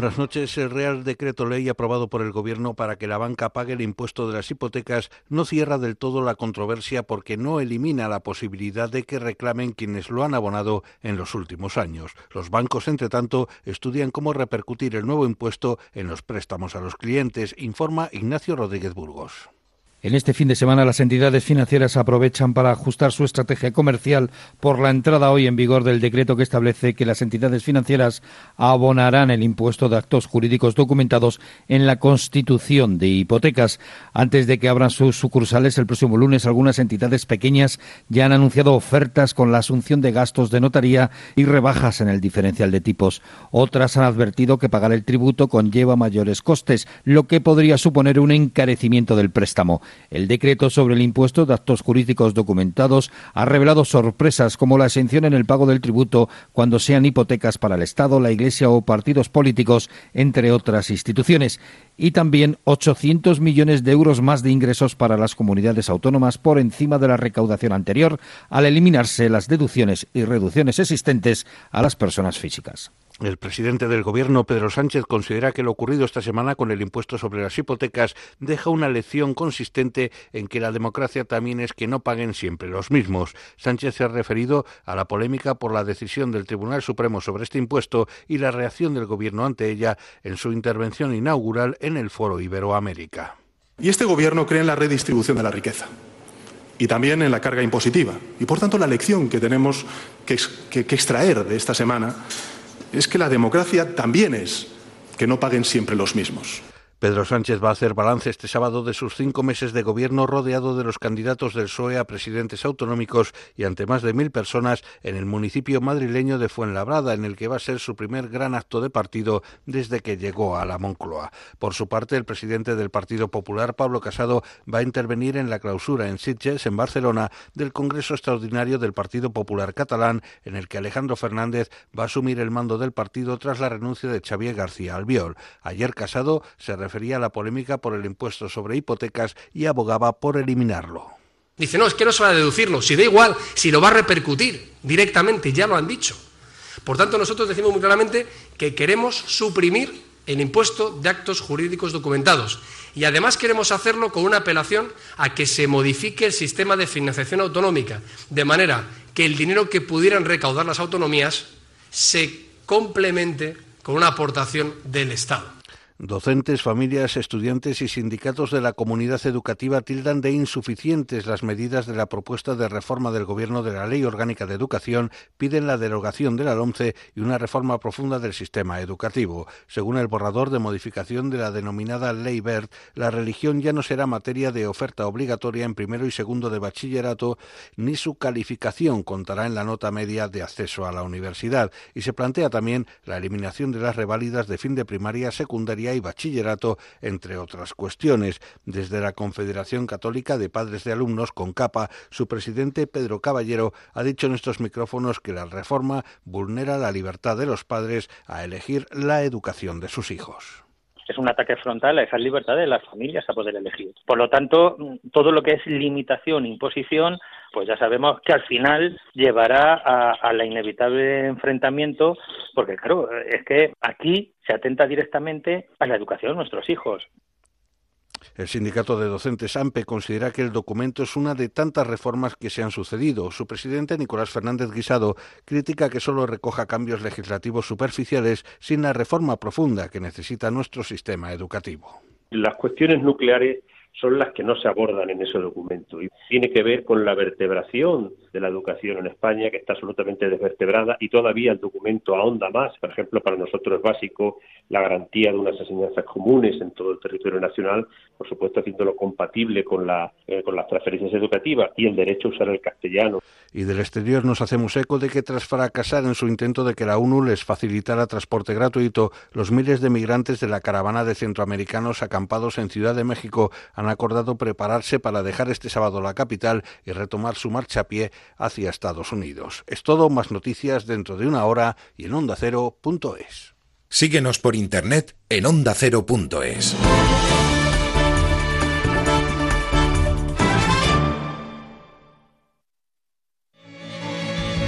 Buenas noches. El Real Decreto Ley aprobado por el Gobierno para que la banca pague el impuesto de las hipotecas no cierra del todo la controversia porque no elimina la posibilidad de que reclamen quienes lo han abonado en los últimos años. Los bancos, entre tanto, estudian cómo repercutir el nuevo impuesto en los préstamos a los clientes, informa Ignacio Rodríguez Burgos. En este fin de semana las entidades financieras aprovechan para ajustar su estrategia comercial por la entrada hoy en vigor del decreto que establece que las entidades financieras abonarán el impuesto de actos jurídicos documentados en la constitución de hipotecas. Antes de que abran sus sucursales el próximo lunes, algunas entidades pequeñas ya han anunciado ofertas con la asunción de gastos de notaría y rebajas en el diferencial de tipos. Otras han advertido que pagar el tributo conlleva mayores costes, lo que podría suponer un encarecimiento del préstamo. El decreto sobre el impuesto de actos jurídicos documentados ha revelado sorpresas como la exención en el pago del tributo cuando sean hipotecas para el Estado, la Iglesia o partidos políticos, entre otras instituciones, y también 800 millones de euros más de ingresos para las comunidades autónomas por encima de la recaudación anterior al eliminarse las deducciones y reducciones existentes a las personas físicas. El presidente del Gobierno, Pedro Sánchez, considera que lo ocurrido esta semana con el impuesto sobre las hipotecas deja una lección consistente en que la democracia también es que no paguen siempre los mismos. Sánchez se ha referido a la polémica por la decisión del Tribunal Supremo sobre este impuesto y la reacción del Gobierno ante ella en su intervención inaugural en el Foro Iberoamérica. Y este Gobierno cree en la redistribución de la riqueza y también en la carga impositiva. Y por tanto la lección que tenemos que, que, que extraer de esta semana es que la democracia también es que no paguen siempre los mismos. Pedro Sánchez va a hacer balance este sábado de sus cinco meses de gobierno rodeado de los candidatos del PSOE a presidentes autonómicos y ante más de mil personas en el municipio madrileño de Fuenlabrada, en el que va a ser su primer gran acto de partido desde que llegó a la Moncloa. Por su parte, el presidente del Partido Popular, Pablo Casado, va a intervenir en la clausura en Sitges, en Barcelona, del Congreso Extraordinario del Partido Popular Catalán, en el que Alejandro Fernández va a asumir el mando del partido tras la renuncia de Xavier García Albiol. Ayer Casado se refería a la polémica por el impuesto sobre hipotecas y abogaba por eliminarlo. Dice, no, es que no se va a deducirlo, si da igual, si lo va a repercutir directamente, ya lo han dicho. Por tanto, nosotros decimos muy claramente que queremos suprimir el impuesto de actos jurídicos documentados y además queremos hacerlo con una apelación a que se modifique el sistema de financiación autonómica, de manera que el dinero que pudieran recaudar las autonomías se complemente con una aportación del Estado. Docentes, familias, estudiantes y sindicatos de la comunidad educativa tildan de insuficientes las medidas de la propuesta de reforma del Gobierno de la Ley Orgánica de Educación, piden la derogación de la LOMCE y una reforma profunda del sistema educativo. Según el borrador de modificación de la denominada Ley Verde, la religión ya no será materia de oferta obligatoria en primero y segundo de bachillerato, ni su calificación contará en la nota media de acceso a la universidad. Y se plantea también la eliminación de las reválidas de fin de primaria, secundaria y bachillerato, entre otras cuestiones. Desde la Confederación Católica de Padres de Alumnos, con capa, su presidente Pedro Caballero ha dicho en estos micrófonos que la reforma vulnera la libertad de los padres a elegir la educación de sus hijos es un ataque frontal a esa libertad de las familias a poder elegir. Por lo tanto, todo lo que es limitación, imposición, pues ya sabemos que al final llevará a, a la inevitable enfrentamiento, porque claro, es que aquí se atenta directamente a la educación de nuestros hijos. El sindicato de docentes AMPE considera que el documento es una de tantas reformas que se han sucedido. Su presidente, Nicolás Fernández Guisado, critica que solo recoja cambios legislativos superficiales sin la reforma profunda que necesita nuestro sistema educativo. Las cuestiones nucleares son las que no se abordan en ese documento. Y tiene que ver con la vertebración de la educación en España, que está absolutamente desvertebrada, y todavía el documento ahonda más. Por ejemplo, para nosotros es básico la garantía de unas enseñanzas comunes en todo el territorio nacional, por supuesto haciéndolo compatible con, la, eh, con las transferencias educativas y el derecho a usar el castellano. Y del exterior nos hacemos eco de que tras fracasar en su intento de que la ONU les facilitara transporte gratuito, los miles de migrantes de la caravana de centroamericanos acampados en Ciudad de México han acordado prepararse para dejar este sábado la capital y retomar su marcha a pie hacia Estados Unidos. Es todo, más noticias dentro de una hora y en ondacero.es. Síguenos por internet en ondacero.es.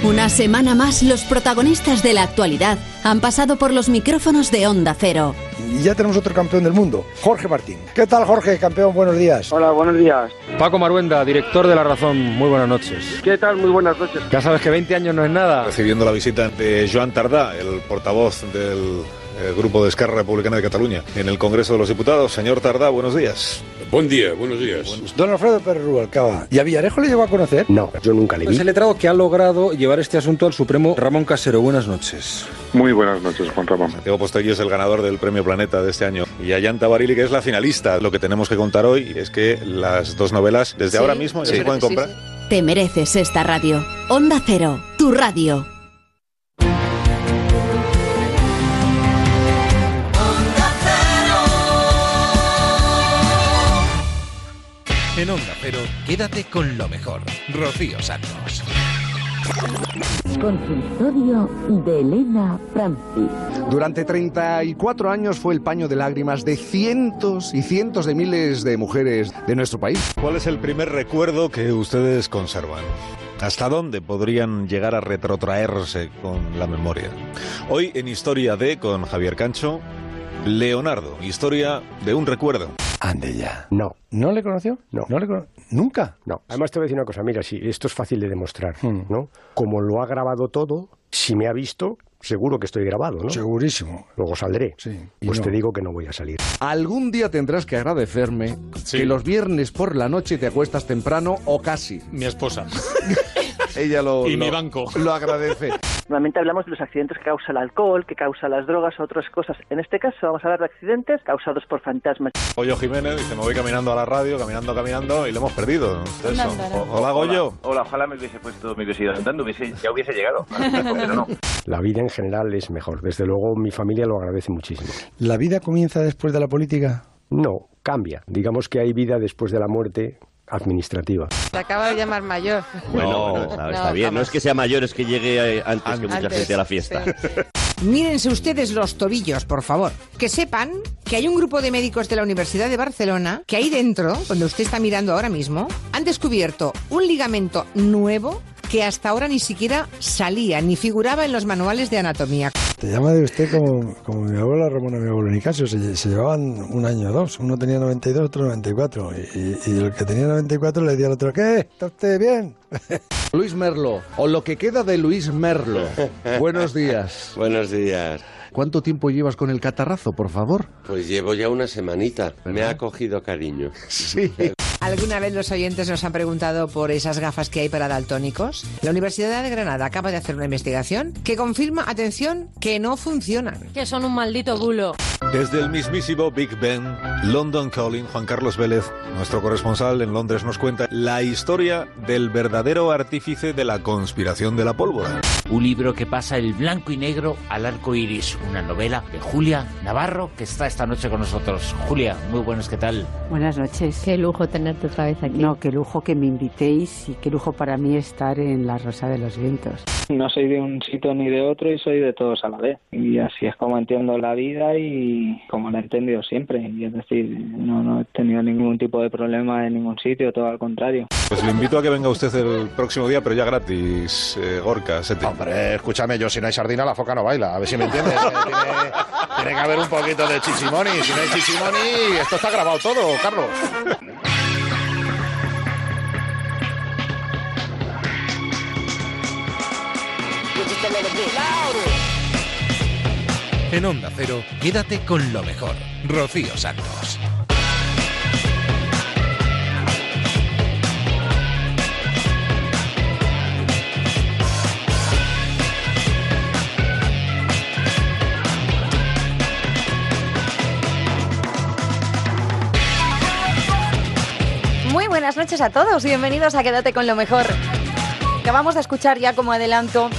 Una semana más, los protagonistas de la actualidad han pasado por los micrófonos de Onda Cero. Y ya tenemos otro campeón del mundo, Jorge Martín. ¿Qué tal, Jorge, campeón? Buenos días. Hola, buenos días. Paco Maruenda, director de La Razón. Muy buenas noches. ¿Qué tal? Muy buenas noches. Ya sabes que 20 años no es nada. Recibiendo la visita de Joan Tardá, el portavoz del el Grupo de Esquerra Republicana de Cataluña en el Congreso de los Diputados. Señor Tardá, buenos días. Buen día, buenos días. Don Alfredo Pérez Rubalcaba. ¿Y a Villarejo le llegó a conocer? No, yo nunca le vi. Es el letrado que ha logrado llevar este asunto al Supremo Ramón Casero. Buenas noches. Muy buenas noches, Juan Ramón. Santiago Postegui es el ganador del Premio Planeta de este año. Y Ayanta Barili, que es la finalista. Lo que tenemos que contar hoy es que las dos novelas, desde ahora mismo, ya se pueden comprar. Te mereces esta radio. Onda Cero, tu radio. En Onda Cero, quédate con lo mejor. Rocío Santos. Consultorio de Elena Francis. Durante 34 años fue el paño de lágrimas de cientos y cientos de miles de mujeres de nuestro país. ¿Cuál es el primer recuerdo que ustedes conservan? ¿Hasta dónde podrían llegar a retrotraerse con la memoria? Hoy en Historia de, con Javier Cancho, Leonardo, historia de un recuerdo. Ande ya. No. ¿No le conoció? No. ¿No le cono- ¿Nunca? No. Además te voy a decir una cosa, mira, sí, esto es fácil de demostrar, Hmm. ¿no? Como lo ha grabado todo, si me ha visto, seguro que estoy grabado, ¿no? Segurísimo. Luego saldré. Sí. Y Pues no. te digo que no voy a salir. Algún día tendrás que agradecerme que los viernes por la noche te acuestas temprano o casi. Mi esposa. Ella lo, Y mi lo- banco. lo agradece. Normalmente hablamos de los accidentes que causa el alcohol, que causa las drogas o otras cosas. En este caso vamos a hablar de accidentes causados por fantasmas. Goyo Jiménez dice, me voy caminando a la radio, caminando, caminando, y lo hemos perdido. Eso. O- Hola, Goyo. Hola, ojalá me hubiese puesto, me hubiese ido andando, hubiese- ya hubiese llegado. Pero no. La vida en general es mejor. Desde luego mi familia lo agradece muchísimo. ¿La vida comienza después de la política? No, cambia. Digamos que hay vida después de la muerte administrativa. Te acaba de llamar mayor. Bueno, bueno, está, está bien. No es que sea mayor, es que llegue eh, antes, que mucha Antes, gente a la fiesta. Mírense ustedes los tobillos, por favor. Que sepan que hay un grupo de médicos de la Universidad de Barcelona que ahí dentro, donde usted está mirando ahora mismo, han descubierto un ligamento nuevo que hasta ahora ni siquiera salía ni figuraba en los manuales de anatomía. Te llama de usted como, como mi abuela Ramona, mi abuelo Nicasio. Se, se llevaban un año o dos. Uno tenía 92, otro 94. Y, y- y el que tenía 94 le decía al otro, ¿qué? ¿Está usted bien? Luis Merlo, o lo que queda de Luis Merlo. Buenos días. Buenos días. ¿Cuánto tiempo llevas con el catarrazo, por favor? Pues llevo ya una semanita. Me ha cogido cariño. Sí. ¿Alguna vez los oyentes nos han preguntado por esas gafas que hay para daltónicos? La Universidad de Granada acaba de hacer una investigación que confirma, atención, que no funcionan. Que son un maldito bulo. Desde el mismísimo Big Ben, London Calling, Juan Carlos Vélez, nuestro corresponsal en Londres, nos cuenta la historia del verdadero artífice de la conspiración de la pólvora. Un libro que pasa el blanco y negro al arco iris. Una novela de Julia Navarro que está esta noche con nosotros. Julia, muy buenos, ¿qué tal? Buenas noches. Qué lujo tenerte otra vez aquí. No, qué lujo que me invitéis y qué lujo para mí estar en la Rosa de los Vientos. No soy de un sitio ni de otro y soy de todos a la vez. Y así es como entiendo la vida y como la he entendido siempre. Y es decir, no, no he tenido ningún tipo de problema en ningún sitio, todo al contrario. Pues le invito a que venga usted el próximo día, pero ya gratis, eh, Gorka. Sete. Escúchame, yo si no hay sardina, la foca no baila. A ver si me entiendes. Eh, tiene, tiene que haber un poquito de chichimoni. Si no hay chichimoni, esto está grabado todo, Carlos. En Onda Cero, quédate con lo mejor. Rocío Santos. Buenas noches a todos, bienvenidos a Quédate con lo mejor. Acabamos de escuchar ya como adelanto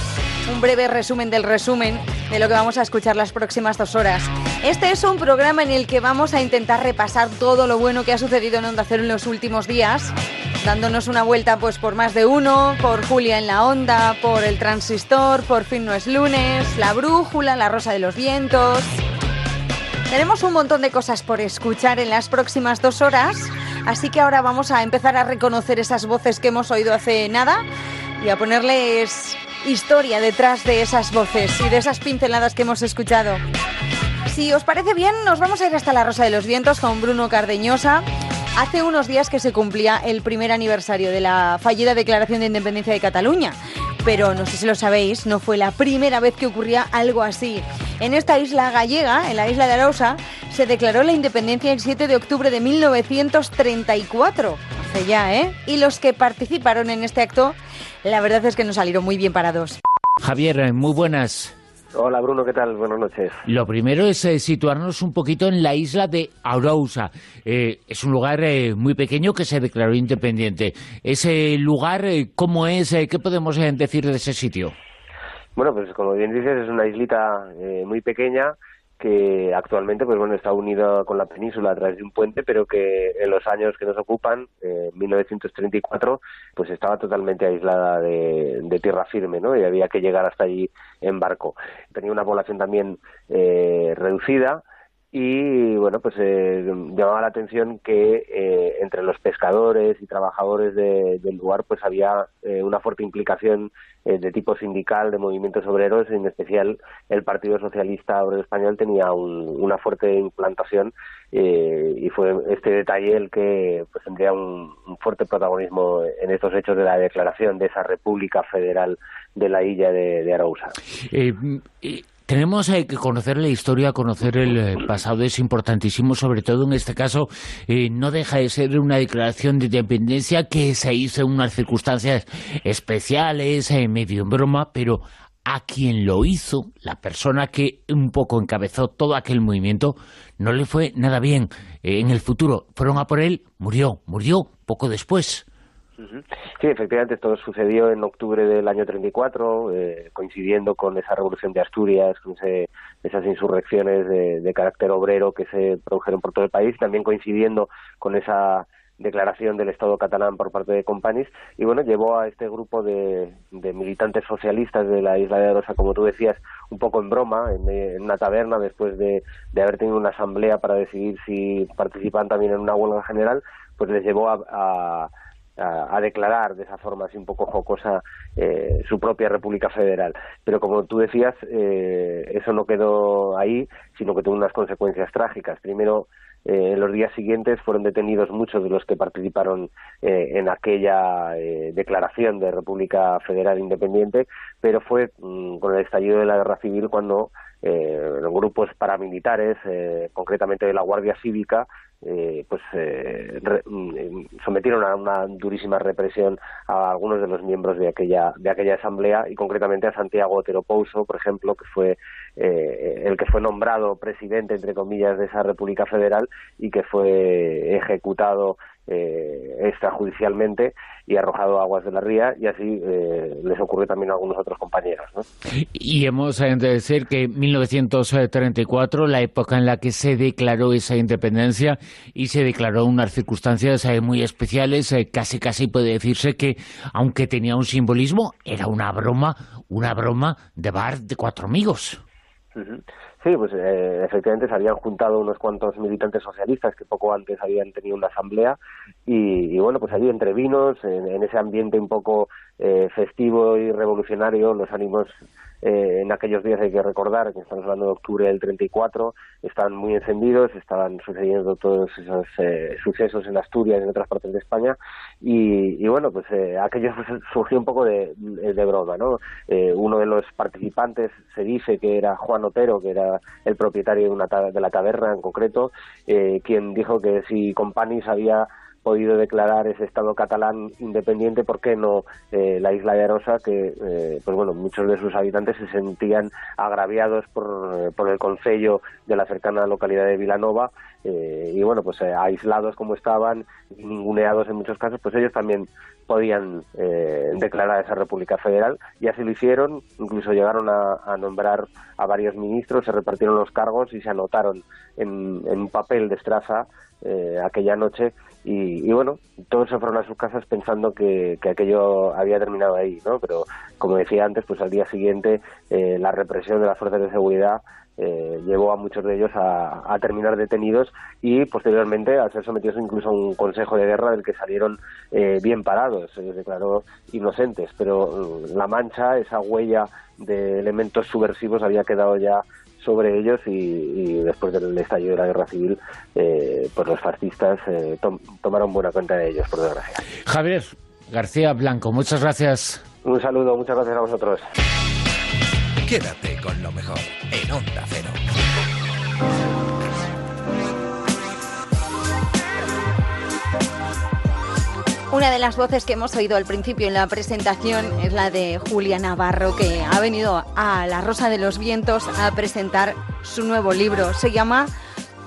un breve resumen del resumen de lo que vamos a escuchar las próximas dos horas. Este es un programa en el que vamos a intentar repasar todo lo bueno que ha sucedido en Onda Cero en los últimos días, dándonos una vuelta pues por más de uno, por Julia en la Onda, por el transistor, por fin no es lunes, la brújula, la rosa de los vientos. Tenemos un montón de cosas por escuchar en las próximas dos horas, así que ahora vamos a empezar a reconocer esas voces que hemos oído hace nada y a ponerles historia detrás de esas voces y de esas pinceladas que hemos escuchado. Si os parece bien, nos vamos a ir hasta la Rosa de los Vientos con Bruno Cardeñosa. Hace unos días que se cumplía el primer aniversario de la fallida Declaración de Independencia de Cataluña. Pero no sé si lo sabéis, no fue la primera vez que ocurría algo así. En esta isla gallega, en la isla de Arousa, se declaró la independencia el 7 de octubre de 1934. Hace ya, ¿eh? Y los que participaron en este acto, la verdad es que no salieron muy bien parados. Javier, muy buenas. Hola Bruno, ¿qué tal? Buenas noches. Lo primero es eh, situarnos un poquito en la isla de Arousa. Eh, es un lugar eh, muy pequeño que se declaró independiente. Ese lugar, eh, ¿cómo es? Eh, ¿Qué podemos decir de ese sitio? Bueno, pues como bien dices, es una islita eh, muy pequeña que actualmente pues bueno está unida con la península a través de un puente, pero que en los años que nos ocupan, eh, 1934, pues estaba totalmente aislada de, de tierra firme, ¿no? Y había que llegar hasta allí en barco. Tenía una población también eh, reducida y bueno pues eh, llamaba la atención que eh, entre los pescadores y trabajadores de- del lugar pues había eh, una fuerte implicación eh, de tipo sindical de movimientos obreros en especial el Partido Socialista Obrero Español tenía un- una fuerte implantación eh, y fue este detalle el que pues tendría un, fuerte protagonismo en estos hechos de la declaración de esa República Federal de la Illa de, de. Tenemos eh, que conocer la historia, conocer el eh, pasado es importantísimo, sobre todo en este caso eh, no deja de ser una declaración de independencia que se hizo en unas circunstancias especiales, eh, medio en broma, pero a quien lo hizo, la persona que un poco encabezó todo aquel movimiento, no le fue nada bien. Eh, en el futuro fueron a por él, murió, murió poco después. Sí, efectivamente, esto sucedió en octubre del año 34, eh, coincidiendo con esa revolución de Asturias, con ese- esas insurrecciones de, carácter obrero que se produjeron por todo el país, también coincidiendo con esa declaración del Estado catalán por parte de Companys y bueno, llevó a este grupo de, de militantes socialistas de la isla de Arosa, como tú decías, un poco en broma, en, una taberna después de, de haber tenido una asamblea para decidir si participan también en una huelga general, pues les llevó a- a a, declarar de esa forma así un poco jocosa eh, su propia República Federal. Pero como tú decías, eh, eso no quedó ahí, sino que tuvo unas consecuencias trágicas. Primero, eh, en los días siguientes fueron detenidos muchos de los que participaron en aquella declaración de República Federal Independiente, pero fue mm, con el estallido de la guerra civil cuando eh, grupos paramilitares, concretamente de la Guardia Cívica, eh, pues eh, re- mm, sometieron a una durísima represión a algunos de los miembros de aquella de aquella asamblea y concretamente a Santiago Otero Pouso, por ejemplo, que fue eh, el que fue nombrado presidente entre comillas de esa República Federal y que fue ejecutado eh, extrajudicialmente y arrojado aguas de la ría y así eh, les ocurrió también a algunos otros compañeros, ¿no? Y hemos de decir que 1934, la época en la que se declaró esa independencia y se declaró unas circunstancias eh, muy especiales, eh, casi casi puede decirse que, aunque tenía un simbolismo, era una broma, una broma de bar de cuatro amigos. Ujú. Sí, pues eh, efectivamente se habían juntado unos cuantos militantes socialistas que poco antes habían tenido una asamblea y, y bueno, pues allí entre vinos, en, en ese ambiente un poco eh, festivo y revolucionario, los ánimos eh, en aquellos días hay que recordar que estamos hablando de octubre del 34, estaban muy encendidos, estaban sucediendo todos esos eh, sucesos en Asturias y en otras partes de España y, bueno, pues eh, aquello pues, surgió un poco de, broma, ¿no? Eh, uno de los participantes se dice que era Juan Otero, que era el propietario de, una de la taberna en concreto, eh, quien dijo que si Companys había podido declarar ese Estado catalán independiente, ¿por qué no eh, la isla de Arosa? Que, eh, pues bueno, muchos de sus habitantes se sentían agraviados por, eh, por el concello de la cercana localidad de Vilanova eh, y bueno, pues eh, aislados como estaban, ninguneados en muchos casos, pues ellos también podían eh, declarar esa República Federal y así lo hicieron, incluso llegaron a, nombrar a varios ministros, se repartieron los cargos y se anotaron en, un papel de estraza eh, aquella noche y, y bueno, todos se fueron a sus casas pensando que, que aquello había terminado ahí, ¿no? Pero como decía antes, pues al día siguiente eh, la represión de las fuerzas de seguridad eh, llevó a muchos de ellos a, terminar detenidos y posteriormente a ser sometidos incluso a un consejo de guerra del que salieron eh, bien parados, se les declaró inocentes, pero mm, la mancha, esa huella de elementos subversivos había quedado ya sobre ellos y, después del estallido de la guerra civil, eh, pues los fascistas tomaron buena cuenta de ellos, por desgracia. Javier García Blanco, muchas gracias. Un saludo, muchas gracias a vosotros. Quédate con lo mejor en Onda Cero. Una de las voces que hemos oído al principio en la presentación es la de Julia Navarro, que ha venido a La Rosa de los Vientos a presentar su nuevo libro. Se llama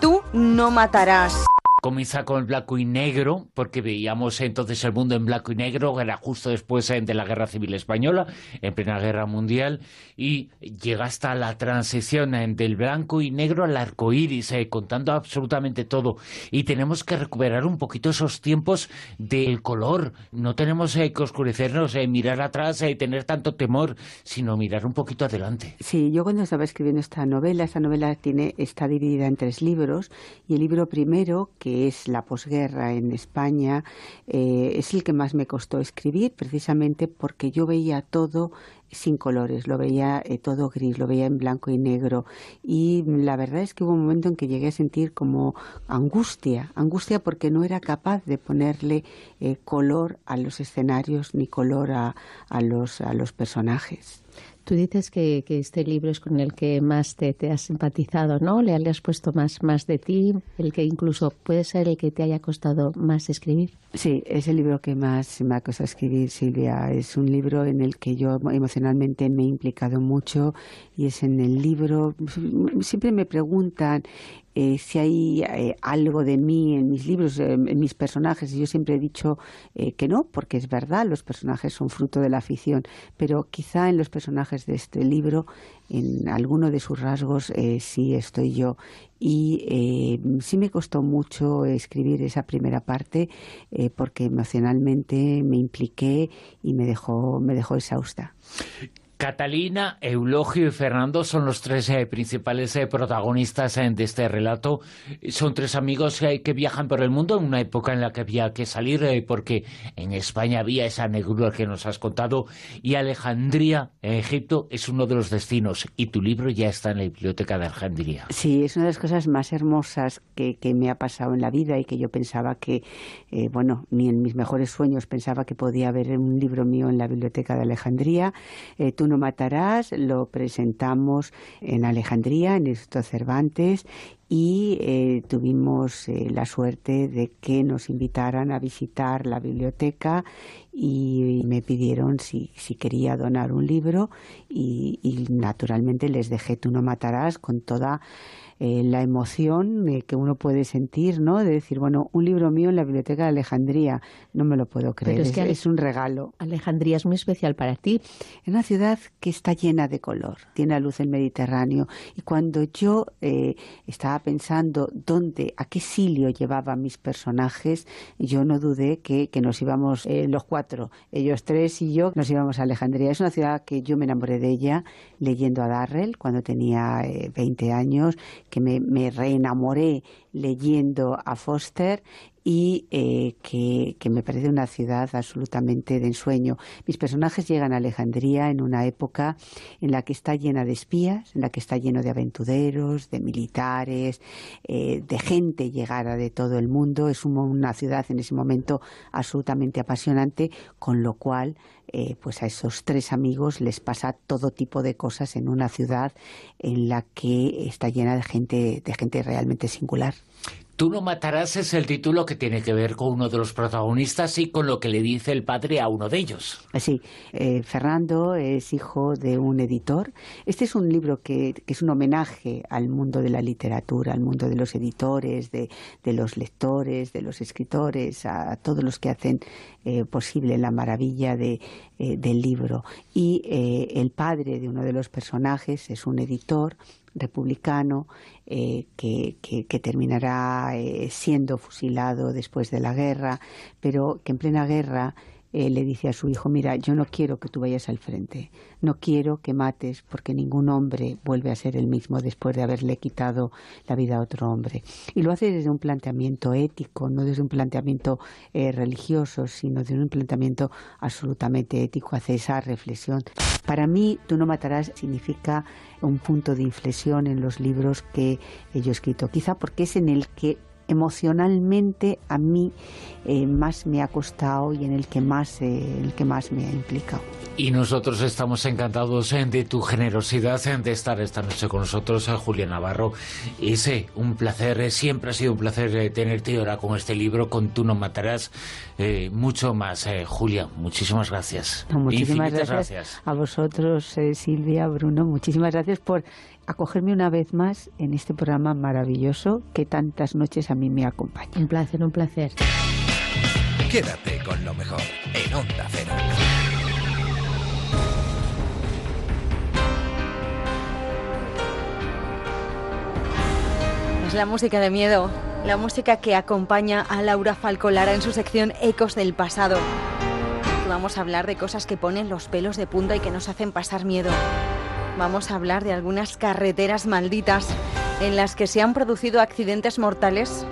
Tú no matarás. Comienza con el blanco y negro, porque veíamos entonces el mundo en blanco y negro, era justo después eh, de la Guerra Civil Española, en plena Guerra Mundial, y llega hasta la transición eh, del blanco y negro al arco iris, eh, contando absolutamente todo. Y tenemos que recuperar un poquito esos tiempos del color. No tenemos que oscurecernos, mirar atrás y tener tanto temor, sino mirar un poquito adelante. Sí, yo cuando estaba escribiendo esta novela, esta novela tiene, está dividida en tres libros, y el libro primero, que es la posguerra en España, eh, es el que más me costó escribir, precisamente porque yo veía todo sin colores, lo veía eh, todo gris, lo veía en blanco y negro. Y la verdad es que hubo un momento en que llegué a sentir como angustia, angustia porque no era capaz de ponerle eh, color a los escenarios ni color a, a, los, a los personajes. Tú dices que, este libro es con el que más te, has simpatizado, ¿no? Le, has puesto más, más de ti, el que incluso puede ser el que te haya costado más escribir. Sí, es el libro que más me ha costado escribir, Silvia. Es un libro en el que yo emocionalmente me he implicado mucho y es en el libro, siempre me preguntan eh, si hay eh, algo de mí en mis libros, en mis personajes, yo siempre he dicho eh, que no, porque es verdad, los personajes son fruto de la ficción, pero quizá en los personajes de este libro, en alguno de sus rasgos, sí estoy yo. Y sí me costó mucho escribir esa primera parte porque emocionalmente me impliqué y me dejó, me dejó exhausta. Catalina, Eulogio y Fernando son los tres eh, principales eh, protagonistas eh, de este relato. Son tres amigos que viajan por el mundo en una época en la que había que salir porque en España había esa negrura que nos has contado y Alejandría, en Egipto, es uno de los destinos y tu libro ya está en la biblioteca de Alejandría. Sí, es una de las cosas más hermosas que, me ha pasado en la vida y que yo pensaba que, bueno, ni en mis mejores sueños pensaba que podía haber un libro mío en la biblioteca de Alejandría no matarás lo presentamos en Alejandría, en el Cervantes, y eh, tuvimos eh, la suerte de que nos invitaran a visitar la biblioteca y, me pidieron si, si, quería donar un libro y, y naturalmente les dejé Tú no matarás con toda eh, la emoción eh, que uno puede sentir, ¿no? De decir, bueno, un libro mío en la biblioteca de Alejandría, no me lo puedo creer, es, que es, un regalo. Alejandría es muy especial para ti. Es una ciudad que está llena de color, tiene a luz el Mediterráneo. Y cuando yo eh, estaba pensando dónde, a qué silio llevaban mis personajes, yo no dudé que, que nos íbamos los cuatro, ellos tres y yo, nos íbamos a Alejandría. Es una ciudad que yo me enamoré de ella leyendo a Darrell cuando tenía 20 años que me, reenamoré leyendo a Foster y eh, que, me parece una ciudad absolutamente de ensueño. Mis personajes llegan a Alejandría en una época en la que está llena de espías, en la que está lleno de aventureros, de militares, eh, de gente llegada de todo el mundo. Es una ciudad en ese momento absolutamente apasionante, con lo cual eh, pues a esos tres amigos les pasa todo tipo de cosas en una ciudad en la que está llena de gente, de gente realmente singular. Tú no matarás es el título que tiene que ver con uno de los protagonistas y con lo que le dice el padre a uno de ellos. Sí, eh, Fernando es hijo de un editor. Este es un libro que, es un homenaje al mundo de la literatura, al mundo de los editores, de, los lectores, de los escritores, a, todos los que hacen eh, posible la maravilla de, eh, del libro. Y el padre de uno de los personajes es un editor republicano eh, que, que, terminará eh, siendo fusilado después de la guerra, pero que en plena guerra eh, le dice a su hijo, mira, yo no quiero que tú vayas al frente, no quiero que mates porque ningún hombre vuelve a ser el mismo después de haberle quitado la vida a otro hombre. Y lo hace desde un planteamiento ético, no desde un planteamiento eh, religioso, sino desde un planteamiento absolutamente ético, hace esa reflexión. Para mí, tú no matarás significa un punto de inflexión en los libros que yo he escrito, quizá porque es en el que emocionalmente a mí eh, más me ha costado y en el que más eh, el que más me ha implicado. Y nosotros estamos encantados eh, de tu generosidad de estar esta noche con nosotros, Julia Navarro. Y sí, un placer, siempre ha sido un placer tenerte ahora con este libro, con Tú no matarás, mucho más. Julia, muchísimas gracias. muchísimas gracias, a vosotros, Silvia, Bruno, muchísimas gracias por acogerme una vez más en este programa maravilloso que tantas noches a mí me acompaña. Un placer, un placer. Quédate con lo mejor en Onda Cero. Es la música de miedo, la música que acompaña a Laura Falcolara en su sección Ecos del pasado. Vamos a hablar de cosas que ponen los pelos de punta y que nos hacen pasar miedo vamos a hablar de algunas carreteras malditas en las que se han producido accidentes mortales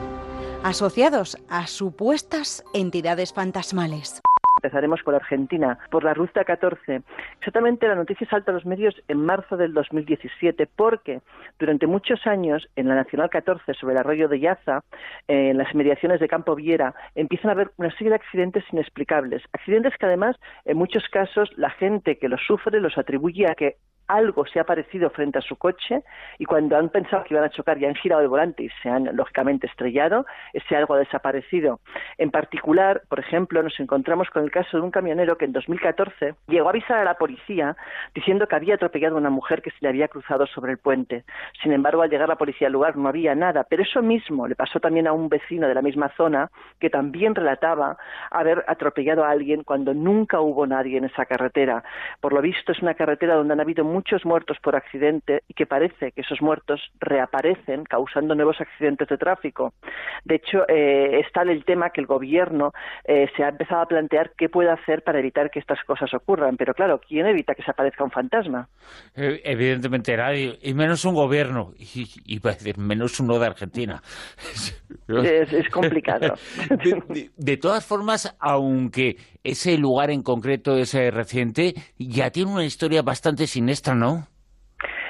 asociados a supuestas entidades fantasmales. Empezaremos por Argentina, por la Ruta 14. Exactamente la noticia salta a los medios en marzo del 2017 porque durante muchos años en la Nacional 14 sobre el arroyo de Yaza, en las mediaciones de Campo Viera, empiezan a haber una serie de accidentes inexplicables. Accidentes que además en muchos casos la gente que los sufre los atribuye a que algo se ha aparecido frente a su coche y cuando han pensado que iban a chocar y han girado el volante y se han lógicamente estrellado, ese algo ha desaparecido. En particular, por ejemplo, nos encontramos con el caso de un camionero que en 2014 llegó a avisar a la policía diciendo que había atropellado a una mujer que se le había cruzado sobre el puente. Sin embargo, al llegar la policía al lugar no había nada, pero eso mismo le pasó también a un vecino de la misma zona que también relataba haber atropellado a alguien cuando nunca hubo nadie en esa carretera. Por lo visto es una carretera donde han habido muchos muertos por accidente y que parece que esos muertos reaparecen causando nuevos accidentes de tráfico. De hecho, eh, está el tema que el gobierno eh, se ha empezado a plantear qué puede hacer para evitar que estas cosas ocurran. Pero claro, ¿quién evita que se aparezca un fantasma? Eh, evidentemente nadie, y menos un gobierno, y, menos uno de Argentina. Es, complicado. de, todas formas, aunque ese lugar en concreto es reciente, ya tiene una historia bastante siniestra ¿no?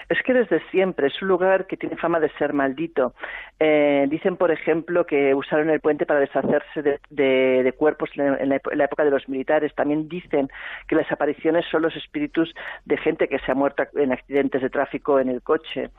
Es que desde siempre es un lugar que tiene fama de ser maldito. Eh, dicen, por ejemplo, que usaron el puente para deshacerse de, cuerpos en la, época de los militares. También dicen que las apariciones son los espíritus de gente que se ha muerto en accidentes de tráfico en el coche.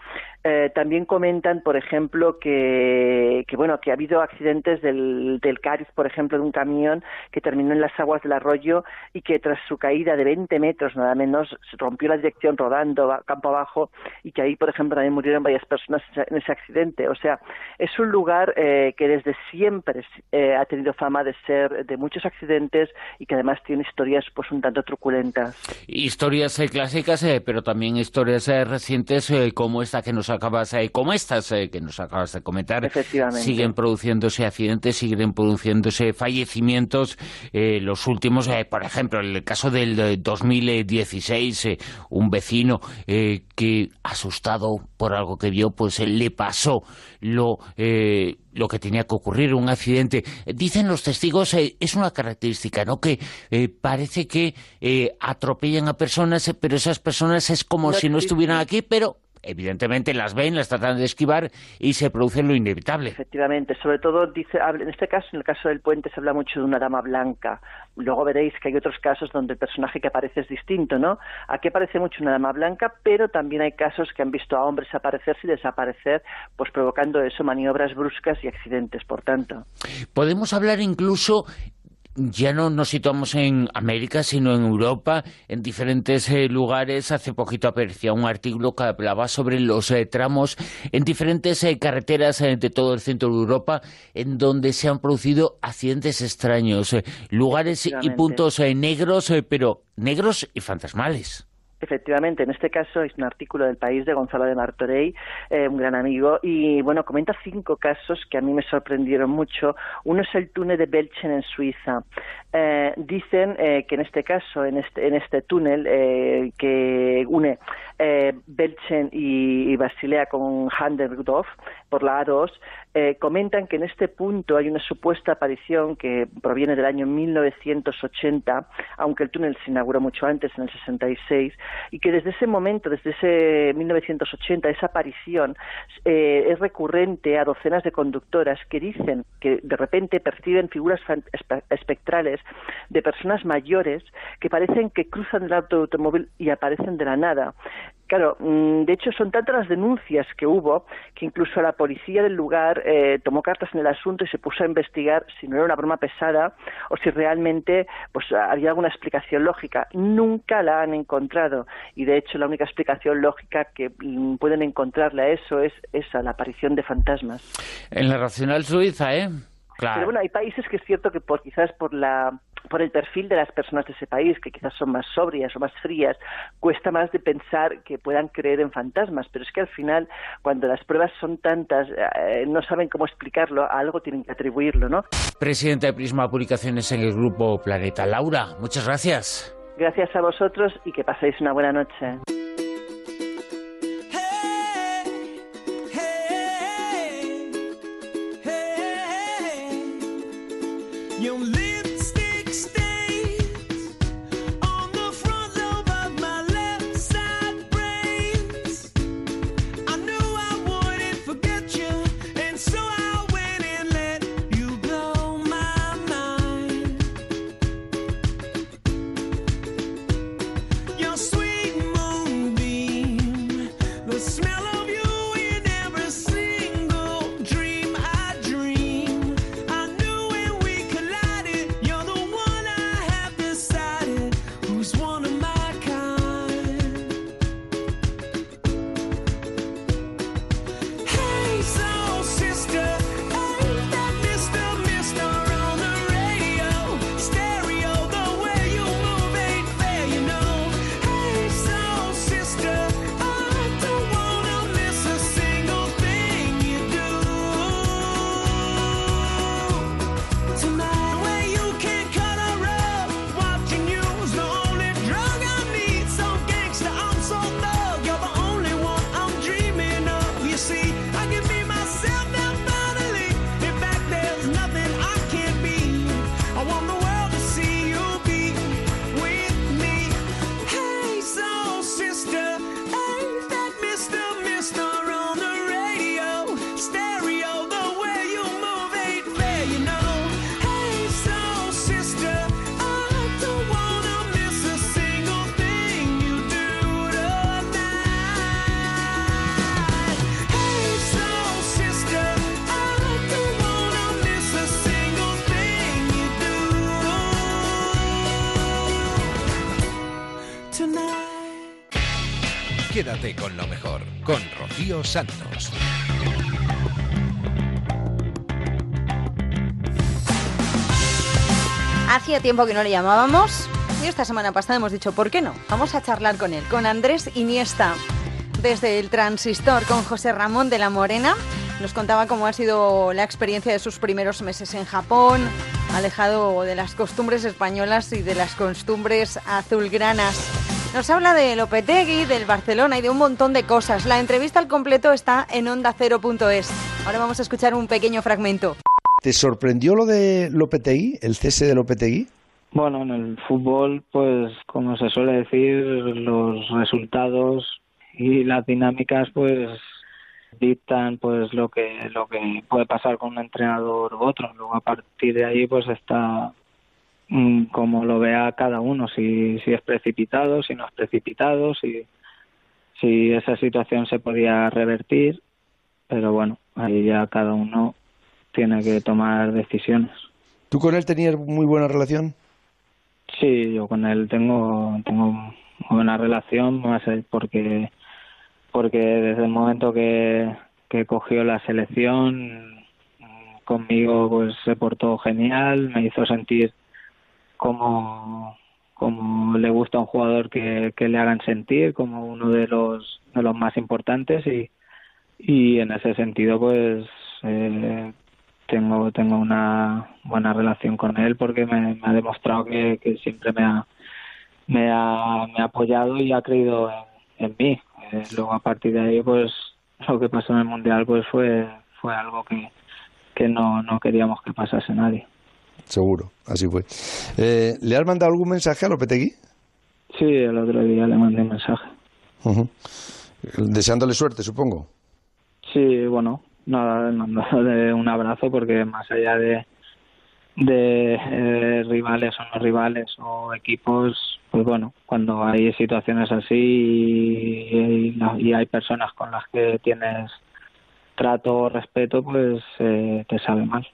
Eh, también comentan, por ejemplo, que, bueno, que ha habido accidentes del, del por ejemplo, de un camión que terminó en las aguas del arroyo y que tras su caída de 20 metros, nada menos, rompió la dirección rodando campo abajo y que ahí, por ejemplo, también murieron varias personas en ese accidente. O sea, es un lugar eh, que desde siempre eh, ha tenido fama de ser de muchos accidentes y que además tiene historias pues un tanto truculentas. Historias eh, clásicas, pero también historias recientes como esta que nos acabas, como estas que nos acabas de comentar. Efectivamente. Siguen produciéndose accidentes, siguen produciéndose fallecimientos. los últimos, por ejemplo, el caso del 2016, un vecino que asustado por algo que vio, pues le pasó lo, eh, lo que tenía que ocurrir, un accidente. Dicen los testigos, eh, es una característica, ¿no? Que eh, parece que atropellan a personas, pero esas personas es como si no estuvieran aquí, pero evidentemente las ven, las tratan de esquivar y se produce lo inevitable. Efectivamente, sobre todo dice, en este caso, en el caso del puente se habla mucho de una dama blanca. Luego veréis que hay otros casos donde el personaje que aparece es distinto, ¿no? Aquí aparece mucho una dama blanca, pero también hay casos que han visto a hombres aparecerse y desaparecer, pues provocando eso maniobras bruscas y accidentes, por tanto. Podemos hablar incluso ya no nos situamos en América, sino en Europa, en diferentes eh, lugares. Hace poquito aparecía un artículo que hablaba sobre los eh, tramos en diferentes eh, carreteras de todo el centro de Europa, en donde se han producido accidentes extraños, lugares y puntos negros, pero negros y fantasmales. Efectivamente, en este caso es un artículo del país de Gonzalo de Martorey, eh, un gran amigo, y bueno, comenta cinco casos que a mí me sorprendieron mucho. Uno es el túnel de Belchen en Suiza. Eh, dicen eh, que en este caso, en este, en este túnel que une Belchen y, Basilea con Handerdorf por la A2, comentan que en este punto hay una supuesta aparición que proviene del año 1980, aunque el túnel se inauguró mucho antes, en el 66, y que desde ese momento, desde ese 1980, esa aparición eh, es recurrente a docenas de conductoras que dicen que de repente perciben figuras espectrales de personas mayores que parecen que cruzan el auto automóvil y aparecen de la nada. Claro, mm, de hecho son tantas las denuncias que hubo que incluso la policía del lugar eh, tomó cartas en el asunto y se puso a investigar si no era una broma pesada o si realmente pues había alguna explicación lógica. Nunca la han encontrado y de hecho la única explicación lógica que mm, pueden encontrarle a eso es esa, la aparición de fantasmas. En la Racional Suiza, ¿eh? Claro. Pero bueno, hay países que es cierto que por, quizás por la por el perfil de las personas de ese país, que quizás son más sobrias o más frías, cuesta más de pensar que puedan creer en fantasmas, pero es que al final, cuando las pruebas son tantas, eh, no saben cómo explicarlo, a algo tienen que atribuirlo, ¿no? Presidenta de Prisma Publicaciones en el Grupo Planeta. Laura, muchas gracias. Gracias a vosotros y que paséis una buena noche. Quédate Santos. Hacía tiempo que no le llamábamos y esta semana pasada hemos dicho, ¿por qué no? Vamos a charlar con él, con Andrés Iniesta, desde el Transistor, con José Ramón de la Morena. Nos contaba cómo ha sido la experiencia de sus primeros meses en Japón, alejado de las costumbres españolas y de las costumbres azulgranas. Nos habla de Lopetegui, del Barcelona y de un montón de cosas. La entrevista al completo está en onda0.es. Ahora vamos a escuchar un pequeño fragmento. ¿Te sorprendió lo de Lopetegui, el cese de Lopetegui? Bueno, en el fútbol, pues como se suele decir, los resultados y las dinámicas, pues dictan pues lo que lo que puede pasar con un entrenador u otro. Luego a partir de ahí, pues está como lo vea cada uno, si, si es precipitado, si no es precipitado, si, si esa situación se podía revertir, pero bueno, ahí ya cada uno tiene que tomar decisiones. ¿Tú con él tenías muy buena relación? Sí, yo con él tengo tengo buena relación, más porque porque desde el momento que, que cogió la selección conmigo pues se portó genial, me hizo sentir como, como le gusta a un jugador que, que le hagan sentir como uno de los de los más importantes y y en ese sentido pues eh, tengo tengo una buena relación con él porque me, ha demostrado que, que siempre me ha, me ha me ha apoyado y ha creído en, mí. Eh, luego a partir de ahí pues lo que pasó en el mundial pues fue fue algo que que no, no queríamos que pasase nadie seguro así fue eh, ¿le has mandado algún mensaje a Lopetegui? sí el otro día le mandé un mensaje deseándole suerte supongo Sí, bueno, nada, de un abrazo porque más allá de, de eh, rivales o no rivales o equipos, pues bueno, cuando hay situaciones así y, y, hay personas con las que tienes trato o respeto, pues eh, te sabe mal.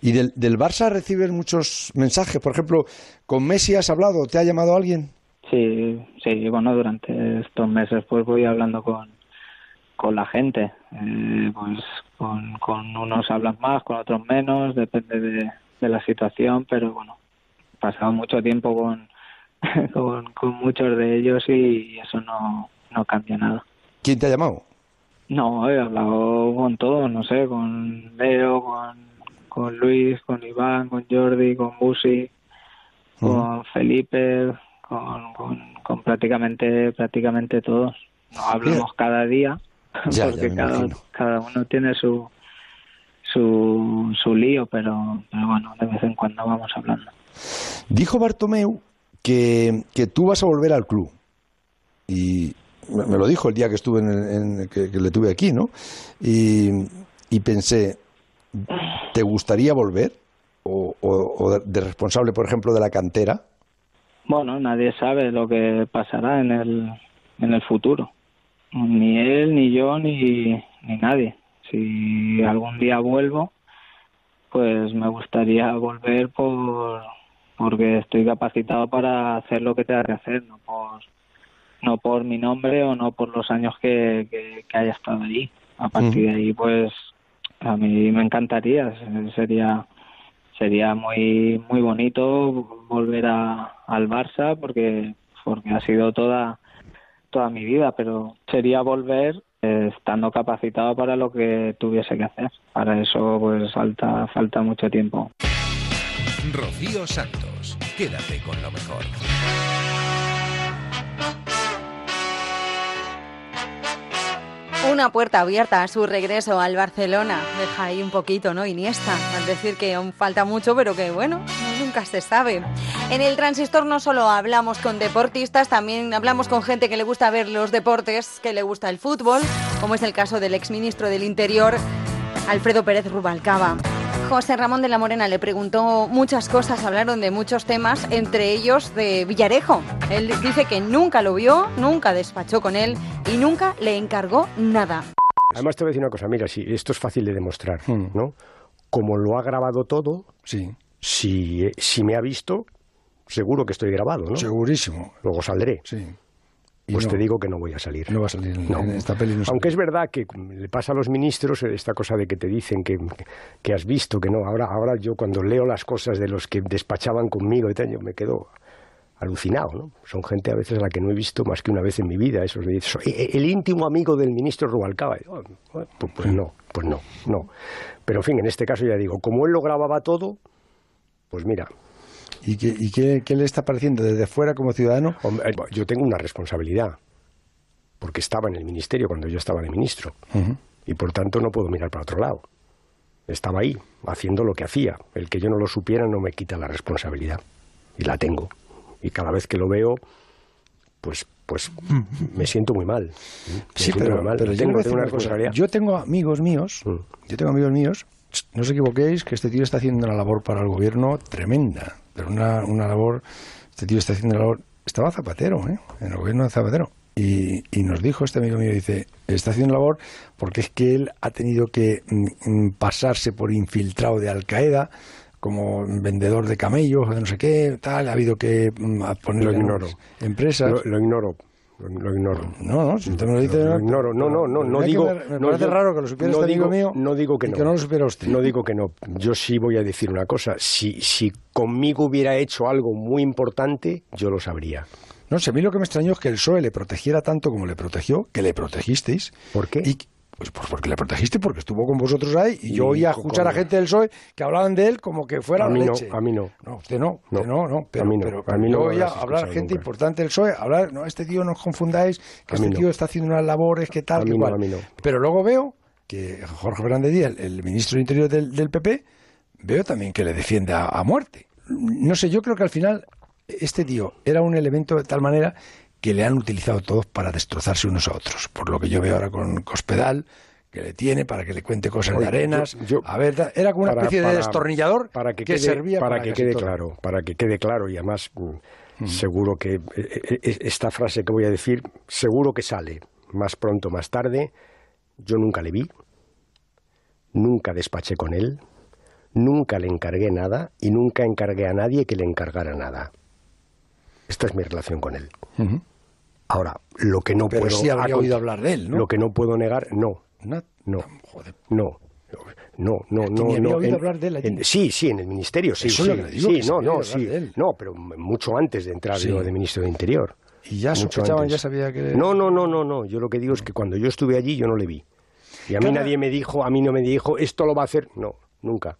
¿Y del, del Barça recibes muchos mensajes? Por ejemplo, ¿con Messi has hablado? ¿Te ha llamado alguien? Sí, sí, bueno, durante estos meses pues voy hablando con, con la gente. Eh, pues con, con unos hablan más, con otros menos, depende de, la situación, pero bueno, he pasado mucho tiempo con, con, muchos de ellos y eso no, no cambia nada. ¿Quién te ha llamado? No, he hablado con todos, no sé, con Leo, con, con Luis, con Iván, con Jordi, con Busi, con Felipe, con, con, con, prácticamente prácticamente todos. No hablamos cada día, porque cada, cada, uno tiene su, su, su lío, pero, pero bueno, de vez en cuando vamos hablando. Dijo Bartomeu que, que tú vas a volver al club. Y me lo dijo el día que estuve en, que, le tuve aquí, ¿no? Y, y pensé, ¿te gustaría volver? O, o, de responsable, por ejemplo, de la cantera? Bueno, nadie sabe lo que pasará en el, en el futuro ni él, ni yo, ni, ni nadie. Si algún día vuelvo, pues me gustaría volver por porque estoy capacitado para hacer lo que tenga que hacer, no por no por mi nombre o no por los años que, que, haya estado allí. A partir de ahí, pues a mí me encantaría, sería sería muy muy bonito volver a, al Barça porque porque ha sido toda toda mi vida, pero sería volver eh, estando capacitado para lo que tuviese que hacer. Para eso pues falta, falta mucho tiempo. Rocío Santos, quédate con lo mejor. Una puerta abierta a su regreso al Barcelona. Deja ahí un poquito, ¿no? Iniesta. Al decir que falta mucho, pero que bueno, nunca se sabe. En el transistor no solo hablamos con deportistas, también hablamos con gente que le gusta ver los deportes, que le gusta el fútbol, como es el caso del exministro del Interior, Alfredo Pérez Rubalcaba. José Ramón de la Morena le preguntó muchas cosas, hablaron de muchos temas, entre ellos de Villarejo. Él dice que nunca lo vio, nunca despachó con él y nunca le encargó nada. Además te voy a decir una cosa, mira, si esto es fácil de demostrar, hmm. ¿no? Como lo ha grabado todo, sí. si, si me ha visto, seguro que estoy grabado, ¿no? Segurísimo. Luego saldré. Sí. Pues te digo que no voy a salir. No va a salir en esta peli. Aunque es verdad que le pasa a los ministros esta cosa de que te dicen que, que, has visto, que no. Ahora, ahora yo cuando leo las cosas de los que despachaban conmigo yo me quedo alucinado, ¿no? Son gente a veces a la que no he visto más que una vez en mi vida. Esos soy el íntimo amigo del ministro Rubalcaba. Oh, pues, pues no, pues no, no. Pero en fin, en este caso ya digo, como él lo grababa todo, pues mira, ¿Y, qué, qué, le está pareciendo desde fuera como ciudadano? Eh, yo tengo una responsabilidad, porque estaba en el ministerio cuando yo estaba de ministro, y por tanto no puedo mirar para otro lado. Estaba ahí, haciendo lo que hacía. El que yo no lo supiera no me quita la responsabilidad, y la tengo. Y cada vez que lo veo, pues pues me siento muy mal. sí, pero, yo, tengo, una responsabilidad. yo tengo amigos míos, mm. yo tengo amigos míos, no os equivoquéis que este tío está haciendo una labor para el gobierno tremenda pero una, una labor, este tío está haciendo una labor, estaba Zapatero, ¿eh? en el gobierno de Zapatero. Y, y, nos dijo este amigo mío, dice, está haciendo labor porque es que él ha tenido que mm, mm, pasarse por infiltrado de Al Qaeda como vendedor de camellos o de no sé qué, tal, ha habido que mm, lo ignoro. empresas. Lo, ignoro. Lo ignoro. No, no, si usted me lo dice... Lo ignoro, no, no, no, no digo... Me, parece raro que lo supiera no este digo, amigo mío no digo que no. que no lo supiera usted. No digo que no. Yo sí voy a decir una cosa. Si, si conmigo hubiera hecho algo muy importante, yo lo sabría. No sé, a mí lo que me extrañó es que el PSOE le protegiera tanto como le protegió, que le protegisteis. ¿Por qué? Y, pues, pues porque le protegiste, porque estuvo con vosotros ahí y yo oía escuchar a gente del PSOE que hablaban de él como que fuera a mí leche. No, a mí no. No, usted no, usted no, no, pero, a mí no, pero, a mí yo no oía hablar gente nunca. importante del PSOE, hablar, no, este tío no os confundáis, que A este no. tío está haciendo unas labores, que tal, que no, no. Pero luego veo que Jorge Fernández Díaz, el ministro de Interior del, del PP, veo también que le defiende a, a muerte. No sé, yo creo que al final este tío era un elemento de tal manera que le han utilizado todos para destrozarse unos a otros. Por lo que yo veo ahora con Cospedal, que le tiene para que le cuente cosas de Oye, arenas. yo- yo- a ver, era como una para- especie de destornillador para que, que quede, servía para, para que casi quede todo. claro, para que quede claro y además mm, seguro que eh, eh, esta frase que voy a decir seguro que sale más pronto más tarde. Yo nunca le vi, nunca despaché con él, nunca le encargué nada y nunca encargué a nadie que le encargara nada. Esta es mi relación con él. Ujú. Ahora, lo que no Pero puedo sí habría oído hablar de él, ¿no? Lo que no puedo negar, no, No, no, no. No, no, no, ni había no. oído en- hablar de él allí. en- sí, sí, en el ministerio, sí, Eso sí, es lo que le digo, sí, que no, no, sí, no, pero mucho antes de entrar Sí. yo de ministro de Interior. Y ya sospechaban, ya sabía que... No, no, no, no, no. Yo lo que digo es que cuando yo estuve allí yo no le vi. Y a mí Cada- nadie me dijo, a mí no me dijo, esto lo va a hacer. No, nunca.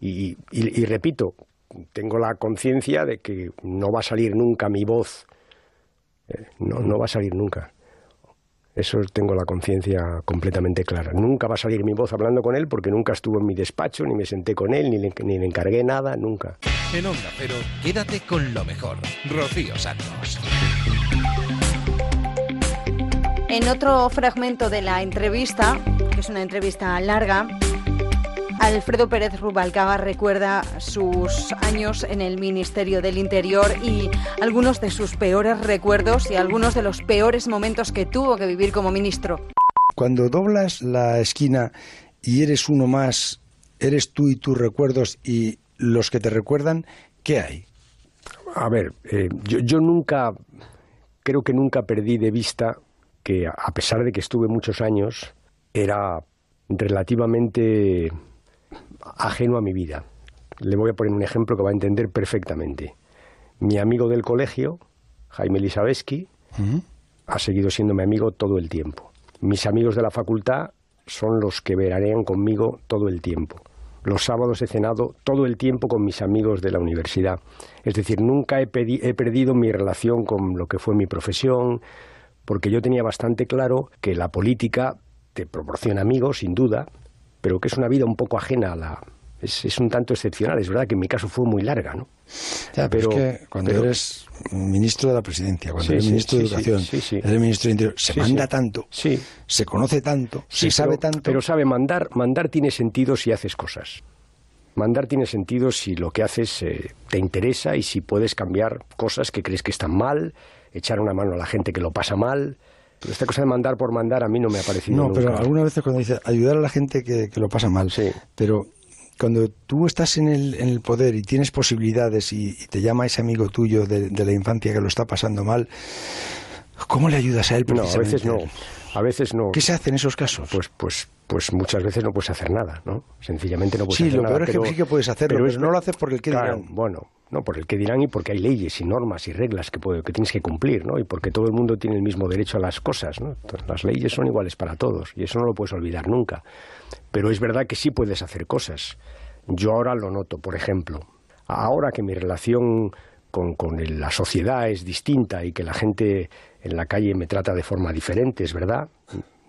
Y, y- y repito, tengo la conciencia de que no va a salir nunca mi voz. No, no va a salir nunca. Eso tengo la conciencia completamente clara. Nunca va a salir mi voz hablando con él porque nunca estuvo en mi despacho, ni me senté con él, ni le, ni le encargué nada, nunca. En Onda Cero, quédate con lo mejor. Rocío Santos. En otro fragmento de la entrevista, que es una entrevista larga, Alfredo Pérez Rubalcaba recuerda sus años en el Ministerio del Interior y algunos de sus peores recuerdos y algunos de los peores momentos que tuvo que vivir como ministro. Cuando doblas la esquina y eres uno más, eres tú y tus recuerdos y los que te recuerdan, ¿qué hay? A ver, eh, yo, yo nunca, creo que nunca perdí de vista que a pesar de que estuve muchos años, era relativamente ajeno a mi vida. Le voy a poner un ejemplo que va a entender perfectamente. Mi amigo del colegio, Jaime Lisabeski, ha seguido siendo mi amigo todo el tiempo. Mis amigos de la facultad son los que veranean conmigo todo el tiempo. Los sábados he cenado todo el tiempo con mis amigos de la universidad. Es decir, nunca he, he perdido mi relación con lo que fue mi profesión, porque yo tenía bastante claro que la política te proporciona amigos, sin duda, pero que es una vida un poco ajena a la... Es, es un tanto excepcional, es verdad que en mi caso fue muy larga, ¿no? Ya, pero, Pero- es que cuando pero- eres ministro de la presidencia, cuando Sí, eres ministro de sí, Educación, sí, eres ministro de Interior, se manda tanto, Sí. se conoce tanto, Sí, se sabe pero- tanto. Pero sabe, mandar, mandar tiene sentido si haces cosas. Mandar tiene sentido si lo que haces eh, te interesa y si puedes cambiar cosas que crees que están mal, echar una mano a la gente que lo pasa mal. Pero esta cosa de mandar por mandar a mí no me ha parecido No, nunca. pero algunas veces cuando dices ayudar a la gente que, que lo pasa mal, pero cuando tú estás en el, en el poder y tienes posibilidades y, y te llama ese amigo tuyo de, de la infancia que lo está pasando mal, ¿cómo le ayudas a él? No, a veces no. A veces no. ¿Qué se hace en esos casos? Pues, pues, pues muchas veces no puedes hacer nada, ¿no? Sencillamente no puedes Sí, hacer lo nada. peor es que pero- sí que puedes hacerlo, pero es- no lo haces por el qué Claro, dirán. Bueno, no, por el que dirán y porque hay leyes y normas y reglas que, puede- que tienes que cumplir, ¿no? Y porque todo el mundo tiene el mismo derecho a las cosas, ¿no? Entonces, las leyes son iguales para todos y eso no lo puedes olvidar nunca. Pero es verdad que sí puedes hacer cosas. Yo ahora lo noto, por ejemplo, ahora que mi relación con, con el- la sociedad es distinta y que la gente en la calle me trata de forma diferente, es verdad.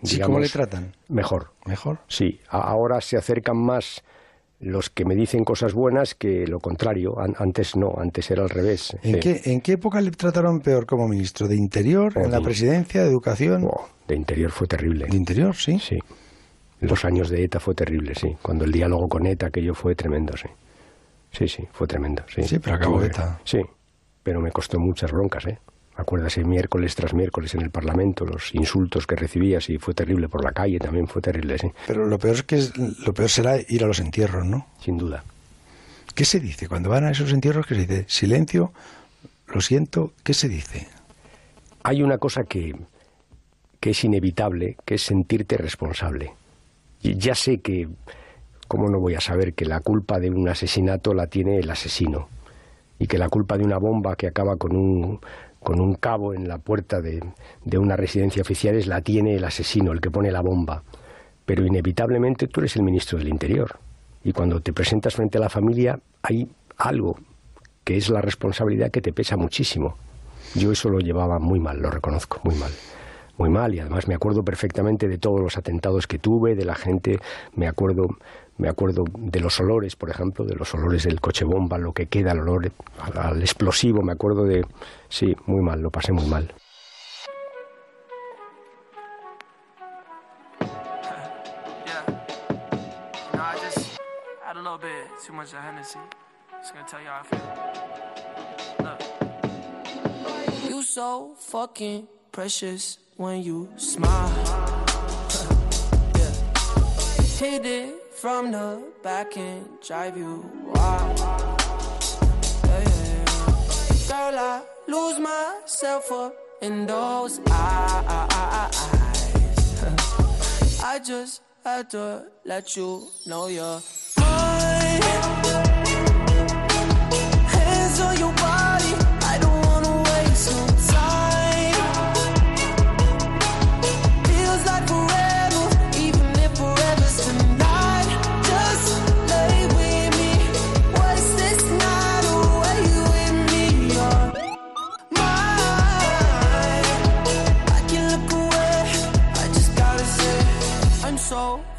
Sí, ¿Cómo le tratan? Mejor. ¿Mejor? Sí, ahora se acercan más los que me dicen cosas buenas que lo contrario. An- antes no, antes era al revés. ¿En, Sí. qué, ¿En qué época le trataron peor como ministro? ¿De Interior? Oh, ¿En la presidencia? ¿De Educación? De interior fue terrible. ¿De Interior? Sí. Sí. Los años de ETA fue terrible, sí. Cuando el diálogo con ETA, aquello fue tremendo, sí. Sí, sí, fue tremendo, sí. Sí, pero acabó ETA. Sí, pero me costó muchas broncas, ¿eh? Acuérdase, miércoles tras miércoles en el Parlamento, los insultos que recibías y fue terrible por la calle, también fue terrible, sí. Pero lo peor es que es- lo peor será ir a los entierros, ¿no? Sin duda. ¿Qué se dice cuando van a esos entierros? ¿Qué se dice? Silencio, lo siento, ¿qué se dice? hay una cosa que, que es inevitable, que es sentirte responsable. Y ya sé que, ¿cómo no voy a saber que la culpa de un asesinato la tiene el asesino? Y que la culpa de una bomba que acaba con un, con un cabo en la puerta de, de una residencia oficial es la tiene el asesino, el que pone la bomba. Pero inevitablemente tú eres el ministro del Interior. Y cuando te presentas frente a la familia hay algo que es la responsabilidad que te pesa muchísimo. Yo eso lo llevaba muy mal, lo reconozco, muy mal. Muy mal y además me acuerdo perfectamente de todos los atentados que tuve, de la gente, me acuerdo, me acuerdo de los olores, por ejemplo, de los olores del coche bomba, lo que queda, el olor al explosivo, me acuerdo de, sí, muy mal, lo pasé muy mal. so fucking precious when you smile. yeah. Hit it from the back and drive you wild. Yeah, yeah, yeah. Girl, I lose myself up in those eyes. I just had to let you know you're mine. Hands on your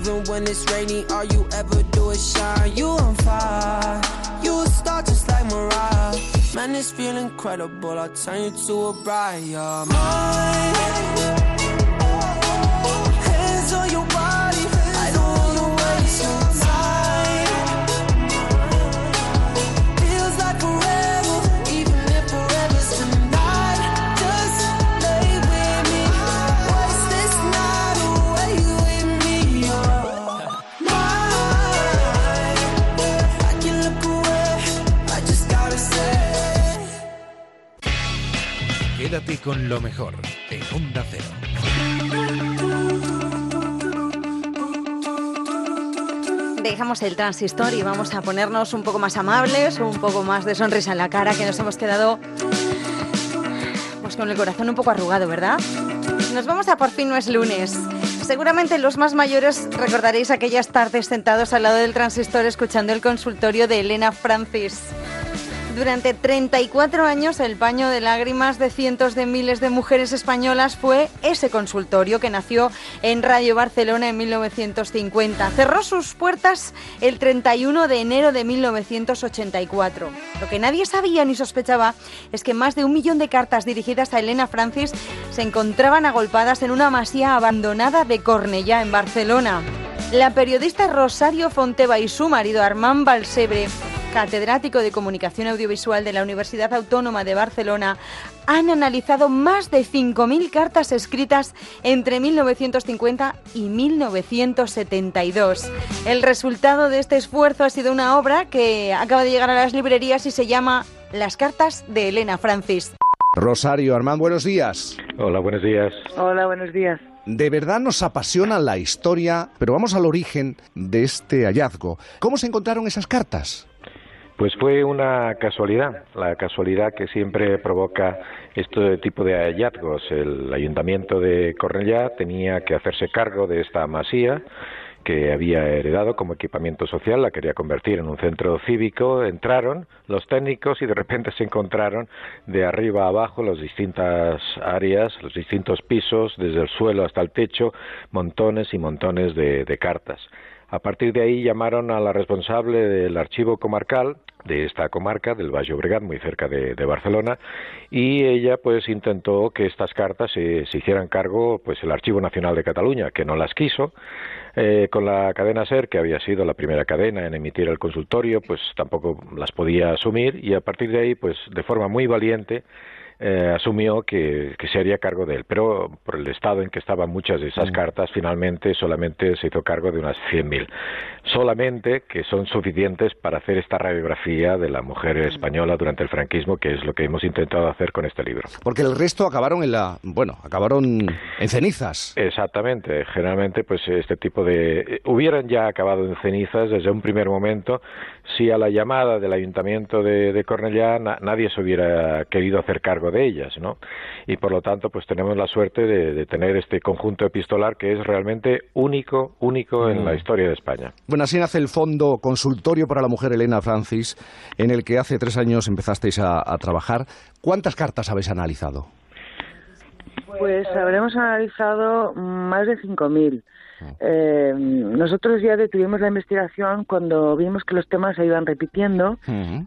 Even when it's rainy, all you ever do is shine. You on fire. You a star just like Mariah. Man, this feel incredible. I'll turn you to a bride. You're mine. Quédate con lo mejor en Onda Cero. Dejamos el transistor y vamos a ponernos un poco más amables, un poco más de sonrisa en la cara, que nos hemos quedado pues con el corazón un poco arrugado, ¿verdad? Nos vamos a por fin no es lunes. Seguramente los más mayores recordaréis aquellas tardes sentados al lado del transistor escuchando el consultorio de Elena Francis. Durante 34 años el paño de lágrimas de cientos de miles de mujeres españolas fue ese consultorio que nació en Radio Barcelona en 1950. Cerró sus puertas el 31 de enero de 1984. Lo que nadie sabía ni sospechaba es que más de un millón de cartas dirigidas a Elena Francis se encontraban agolpadas en una masía abandonada de Cornellá en Barcelona. La periodista Rosario Fonteva y su marido Armand Balsebre catedrático de Comunicación Audiovisual de la Universidad Autónoma de Barcelona, han analizado más de 5.000 cartas escritas entre 1950 y 1972. El resultado de este esfuerzo ha sido una obra que acaba de llegar a las librerías y se llama Las cartas de Elena Francis. Rosario, Armand, buenos días. Hola, buenos días. Hola, buenos días. De verdad nos apasiona la historia, pero vamos al origen de este hallazgo. ¿Cómo se encontraron esas cartas? Pues fue una casualidad, la casualidad que siempre provoca este tipo de hallazgos. El ayuntamiento de Cornellá tenía que hacerse cargo de esta masía que había heredado como equipamiento social, la quería convertir en un centro cívico, entraron los técnicos y de repente se encontraron de arriba a abajo las distintas áreas, los distintos pisos, desde el suelo hasta el techo, montones y montones de, de cartas. A partir de ahí llamaron a la responsable del archivo comarcal, de esta comarca del Valle Obregat, muy cerca de, Barcelona, y ella pues intentó que estas cartas se, hicieran cargo pues el Archivo Nacional de Cataluña, que no las quiso, eh, con la cadena SER, que había sido la primera cadena en emitir el consultorio, pues tampoco las podía asumir y a partir de ahí, pues de forma muy valiente, eh, asumió que, se haría cargo de él. Pero por el estado en que estaban muchas de esas mm. cartas, finalmente solamente se hizo cargo de unas 100.000. Solamente que son suficientes para hacer esta radiografía de la mujer mm. española durante el franquismo, que es lo que hemos intentado hacer con este libro. Porque el resto acabaron en la, bueno, acabaron en cenizas. Exactamente. Generalmente, pues este tipo de hubieran ya acabado en cenizas desde un primer momento si a la llamada del ayuntamiento de, de Cornellá nadie se hubiera querido hacer cargo de ellas, ¿no? Y por lo tanto, pues tenemos la suerte de, tener este conjunto epistolar que es realmente único, único en la mm. historia de España. Bueno, así nace el Fondo Consultorio para la Mujer Elena Francis, en el que hace tres años empezasteis a, a trabajar. ¿Cuántas cartas habéis analizado? Pues habremos analizado más de 5.000. Eh, nosotros ya detuvimos la investigación cuando vimos que los temas se iban repitiendo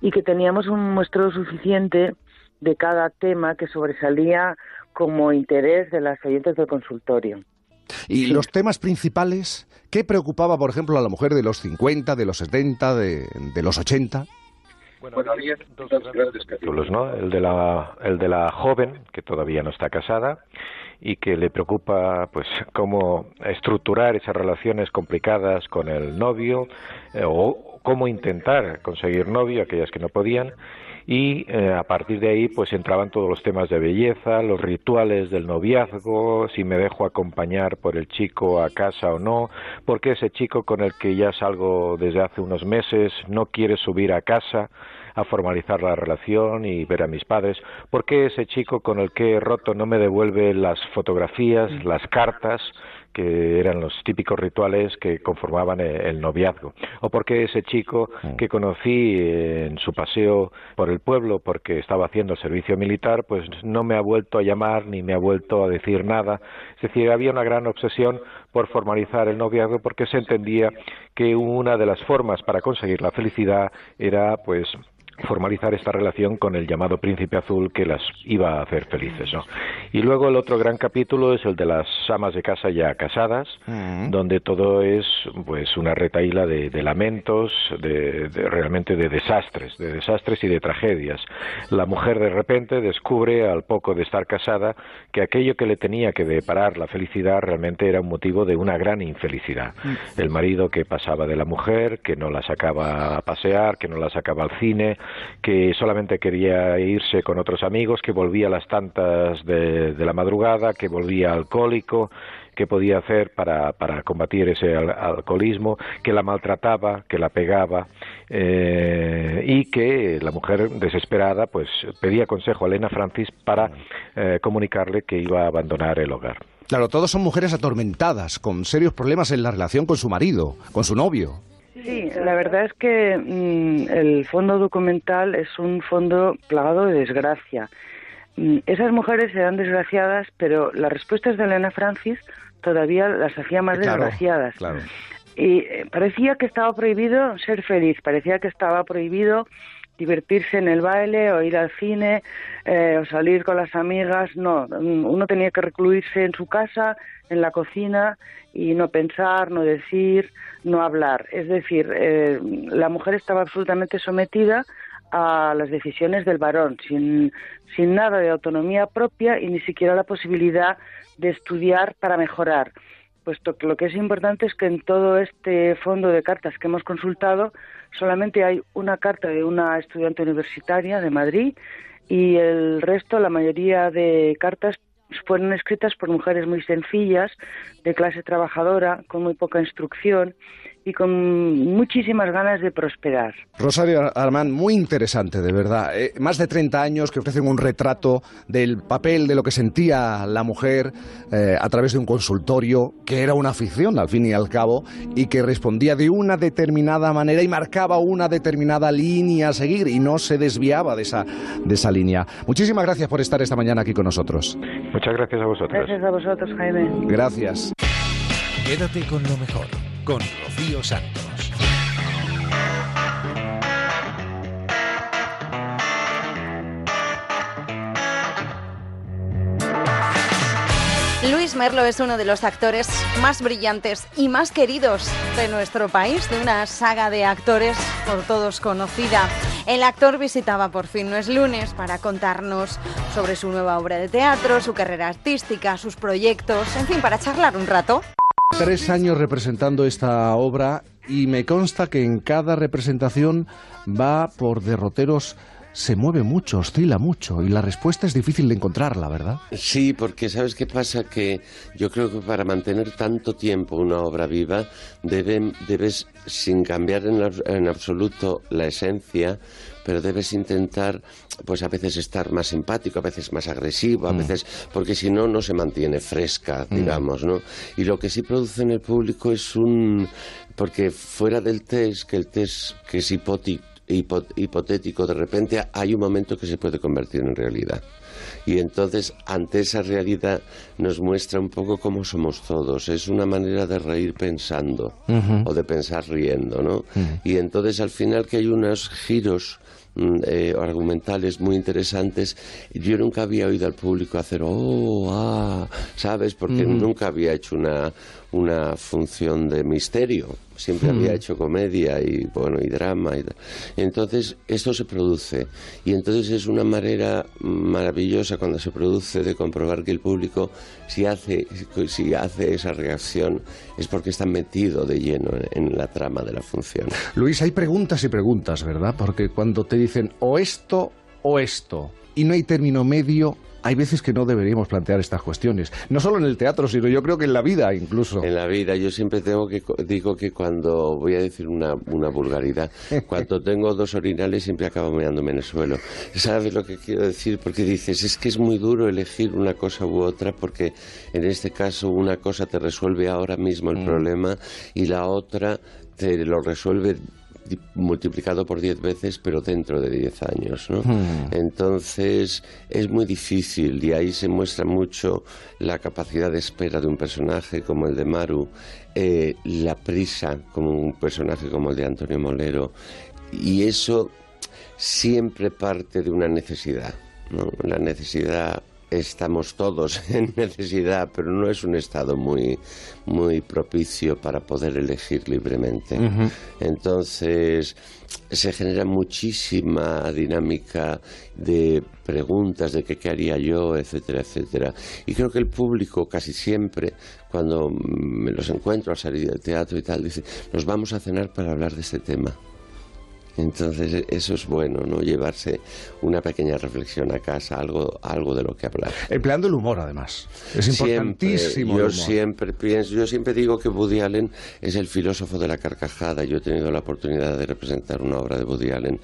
y que teníamos un muestreo suficiente de cada tema que sobresalía como interés de las oyentes del consultorio. ¿Y los temas principales? ¿Qué preocupaba, por ejemplo, a la mujer de los 50, de los 70, de, de los 80? Bueno, había dos grandes capítulos, ¿no? El de, la, el de la joven, que todavía no está casada, y que le preocupa, pues, cómo estructurar esas relaciones complicadas con el novio, eh, o cómo intentar conseguir novio, aquellas que no podían, y eh, a partir de ahí pues entraban todos los temas de belleza, los rituales del noviazgo, si me dejo acompañar por el chico a casa o no, porque ese chico con el que ya salgo desde hace unos meses no quiere subir a casa a formalizar la relación y ver a mis padres, por qué ese chico con el que he roto no me devuelve las fotografías, las cartas, que eran los típicos rituales que conformaban e-, el noviazgo. O porque ese chico mm. que conocí en su paseo por el pueblo porque estaba haciendo servicio militar, pues no me ha vuelto a llamar ni me ha vuelto a decir nada. Es decir, había una gran obsesión por formalizar el noviazgo porque se entendía que una de las formas para conseguir la felicidad era pues formalizar esta relación con el llamado príncipe azul que las iba a hacer felices. ¿no? Y luego el otro gran capítulo es el de las amas de casa ya casadas, mm. donde todo es pues una retaíla de, lamentos, de, realmente de desastres, de desastres y de tragedias. La mujer de repente descubre al poco de estar casada que aquello que le tenía que deparar la felicidad realmente era un motivo de una gran infelicidad. Mm. El marido que pasaba de la mujer, que no la sacaba a pasear, que no la sacaba al cine, que solamente quería irse con otros amigos, que volvía a las tantas de, la madrugada, que volvía alcohólico, que podía hacer para, para combatir ese alcoholismo, que la maltrataba, que la pegaba eh, y que la mujer desesperada pues pedía consejo a Elena Francis para eh, comunicarle que iba a abandonar el hogar. Claro, todos son mujeres atormentadas, con serios problemas en la relación con su marido, con su novio. Sí, la verdad es que mm, el fondo documental es un fondo plagado de desgracia. Mm, esas mujeres eran desgraciadas, pero las respuestas de Elena Francis todavía las hacía más desgraciadas. Y eh, parecía que estaba prohibido ser feliz, parecía que estaba prohibido divertirse en el baile o ir al cine eh, o salir con las amigas. No, mm, uno tenía que recluirse en su casa, en la cocina y no pensar, no decir, no hablar. Es decir, eh, la mujer estaba absolutamente sometida a las decisiones del varón, sin, sin nada de autonomía propia y ni siquiera la posibilidad de estudiar para mejorar puesto que lo que es importante es que en todo este fondo de cartas que hemos consultado solamente hay una carta de una estudiante universitaria de Madrid y el resto, la mayoría de cartas fueron escritas por mujeres muy sencillas, de clase trabajadora, con muy poca instrucción y con muchísimas ganas de prosperar. Rosario Armán, muy interesante, de verdad. Eh, más de 30 años que ofrecen un retrato del papel de lo que sentía la mujer eh, a través de un consultorio, que era una afición al fin y al cabo, y que respondía de una determinada manera y marcaba una determinada línea a seguir y no se desviaba de esa, de esa línea. Muchísimas gracias por estar esta mañana aquí con nosotros. Muchas gracias a vosotros. Gracias a vosotros, Jaime. Gracias. Quédate con lo mejor con Rocío Santos. Luis Merlo es uno de los actores más brillantes y más queridos de nuestro país, de una saga de actores por todos conocida. El actor visitaba por fin No es lunes para contarnos sobre su nueva obra de teatro, su carrera artística, sus proyectos, en fin, para charlar un rato. Tres años representando esta obra y me consta que en cada representación va por derroteros se mueve mucho, oscila mucho y la respuesta es difícil de encontrarla, ¿verdad? Sí, porque ¿sabes qué pasa? Que yo creo que para mantener tanto tiempo una obra viva debes, sin cambiar en, en absoluto la esencia, pero debes intentar, pues a veces estar más simpático, a veces más agresivo, a mm. veces, porque si no, no se mantiene fresca, mm. digamos, ¿no? Y lo que sí produce en el público es un, porque fuera del test, que el test que es hipótico, hipotético, de repente hay un momento que se puede convertir en realidad. Y entonces, ante esa realidad, nos muestra un poco cómo somos todos. Es una manera de reír pensando o de pensar riendo, ¿no? Y entonces, al final, que hay unos giros mm, eh, argumentales muy interesantes. Yo nunca había oído al público hacer, oh, ah, ¿sabes? Porque nunca había hecho una, una función de misterio siempre había hmm. hecho comedia y bueno y drama y entonces esto se produce. Y entonces es una manera maravillosa cuando se produce de comprobar que el público si hace si hace esa reacción es porque está metido de lleno en la trama de la función. Luis hay preguntas y preguntas verdad porque cuando te dicen o esto o esto y no hay término medio hay veces que no deberíamos plantear estas cuestiones. No solo en el teatro, sino yo creo que en la vida incluso. En la vida, yo siempre tengo que digo que cuando voy a decir una, una vulgaridad, cuando tengo dos orinales siempre acabo meándome en el suelo. ¿Sabes lo que quiero decir? Porque dices, es que es muy duro elegir una cosa u otra, porque en este caso una cosa te resuelve ahora mismo el mm. problema y la otra te lo resuelve multiplicado por 10 veces, pero dentro de 10 años. ¿no? Hmm. Entonces es muy difícil y ahí se muestra mucho la capacidad de espera de un personaje como el de Maru, eh, la prisa como un personaje como el de Antonio Molero, y eso siempre parte de una necesidad. ¿no? La necesidad estamos todos en necesidad, pero no es un estado muy, muy propicio para poder elegir libremente. Entonces, se genera muchísima dinámica de preguntas de qué, haría yo, etcétera, etcétera. Y creo que el público casi siempre, cuando me los encuentro al salir del teatro y tal, dice, nos vamos a cenar para hablar de este tema. Entonces eso es bueno, ¿no? Llevarse una pequeña reflexión a casa, algo, algo de lo que hablar. Empleando el humor, además. Es importantísimo. yo siempre pienso, yo siempre digo que Woody Allen es el filósofo de la carcajada. Yo he tenido la oportunidad de representar una obra de Woody Allen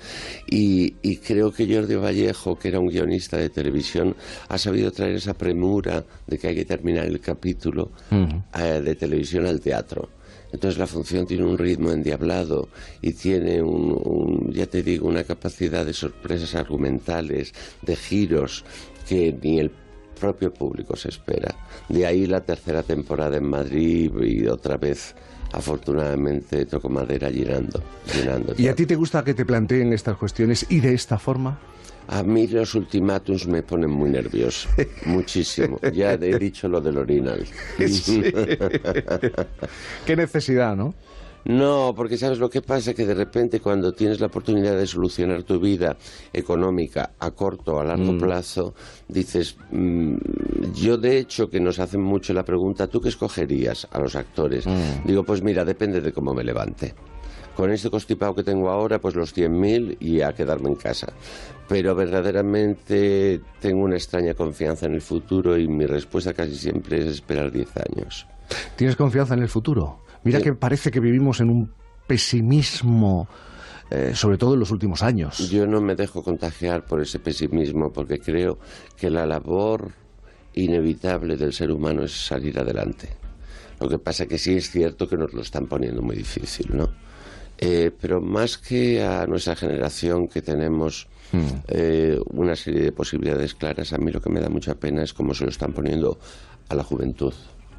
y, creo que Jordi Vallejo, que era un guionista de televisión, ha sabido traer esa premura de que hay que terminar el capítulo eh, de televisión al teatro. Entonces la función tiene un ritmo endiablado y tiene un, ya te digo, una capacidad de sorpresas argumentales, de giros que ni el propio público se espera. De ahí la tercera temporada en Madrid y otra vez afortunadamente toco madera llenando, llenando. ¿Y a ti te gusta que te planteen estas cuestiones y de esta forma? A mí los ultimátums me ponen muy nervioso, muchísimo. Ya he dicho lo del orinal. Qué necesidad, ¿no? No, porque sabes lo que pasa, que de repente cuando tienes la oportunidad de solucionar tu vida económica a corto o a largo mm. plazo, dices, mm, yo de hecho que nos hacen mucho la pregunta, ¿tú qué escogerías a los actores? Mm. Digo, pues mira, depende de cómo me levante con este constipado que tengo ahora, pues los 100.000 y a quedarme en casa. Pero verdaderamente tengo una extraña confianza en el futuro y mi respuesta casi siempre es esperar 10 años. ¿Tienes confianza en el futuro? Mira que parece que vivimos en un pesimismo. Eh, sobre todo en los últimos años. Yo no me dejo contagiar por ese pesimismo porque creo que la labor inevitable del ser humano es salir adelante. Lo que pasa que sí es cierto que nos lo están poniendo muy difícil, ¿no? Eh, pero más que a nuestra generación que tenemos hmm. eh, una serie de posibilidades claras, a mí lo que me da mucha pena es cómo se lo están poniendo a la juventud,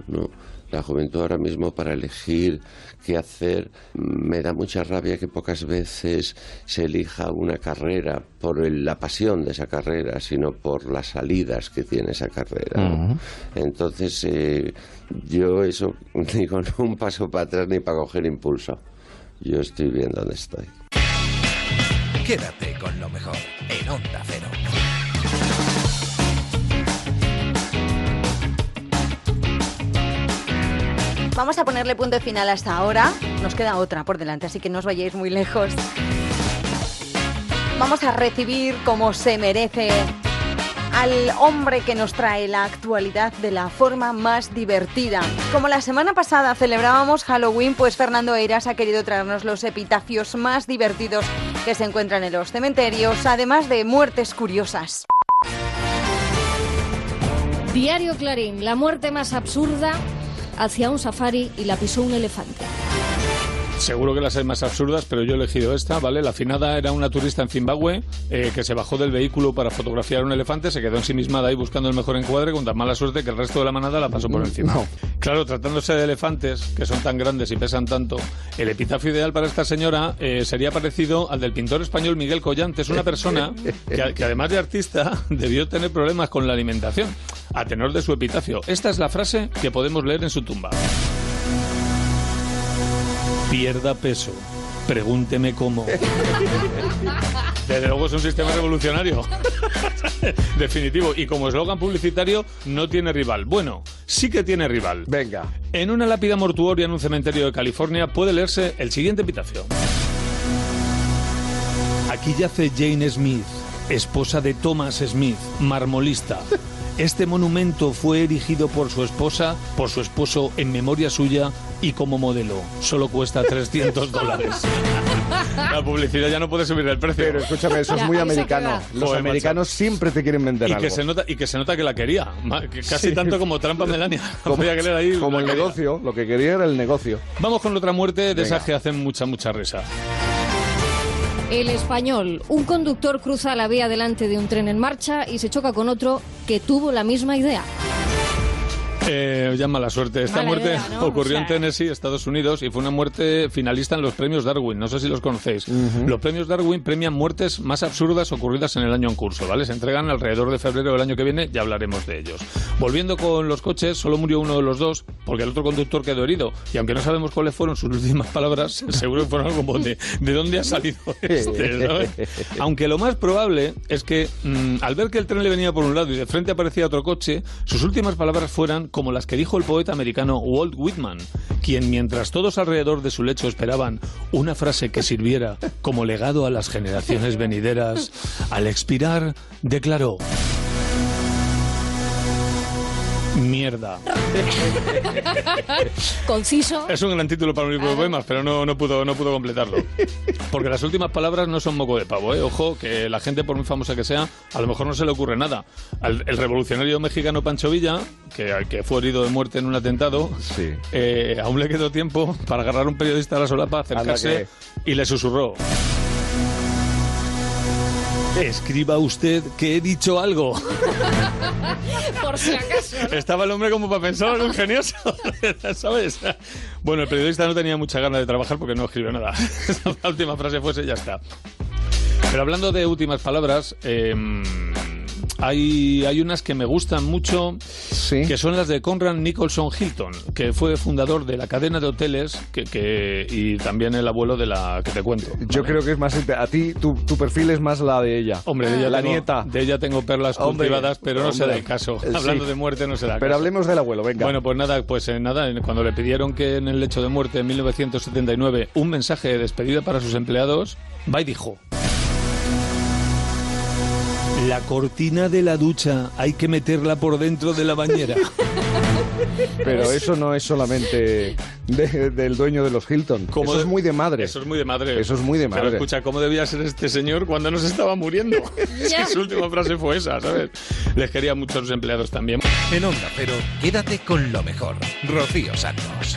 ¿no? La juventud ahora mismo para elegir qué hacer, me da mucha rabia que pocas veces se elija una carrera por la pasión de esa carrera, sino por las salidas que tiene esa carrera. Entonces, eh, yo eso digo, no un paso para atrás ni para coger impulso. Yo estoy bien donde estoy. Quédate con lo mejor en Onda Cero. Vamos a ponerle punto final hasta ahora. Nos queda otra por delante, así que no os vayáis muy lejos. Vamos a recibir como se merece al hombre que nos trae la actualidad de la forma más divertida. Como la semana pasada celebrábamos Halloween, pues Fernando Eiras ha querido traernos los epitafios más divertidos que se encuentran en los cementerios, además de muertes curiosas. Diario Clarín, la muerte más absurda hacia un safari y la pisó un elefante. Seguro que las hay más absurdas, pero yo he elegido esta, ¿vale? La finada era una turista en Zimbabue eh, que se bajó del vehículo para fotografiar un elefante, se quedó ensimismada ahí buscando el mejor encuadre con tan mala suerte que el resto de la manada la pasó por encima. Claro, tratándose de elefantes, que son tan grandes y pesan tanto, el epitafio ideal para esta señora eh, sería parecido al del pintor español Miguel Collante. Es una persona que, que además de artista debió tener problemas con la alimentación, a tenor de su epitafio. Esta es la frase que podemos leer en su tumba. Pierda peso. Pregúnteme cómo. Desde luego es un sistema revolucionario. Definitivo. Y como eslogan publicitario, no tiene rival. Bueno, sí que tiene rival. Venga. En una lápida mortuoria en un cementerio de California puede leerse el siguiente epitafio. Aquí yace Jane Smith, esposa de Thomas Smith, marmolista. Este monumento fue erigido por su esposa, por su esposo en memoria suya y como modelo. Solo cuesta 300 dólares. La publicidad ya no puede subir el precio. Pero escúchame, eso es muy americano. Los americanos siempre te quieren vender y algo. Que se nota, y que se nota que la quería. Casi tanto como Trampa Melania. Como, como el negocio. Lo que quería era el negocio. Vamos con otra muerte de esas que hacen mucha, mucha risa. El español. Un conductor cruza la vía delante de un tren en marcha y se choca con otro que tuvo la misma idea. Eh, ya mala suerte. Esta muerte ocurrió en Tennessee, Estados Unidos, y fue una muerte finalista en los premios Darwin. No sé si los conocéis. Los premios Darwin premian muertes más absurdas ocurridas en el año en curso, ¿vale? Se entregan alrededor de febrero del año que viene, ya hablaremos de ellos. Volviendo con los coches, solo murió uno de los dos, porque el otro conductor quedó herido. Y aunque no sabemos cuáles fueron sus últimas palabras, seguro que fueron algo como de ¿de dónde ha salido este? Aunque lo más probable es que mm, al ver que el tren le venía por un lado y de frente aparecía otro coche, sus últimas palabras fueran como las que dijo el poeta americano Walt Whitman, quien mientras todos alrededor de su lecho esperaban una frase que sirviera como legado a las generaciones venideras, al expirar declaró Mierda. Conciso. Es un gran título para un libro de poemas, pero no, no, pudo, no pudo completarlo. Porque las últimas palabras no son moco de pavo, ¿eh? Ojo, que la gente, por muy famosa que sea, a lo mejor no se le ocurre nada. el revolucionario mexicano Pancho Villa, que, que fue herido de muerte en un atentado, eh, aún le quedó tiempo para agarrar a un periodista a la solapa, acercarse y le susurró. Escriba usted que he dicho algo. Por si acaso. Estaba el hombre como para pensar algo ingenioso. ¿Sabes? Bueno, el periodista no tenía mucha ganas de trabajar porque no escribió nada. La última frase fuese ya está. Pero hablando de últimas palabras, eh, hay, hay unas que me gustan mucho, que son las de Conrad Nicholson Hilton, que fue fundador de la cadena de hoteles que, que, y también el abuelo de la que te cuento. Yo creo que es más... A ti, tu, tu, perfil es más la de ella. Hombre, de ella la tengo, nieta. De ella tengo perlas cultivadas, pero no se da el caso. Hablando de muerte no se da el Pero hablemos del abuelo, venga. Bueno, pues nada, pues eh, nada, cuando le pidieron que en el lecho de muerte en 1979 un mensaje de despedida para sus empleados, va y dijo... La cortina de la ducha hay que meterla por dentro de la bañera. Pero eso no es solamente de, del dueño de los Hilton. Como eso es muy de madre. Eso es muy de madre. Eso es muy de madre. Pero escucha, ¿cómo debía ser este señor cuando no se estaba muriendo? Su última frase fue esa, ¿sabes? Les quería mucho a sus empleados también. En Onda, pero quédate con lo mejor. Rocío Santos.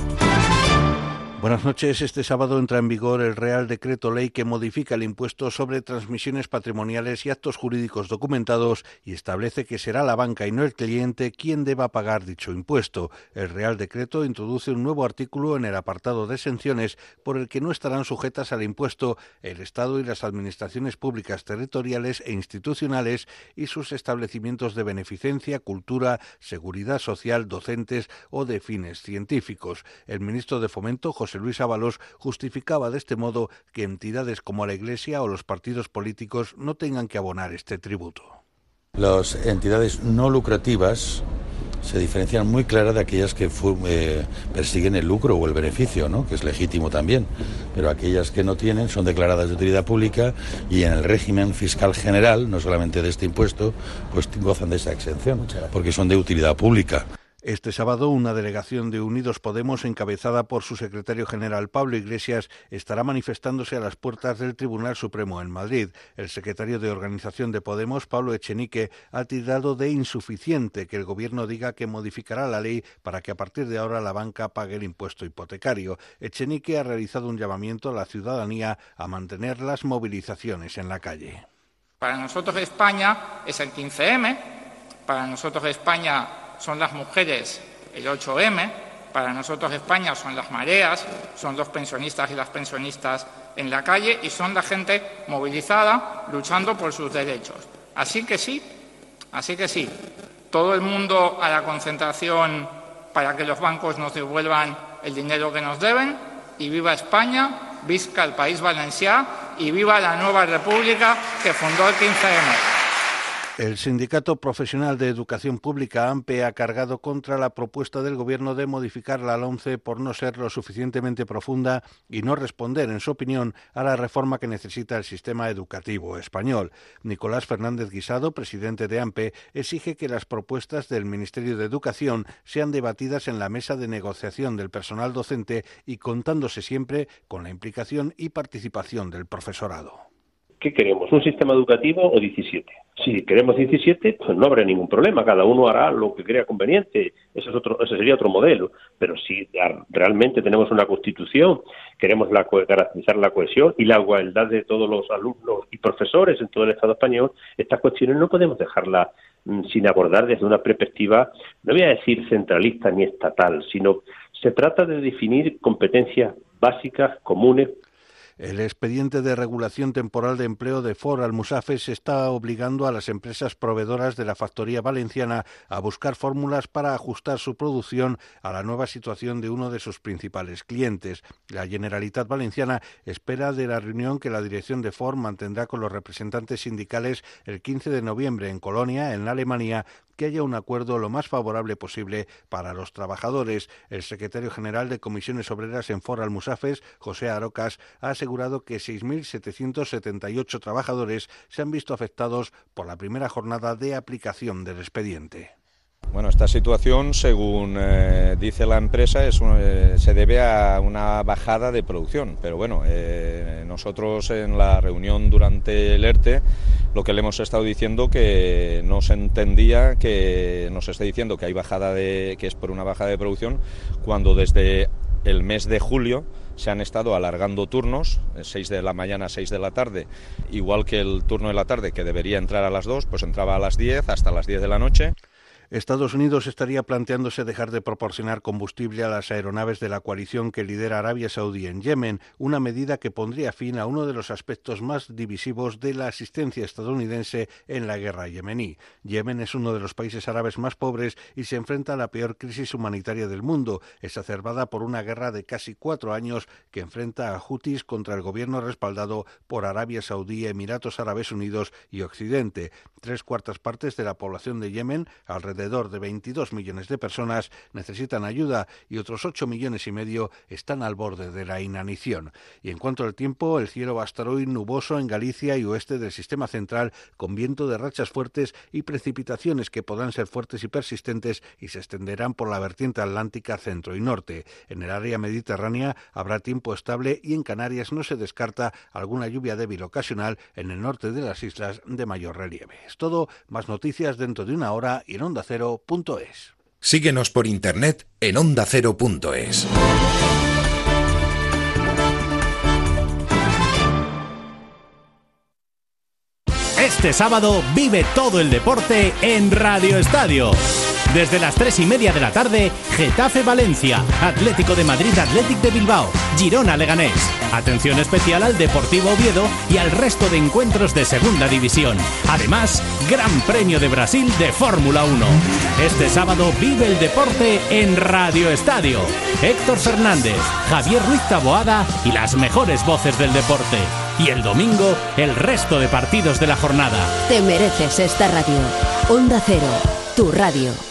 Buenas noches. Este sábado entra en vigor el Real Decreto Ley que modifica el impuesto sobre transmisiones patrimoniales y actos jurídicos documentados y establece que será la banca y no el cliente quien deba pagar dicho impuesto. El Real Decreto introduce un nuevo artículo en el apartado de exenciones por el que no estarán sujetas al impuesto el Estado y las administraciones públicas territoriales e institucionales y sus establecimientos de beneficencia, cultura, seguridad social, docentes o de fines científicos. El ministro de Fomento, José Luis Ábalos justificaba de este modo que entidades como la Iglesia o los partidos políticos no tengan que abonar este tributo. Las entidades no lucrativas se diferencian muy clara de aquellas que eh, persiguen el lucro o el beneficio, ¿no? que es legítimo también, pero aquellas que no tienen son declaradas de utilidad pública y en el régimen fiscal general, no solamente de este impuesto, pues gozan de esa exención, porque son de utilidad pública. Este sábado, una delegación de Unidos Podemos, encabezada por su secretario general Pablo Iglesias, estará manifestándose a las puertas del Tribunal Supremo en Madrid. El secretario de Organización de Podemos, Pablo Echenique, ha tirado de insuficiente que el Gobierno diga que modificará la ley para que a partir de ahora la banca pague el impuesto hipotecario. Echenique ha realizado un llamamiento a la ciudadanía a mantener las movilizaciones en la calle. Para nosotros España es el 15M, para nosotros España son las mujeres el 8M, para nosotros España son las mareas, son los pensionistas y las pensionistas en la calle y son la gente movilizada luchando por sus derechos. Así que sí, así que sí, todo el mundo a la concentración para que los bancos nos devuelvan el dinero que nos deben y viva España, visca el país valenciano y viva la nueva república que fundó el 15M. El Sindicato Profesional de Educación Pública, AMPE, ha cargado contra la propuesta del Gobierno de modificar la LOMCE por no ser lo suficientemente profunda y no responder, en su opinión, a la reforma que necesita el sistema educativo español. Nicolás Fernández Guisado, presidente de AMPE, exige que las propuestas del Ministerio de Educación sean debatidas en la mesa de negociación del personal docente y contándose siempre con la implicación y participación del profesorado. ¿Qué queremos? ¿Un sistema educativo o 17? Si queremos 17, pues no habrá ningún problema, cada uno hará lo que crea conveniente, ese, es otro, ese sería otro modelo. Pero si realmente tenemos una constitución, queremos la, garantizar la cohesión y la igualdad de todos los alumnos y profesores en todo el Estado español, estas cuestiones no podemos dejarlas mm, sin abordar desde una perspectiva, no voy a decir centralista ni estatal, sino se trata de definir competencias básicas, comunes, el expediente de regulación temporal de empleo de Ford Almusafes está obligando a las empresas proveedoras de la factoría valenciana a buscar fórmulas para ajustar su producción a la nueva situación de uno de sus principales clientes. La Generalitat Valenciana espera de la reunión que la dirección de Ford mantendrá con los representantes sindicales el 15 de noviembre en Colonia, en Alemania, que haya un acuerdo lo más favorable posible para los trabajadores. El secretario general de Comisiones Obreras en Ford Almusafes, José Arocas, ha asegurado que 6.778 trabajadores se han visto afectados por la primera jornada de aplicación del expediente. Bueno, esta situación, según eh, dice la empresa, es eh, se debe a una bajada de producción. Pero bueno, eh, nosotros en la reunión durante el ERTE lo que le hemos estado diciendo que no se entendía que nos esté diciendo que hay bajada de que es por una bajada de producción cuando desde el mes de julio se han estado alargando turnos, 6 de la mañana a 6 de la tarde, igual que el turno de la tarde que debería entrar a las 2, pues entraba a las 10 hasta las 10 de la noche. Estados Unidos estaría planteándose dejar de proporcionar combustible a las aeronaves de la coalición que lidera Arabia Saudí en Yemen, una medida que pondría fin a uno de los aspectos más divisivos de la asistencia estadounidense en la guerra yemení. Yemen es uno de los países árabes más pobres y se enfrenta a la peor crisis humanitaria del mundo, exacerbada por una guerra de casi cuatro años que enfrenta a Houthis contra el gobierno respaldado por Arabia Saudí, Emiratos Árabes Unidos y Occidente. Tres cuartas partes de la población de Yemen, alrededor de 22 millones de personas, necesitan ayuda y otros 8 millones y medio están al borde de la inanición. Y en cuanto al tiempo, el cielo va a estar hoy nuboso en Galicia y oeste del sistema central, con viento de rachas fuertes y precipitaciones que podrán ser fuertes y persistentes y se extenderán por la vertiente atlántica centro y norte. En el área mediterránea habrá tiempo estable y en Canarias no se descarta alguna lluvia débil ocasional en el norte de las islas de mayor relieve. Es todo, más noticias dentro de una hora y en ondacero.es. Síguenos por internet en ondacero.es. Este sábado vive todo el deporte en Radio Estadio. Desde las 3 y media de la tarde, Getafe Valencia, Atlético de Madrid Atlético de Bilbao, Girona Leganés. Atención especial al Deportivo Oviedo y al resto de encuentros de Segunda División. Además, Gran Premio de Brasil de Fórmula 1. Este sábado vive el deporte en Radio Estadio. Héctor Fernández, Javier Ruiz Taboada y las mejores voces del deporte. Y el domingo, el resto de partidos de la jornada. Te mereces esta radio. Onda Cero, tu radio.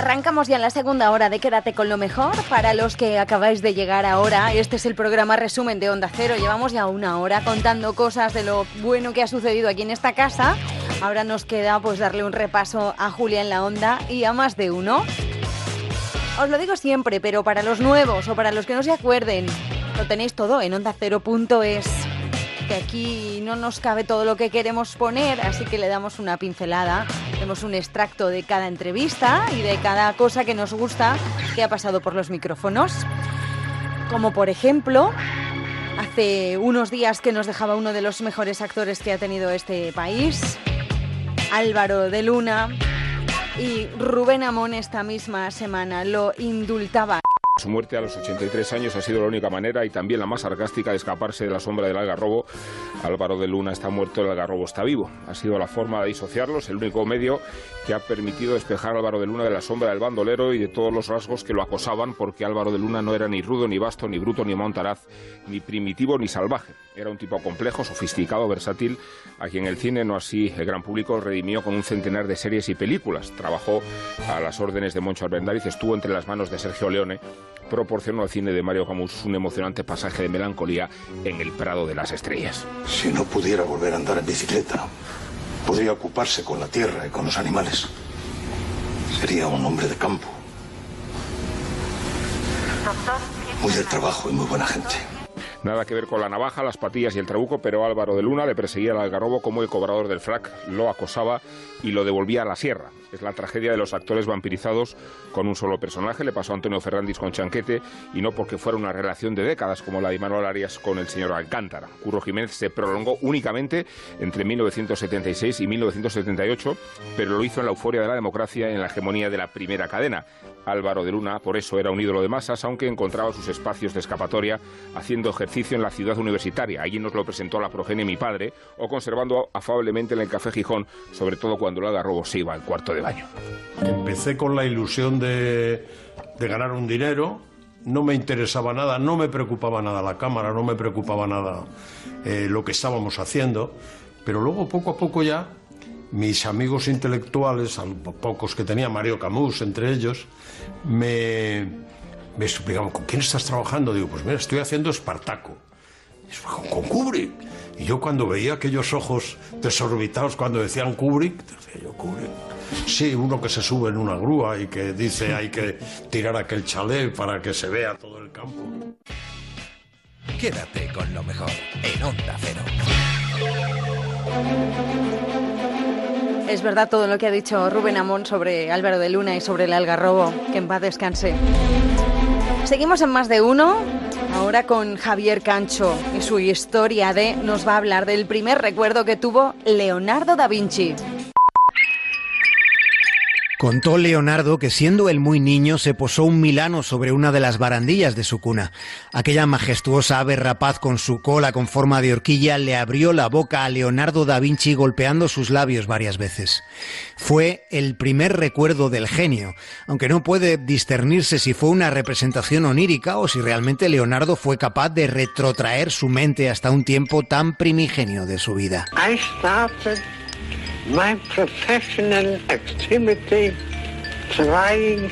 Arrancamos ya en la segunda hora de Quédate con lo mejor. Para los que acabáis de llegar ahora, este es el programa resumen de Onda Cero. Llevamos ya una hora contando cosas de lo bueno que ha sucedido aquí en esta casa. Ahora nos queda pues darle un repaso a Julia en la Onda y a más de uno. Os lo digo siempre, pero para los nuevos o para los que no se acuerden, lo tenéis todo en ondacero.es que aquí no nos cabe todo lo que queremos poner, así que le damos una pincelada. Tenemos un extracto de cada entrevista y de cada cosa que nos gusta que ha pasado por los micrófonos. Como por ejemplo, hace unos días que nos dejaba uno de los mejores actores que ha tenido este país, Álvaro de Luna, y Rubén Amón esta misma semana lo indultaba. Su muerte a los 83 años ha sido la única manera y también la más sarcástica de escaparse de la sombra del algarrobo. Álvaro de Luna está muerto, el algarrobo está vivo. Ha sido la forma de disociarlos, el único medio que ha permitido despejar Álvaro de Luna de la sombra del bandolero y de todos los rasgos que lo acosaban, porque Álvaro de Luna no era ni rudo, ni vasto, ni bruto, ni montaraz, ni primitivo, ni salvaje. Era un tipo complejo, sofisticado, versátil, a quien el cine, no así el gran público, redimió con un centenar de series y películas. Trabajó a las órdenes de Moncho Arbendáriz, estuvo entre las manos de Sergio Leone, proporcionó al cine de Mario Camus un emocionante pasaje de melancolía en el Prado de las Estrellas. Si no pudiera volver a andar en bicicleta, podría ocuparse con la tierra y con los animales. Sería un hombre de campo. Muy del trabajo y muy buena gente. Nada que ver con la navaja, las patillas y el trabuco, pero Álvaro de Luna le perseguía al algarrobo como el cobrador del frac lo acosaba y lo devolvía a la sierra. Es la tragedia de los actores vampirizados con un solo personaje. Le pasó a Antonio Fernández con Chanquete y no porque fuera una relación de décadas como la de Manuel Arias con el señor Alcántara. Curro Jiménez se prolongó únicamente entre 1976 y 1978, pero lo hizo en la euforia de la democracia en la hegemonía de la primera cadena. Álvaro de Luna, por eso era un ídolo de masas, aunque encontraba sus espacios de escapatoria haciendo en la ciudad universitaria. Allí nos lo presentó la progenie mi padre, o conservando afablemente en el Café Gijón, sobre todo cuando el algarrobo se iba al cuarto de baño. Empecé con la ilusión de, de ganar un dinero, no me interesaba nada, no me preocupaba nada la cámara, no me preocupaba nada eh, lo que estábamos haciendo, pero luego poco a poco ya mis amigos intelectuales, a pocos que tenía, Mario Camus entre ellos, me, me explicaban, ¿con quién estás trabajando? Digo, pues mira, estoy haciendo Espartaco. Con Kubrick. Y yo cuando veía aquellos ojos desorbitados cuando decían Kubrick, decía yo, Kubrick. Sí, uno que se sube en una grúa y que dice hay que tirar aquel chalet para que se vea todo el campo. Quédate con lo mejor en Onda Cero. Es verdad todo lo que ha dicho Rubén Amón sobre Álvaro de Luna y sobre el algarrobo. Que en paz descanse. Seguimos en más de uno. Ahora con Javier Cancho y su historia de nos va a hablar del primer recuerdo que tuvo Leonardo da Vinci. Contó Leonardo que siendo él muy niño se posó un milano sobre una de las barandillas de su cuna. Aquella majestuosa ave rapaz con su cola con forma de horquilla le abrió la boca a Leonardo da Vinci golpeando sus labios varias veces. Fue el primer recuerdo del genio, aunque no puede discernirse si fue una representación onírica o si realmente Leonardo fue capaz de retrotraer su mente hasta un tiempo tan primigenio de su vida.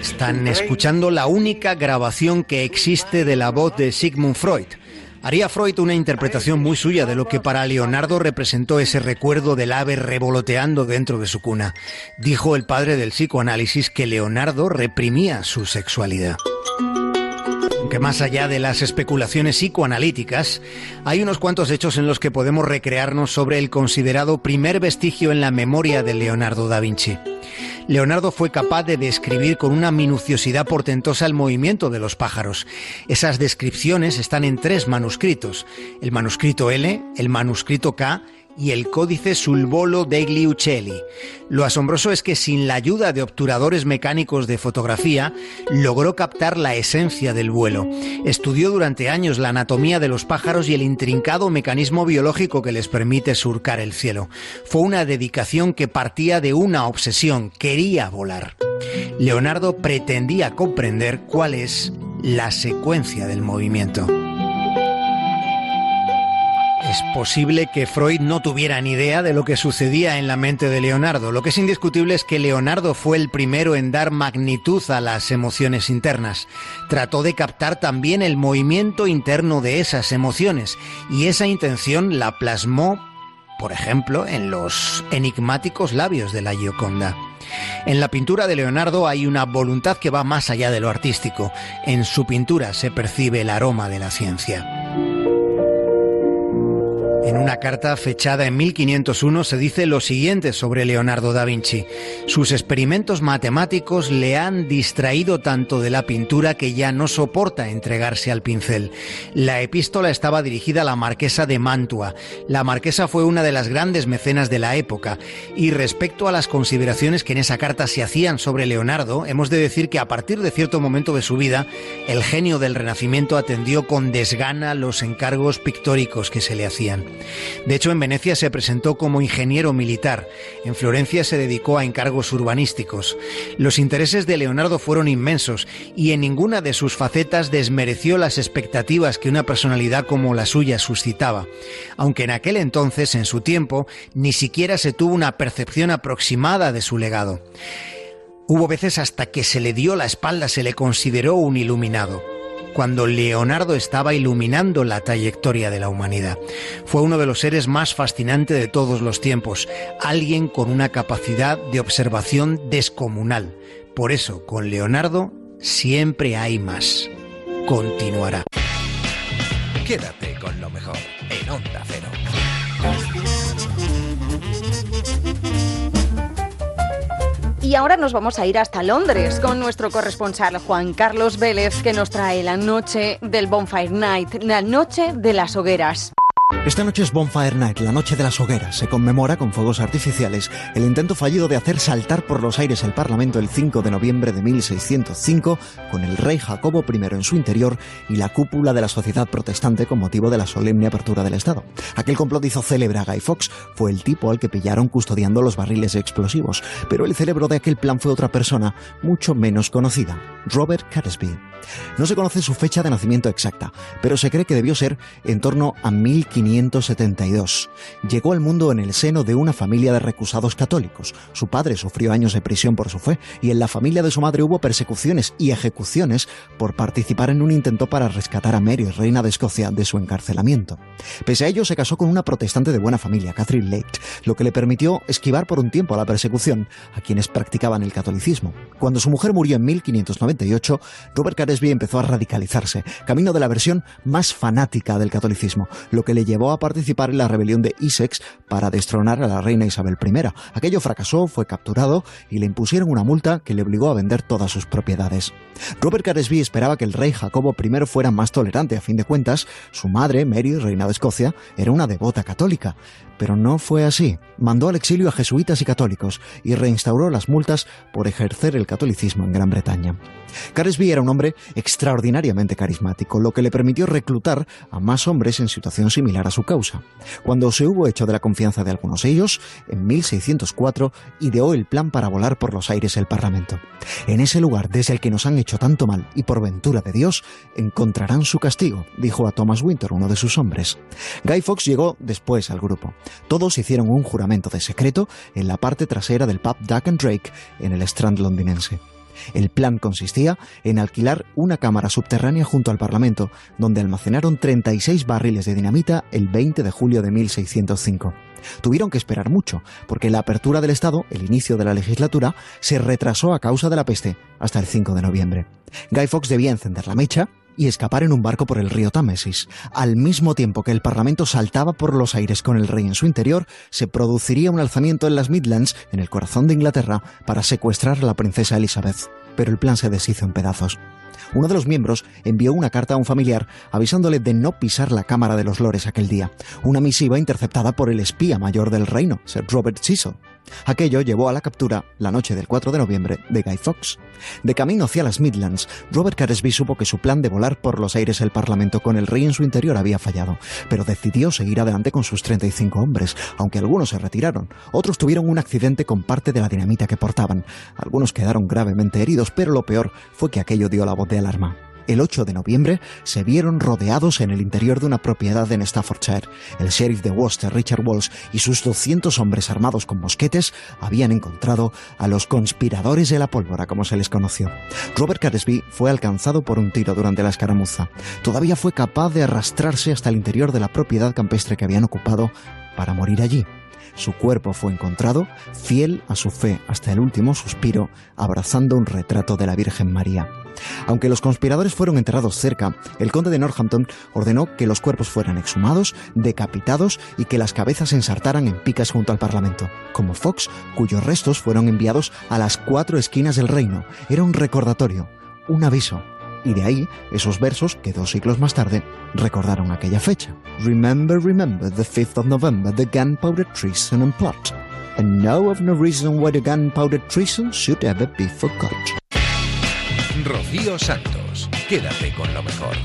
Están escuchando la única grabación que existe de la voz de Sigmund Freud. Haría Freud una interpretación muy suya de lo que para Leonardo representó ese recuerdo del ave revoloteando dentro de su cuna. Dijo el padre del psicoanálisis que Leonardo reprimía su sexualidad que más allá de las especulaciones psicoanalíticas, hay unos cuantos hechos en los que podemos recrearnos sobre el considerado primer vestigio en la memoria de Leonardo da Vinci. Leonardo fue capaz de describir con una minuciosidad portentosa el movimiento de los pájaros. Esas descripciones están en tres manuscritos, el manuscrito L, el manuscrito K y el códice Sulvolo degli Uccelli. Lo asombroso es que sin la ayuda de obturadores mecánicos de fotografía logró captar la esencia del vuelo. Estudió durante años la anatomía de los pájaros y el intrincado mecanismo biológico que les permite surcar el cielo. Fue una dedicación que partía de una obsesión, quería volar. Leonardo pretendía comprender cuál es la secuencia del movimiento. Posible que Freud no tuviera ni idea de lo que sucedía en la mente de Leonardo. Lo que es indiscutible es que Leonardo fue el primero en dar magnitud a las emociones internas. Trató de captar también el movimiento interno de esas emociones y esa intención la plasmó, por ejemplo, en los enigmáticos labios de la Gioconda. En la pintura de Leonardo hay una voluntad que va más allá de lo artístico. En su pintura se percibe el aroma de la ciencia. En una carta fechada en 1501 se dice lo siguiente sobre Leonardo da Vinci. Sus experimentos matemáticos le han distraído tanto de la pintura que ya no soporta entregarse al pincel. La epístola estaba dirigida a la marquesa de Mantua. La marquesa fue una de las grandes mecenas de la época y respecto a las consideraciones que en esa carta se hacían sobre Leonardo, hemos de decir que a partir de cierto momento de su vida, el genio del Renacimiento atendió con desgana los encargos pictóricos que se le hacían. De hecho, en Venecia se presentó como ingeniero militar. En Florencia se dedicó a encargos urbanísticos. Los intereses de Leonardo fueron inmensos y en ninguna de sus facetas desmereció las expectativas que una personalidad como la suya suscitaba. Aunque en aquel entonces, en su tiempo, ni siquiera se tuvo una percepción aproximada de su legado. Hubo veces hasta que se le dio la espalda se le consideró un iluminado cuando Leonardo estaba iluminando la trayectoria de la humanidad. Fue uno de los seres más fascinantes de todos los tiempos, alguien con una capacidad de observación descomunal. Por eso, con Leonardo siempre hay más. Continuará. Quédate con lo mejor en Onda Cero. Y ahora nos vamos a ir hasta Londres con nuestro corresponsal Juan Carlos Vélez que nos trae la noche del Bonfire Night, la noche de las hogueras. Esta noche es Bonfire Night, la noche de las hogueras. Se conmemora con fuegos artificiales el intento fallido de hacer saltar por los aires el Parlamento el 5 de noviembre de 1605, con el rey Jacobo I en su interior y la cúpula de la sociedad protestante con motivo de la solemne apertura del Estado. Aquel complot hizo célebre a Guy Fawkes, fue el tipo al que pillaron custodiando los barriles explosivos, pero el cerebro de aquel plan fue otra persona, mucho menos conocida, Robert Catesby. No se conoce su fecha de nacimiento exacta, pero se cree que debió ser en torno a 1500 1572. Llegó al mundo en el seno de una familia de recusados católicos. Su padre sufrió años de prisión por su fe y en la familia de su madre hubo persecuciones y ejecuciones por participar en un intento para rescatar a Mary, reina de Escocia, de su encarcelamiento. Pese a ello, se casó con una protestante de buena familia, Catherine Lake, lo que le permitió esquivar por un tiempo a la persecución a quienes practicaban el catolicismo. Cuando su mujer murió en 1598, Robert Caresby empezó a radicalizarse, camino de la versión más fanática del catolicismo, lo que le llevó a participar en la rebelión de Essex para destronar a la reina Isabel I. Aquello fracasó, fue capturado y le impusieron una multa que le obligó a vender todas sus propiedades. Robert Caresby esperaba que el rey Jacobo I fuera más tolerante. A fin de cuentas, su madre, Mary, reina de Escocia, era una devota católica. Pero no fue así. Mandó al exilio a jesuitas y católicos y reinstauró las multas por ejercer el catolicismo en Gran Bretaña. Caresby era un hombre extraordinariamente carismático, lo que le permitió reclutar a más hombres en situación similar a su causa. Cuando se hubo hecho de la confianza de algunos de ellos, en 1604 ideó el plan para volar por los aires el Parlamento. En ese lugar desde el que nos han hecho tanto mal y por ventura de Dios, encontrarán su castigo, dijo a Thomas Winter, uno de sus hombres. Guy Fawkes llegó después al grupo. Todos hicieron un juramento de secreto en la parte trasera del pub Duck and Drake en el Strand londinense. El plan consistía en alquilar una cámara subterránea junto al Parlamento, donde almacenaron 36 barriles de dinamita el 20 de julio de 1605. Tuvieron que esperar mucho, porque la apertura del Estado, el inicio de la legislatura, se retrasó a causa de la peste hasta el 5 de noviembre. Guy Fawkes debía encender la mecha, y escapar en un barco por el río Támesis. Al mismo tiempo que el Parlamento saltaba por los aires con el rey en su interior, se produciría un alzamiento en las Midlands, en el corazón de Inglaterra, para secuestrar a la princesa Elizabeth. Pero el plan se deshizo en pedazos. Uno de los miembros envió una carta a un familiar avisándole de no pisar la Cámara de los Lores aquel día, una misiva interceptada por el espía mayor del reino, Sir Robert Cecil. Aquello llevó a la captura, la noche del 4 de noviembre, de Guy Fawkes. De camino hacia las Midlands, Robert Caresby supo que su plan de volar por los aires el Parlamento con el rey en su interior había fallado, pero decidió seguir adelante con sus 35 hombres, aunque algunos se retiraron. Otros tuvieron un accidente con parte de la dinamita que portaban. Algunos quedaron gravemente heridos, pero lo peor fue que aquello dio la voz de alarma el 8 de noviembre, se vieron rodeados en el interior de una propiedad en Staffordshire. El sheriff de Worcester, Richard Walsh, y sus 200 hombres armados con mosquetes habían encontrado a los conspiradores de la pólvora, como se les conoció. Robert Caresby fue alcanzado por un tiro durante la escaramuza. Todavía fue capaz de arrastrarse hasta el interior de la propiedad campestre que habían ocupado para morir allí. Su cuerpo fue encontrado, fiel a su fe hasta el último suspiro, abrazando un retrato de la Virgen María. Aunque los conspiradores fueron enterrados cerca, el conde de Northampton ordenó que los cuerpos fueran exhumados, decapitados y que las cabezas se ensartaran en picas junto al Parlamento, como Fox, cuyos restos fueron enviados a las cuatro esquinas del reino. Era un recordatorio, un aviso, y de ahí esos versos que dos siglos más tarde recordaron aquella fecha. Remember, remember the 5th of November, the gunpowder treason and plot. And know of no reason why the gunpowder treason should ever be forgot. Rocío Santos, quédate con lo mejor.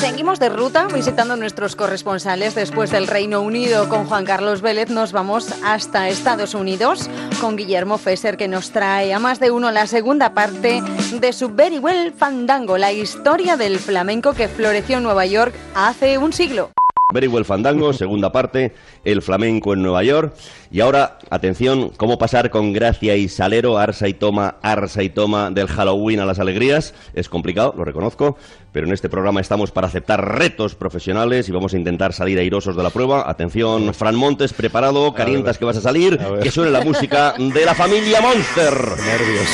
Seguimos de ruta visitando nuestros corresponsales. Después del Reino Unido con Juan Carlos Vélez nos vamos hasta Estados Unidos con Guillermo Fesser que nos trae a más de uno la segunda parte de su Very Well Fandango, la historia del flamenco que floreció en Nueva York hace un siglo. Very Well Fandango, segunda parte, el flamenco en Nueva York. Y ahora, atención, cómo pasar con gracia y salero, arsa y toma, arsa y toma, del Halloween a las alegrías. Es complicado, lo reconozco, pero en este programa estamos para aceptar retos profesionales y vamos a intentar salir airosos de la prueba. Atención, Fran Montes, preparado, calientas que vas a salir, que suene la música de la familia Monster. Nervios.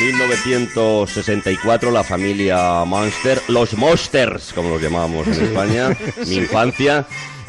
1964 la familia Monster, los Monsters, como los llamábamos en España, mi infancia,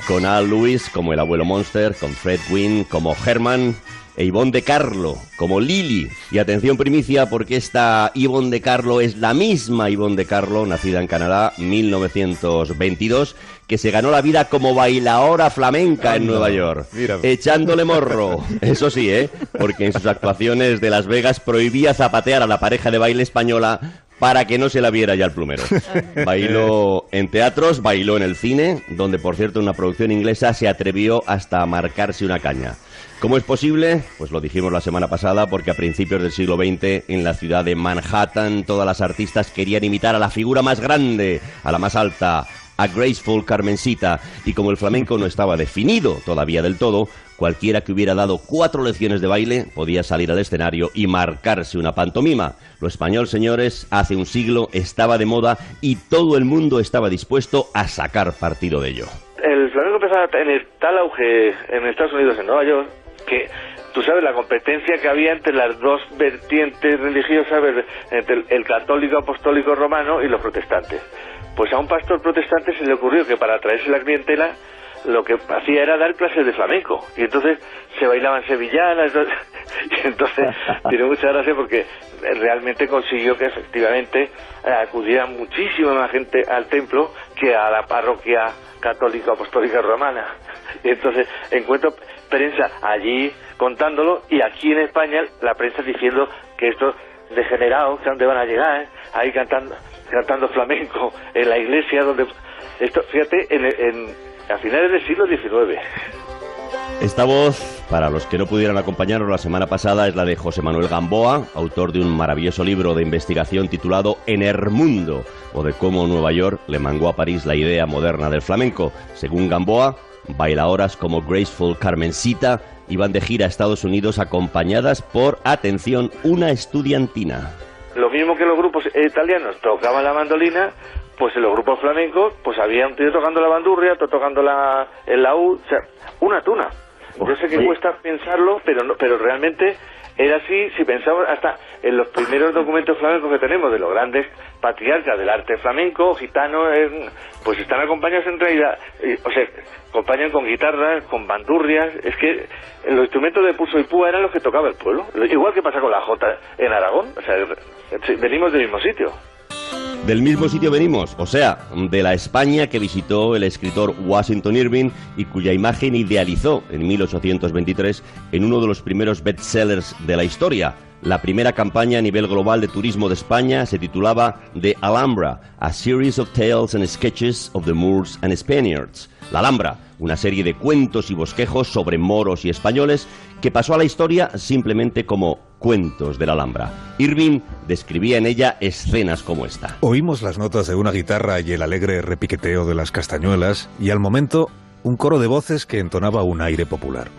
con Al Lewis como el abuelo Monster, con Fred Wynn como Herman, e Ivonne de Carlo como Lily. Y atención primicia porque esta Ivonne de Carlo es la misma Ivonne de Carlo, nacida en Canadá 1922, que se ganó la vida como bailaora flamenca en Nueva York, echándole morro. Eso sí, ¿eh? Porque en sus actuaciones de Las Vegas prohibía zapatear a la pareja de baile española para que no se la viera ya el plumero. Bailó en teatros, bailó en el cine, donde por cierto una producción inglesa se atrevió hasta a marcarse una caña. ¿Cómo es posible? Pues lo dijimos la semana pasada porque a principios del siglo XX en la ciudad de Manhattan todas las artistas querían imitar a la figura más grande, a la más alta, a Graceful Carmencita y como el flamenco no estaba definido todavía del todo, cualquiera que hubiera dado cuatro lecciones de baile podía salir al escenario y marcarse una pantomima. Lo español, señores, hace un siglo estaba de moda y todo el mundo estaba dispuesto a sacar partido de ello. El flamenco empezaba a tener tal auge en Estados Unidos, en Nueva York, que tú sabes la competencia que había entre las dos vertientes religiosas, entre el católico apostólico romano y los protestantes. Pues a un pastor protestante se le ocurrió que para atraerse la clientela lo que hacía era dar clases de flamenco. Y entonces se bailaban sevillanas. Y entonces tiene mucha gracia porque realmente consiguió que efectivamente eh, acudiera muchísima más gente al templo que a la parroquia católica apostólica romana. Y entonces encuentro prensa allí contándolo y aquí en España la prensa diciendo que estos degenerados, que dónde van a llegar, ahí cantando cantando flamenco en la iglesia donde esto fíjate en, a finales del siglo XIX esta voz, para los que no pudieran acompañarnos la semana pasada, es la de José Manuel Gamboa, autor de un maravilloso libro de investigación titulado Mundo, o de cómo Nueva York le mangó a París la idea moderna del flamenco. Según Gamboa, bailadoras como Graceful Carmencita iban de gira a Estados Unidos acompañadas por, atención, una estudiantina. Lo mismo que los grupos italianos tocaban la mandolina, pues en los grupos flamencos, pues había un tío tocando la bandurria, otro tocando la, el laúd, o sea, una tuna. Yo sé que cuesta pensarlo, pero no, pero realmente era así si pensamos hasta en los primeros documentos flamencos que tenemos de los grandes patriarcas del arte flamenco, gitano, pues están acompañados en realidad, o sea, acompañan con guitarras, con bandurrias, es que los instrumentos de pulso y púa eran los que tocaba el pueblo, igual que pasa con la jota en Aragón, o sea, venimos del mismo sitio. Del mismo sitio venimos, o sea, de la España que visitó el escritor Washington Irving y cuya imagen idealizó en 1823 en uno de los primeros bestsellers de la historia. La primera campaña a nivel global de turismo de España se titulaba The Alhambra, a series of tales and sketches of the Moors and Spaniards. La Alhambra, una serie de cuentos y bosquejos sobre moros y españoles que pasó a la historia simplemente como cuentos de la Alhambra. Irving describía en ella escenas como esta. Oímos las notas de una guitarra y el alegre repiqueteo de las castañuelas y al momento un coro de voces que entonaba un aire popular.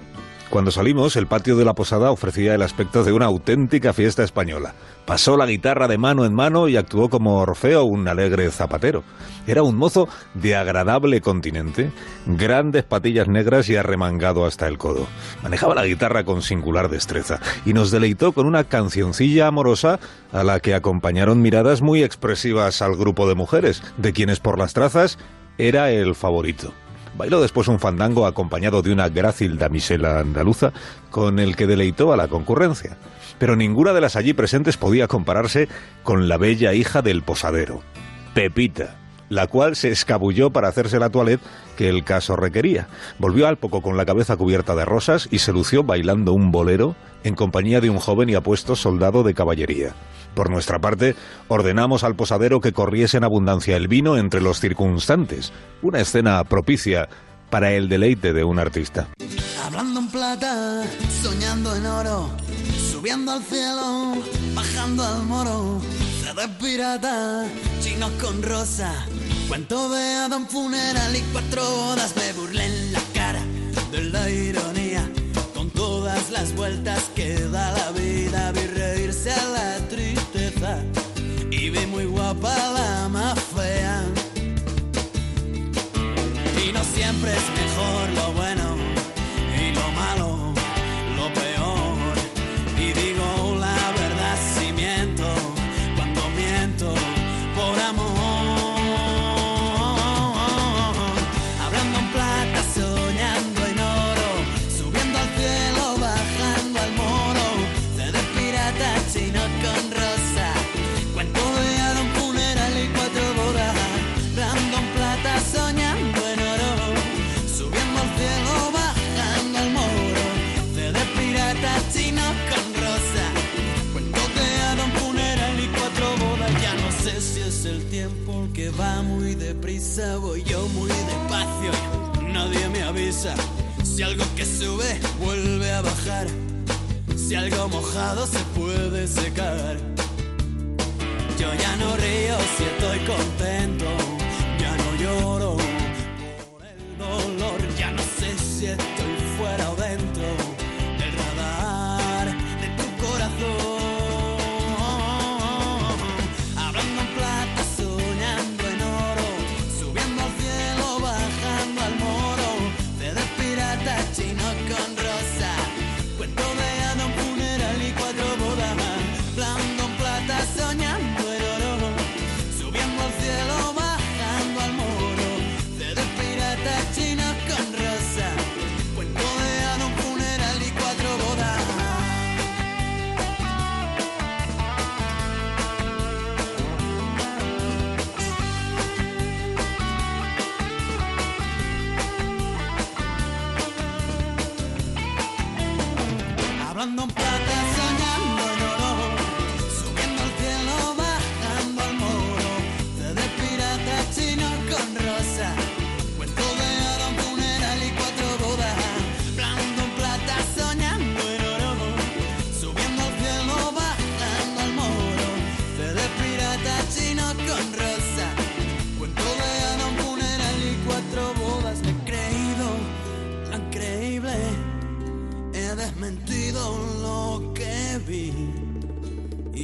Cuando salimos, el patio de la posada ofrecía el aspecto de una auténtica fiesta española. Pasó la guitarra de mano en mano y actuó como Orfeo, un alegre zapatero. Era un mozo de agradable continente, grandes patillas negras y arremangado hasta el codo. Manejaba la guitarra con singular destreza y nos deleitó con una cancioncilla amorosa a la que acompañaron miradas muy expresivas al grupo de mujeres, de quienes por las trazas era el favorito. Bailó después un fandango acompañado de una grácil damisela andaluza con el que deleitó a la concurrencia. Pero ninguna de las allí presentes podía compararse con la bella hija del posadero, Pepita, la cual se escabulló para hacerse la toilette que el caso requería. Volvió al poco con la cabeza cubierta de rosas y se lució bailando un bolero en compañía de un joven y apuesto soldado de caballería. Por nuestra parte, ordenamos al posadero que corriese en abundancia el vino entre los circunstantes, una escena propicia para el deleite de un artista. Hablando en plata, soñando en oro, subiendo al cielo, bajando al moro, con cuento Funeral y cuatro me la cara ironía las vueltas que da la vida, vi reírse a la tristeza y vi muy guapa la más fea. Y no siempre es deprisa, voy yo muy despacio, nadie me avisa. Si algo que sube vuelve a bajar, si algo mojado se puede secar. Yo ya no río si estoy contento, ya no lloro por el dolor, ya no sé si estoy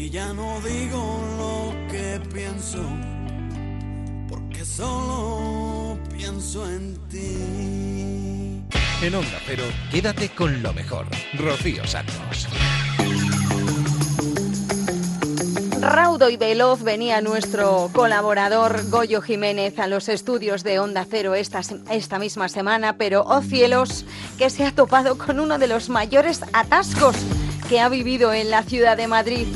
y ya no digo lo que pienso porque solo pienso en ti. En Onda Cero, quédate con lo mejor. Rocío Santos. Raudo y veloz venía nuestro colaborador Goyo Jiménez a los estudios de Onda Cero esta, esta misma semana, pero oh cielos, que se ha topado con uno de los mayores atascos que ha vivido en la ciudad de Madrid.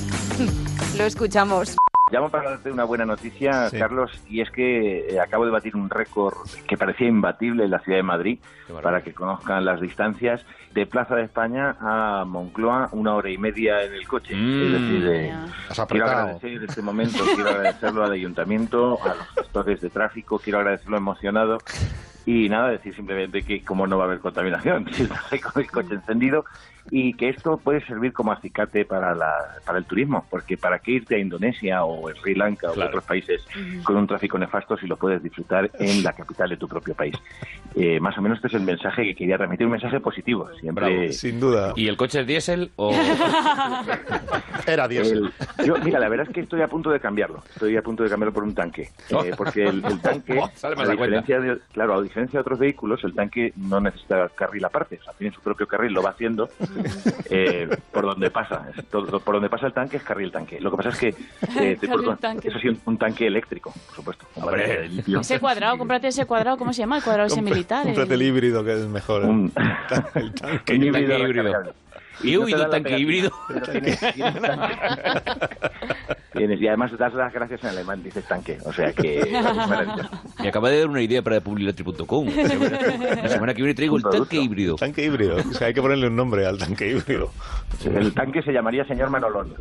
Lo escuchamos. Llamo para darte una buena noticia, Carlos, y es que eh, acabo de batir un récord que parecía imbatible en la ciudad de Madrid, para que conozcan las distancias, de Plaza de España a Moncloa, una hora y media en el coche. Es decir, eh, quiero agradecer este momento, quiero agradecerlo al ayuntamiento, a los gestores de tráfico, quiero agradecerlo emocionado. Y nada, decir simplemente que como no va a haber contaminación, si estás ahí con el coche encendido, y que esto puede servir como acicate para, la, para el turismo, porque para qué irte a Indonesia o a Sri Lanka o a otros países con un tráfico nefasto si lo puedes disfrutar en la capital de tu propio país. Eh, más o menos este es el mensaje que quería transmitir, un mensaje positivo. Siempre, sin duda. ¿Y el coche es diésel o...? Era diésel. Yo, mira, la verdad es que estoy a punto de cambiarlo. Estoy a punto de cambiarlo por un tanque. Eh, porque el, el tanque, Sale a diferencia de, claro, a diferencia de otros vehículos, el tanque no necesita carril aparte. O sea, tiene su propio carril, lo va haciendo eh, por donde pasa. Todo- por donde pasa el tanque es carril tanque. Lo que pasa es que eh, tanque. eso sí, un, un tanque eléctrico, por supuesto. Ese cuadrado, cómprate ese cuadrado, ¿cómo se llama? El cuadrado ese militar. Cómprate el el- híbrido, que es mejor. ¿eh? Un, el tanque. un híbrido recargable. Y no uy, la tanque pegatina, híbrido. pero tienes- tienes tanque. Tienes- y además das las gracias en alemán, dices tanque. O sea que. Me acaba de dar una idea para publiletri.com. La semana que viene traigo el tanque híbrido. Tanque híbrido. O sea, hay que ponerle un nombre al tanque híbrido. El tanque se llamaría señor Manolón.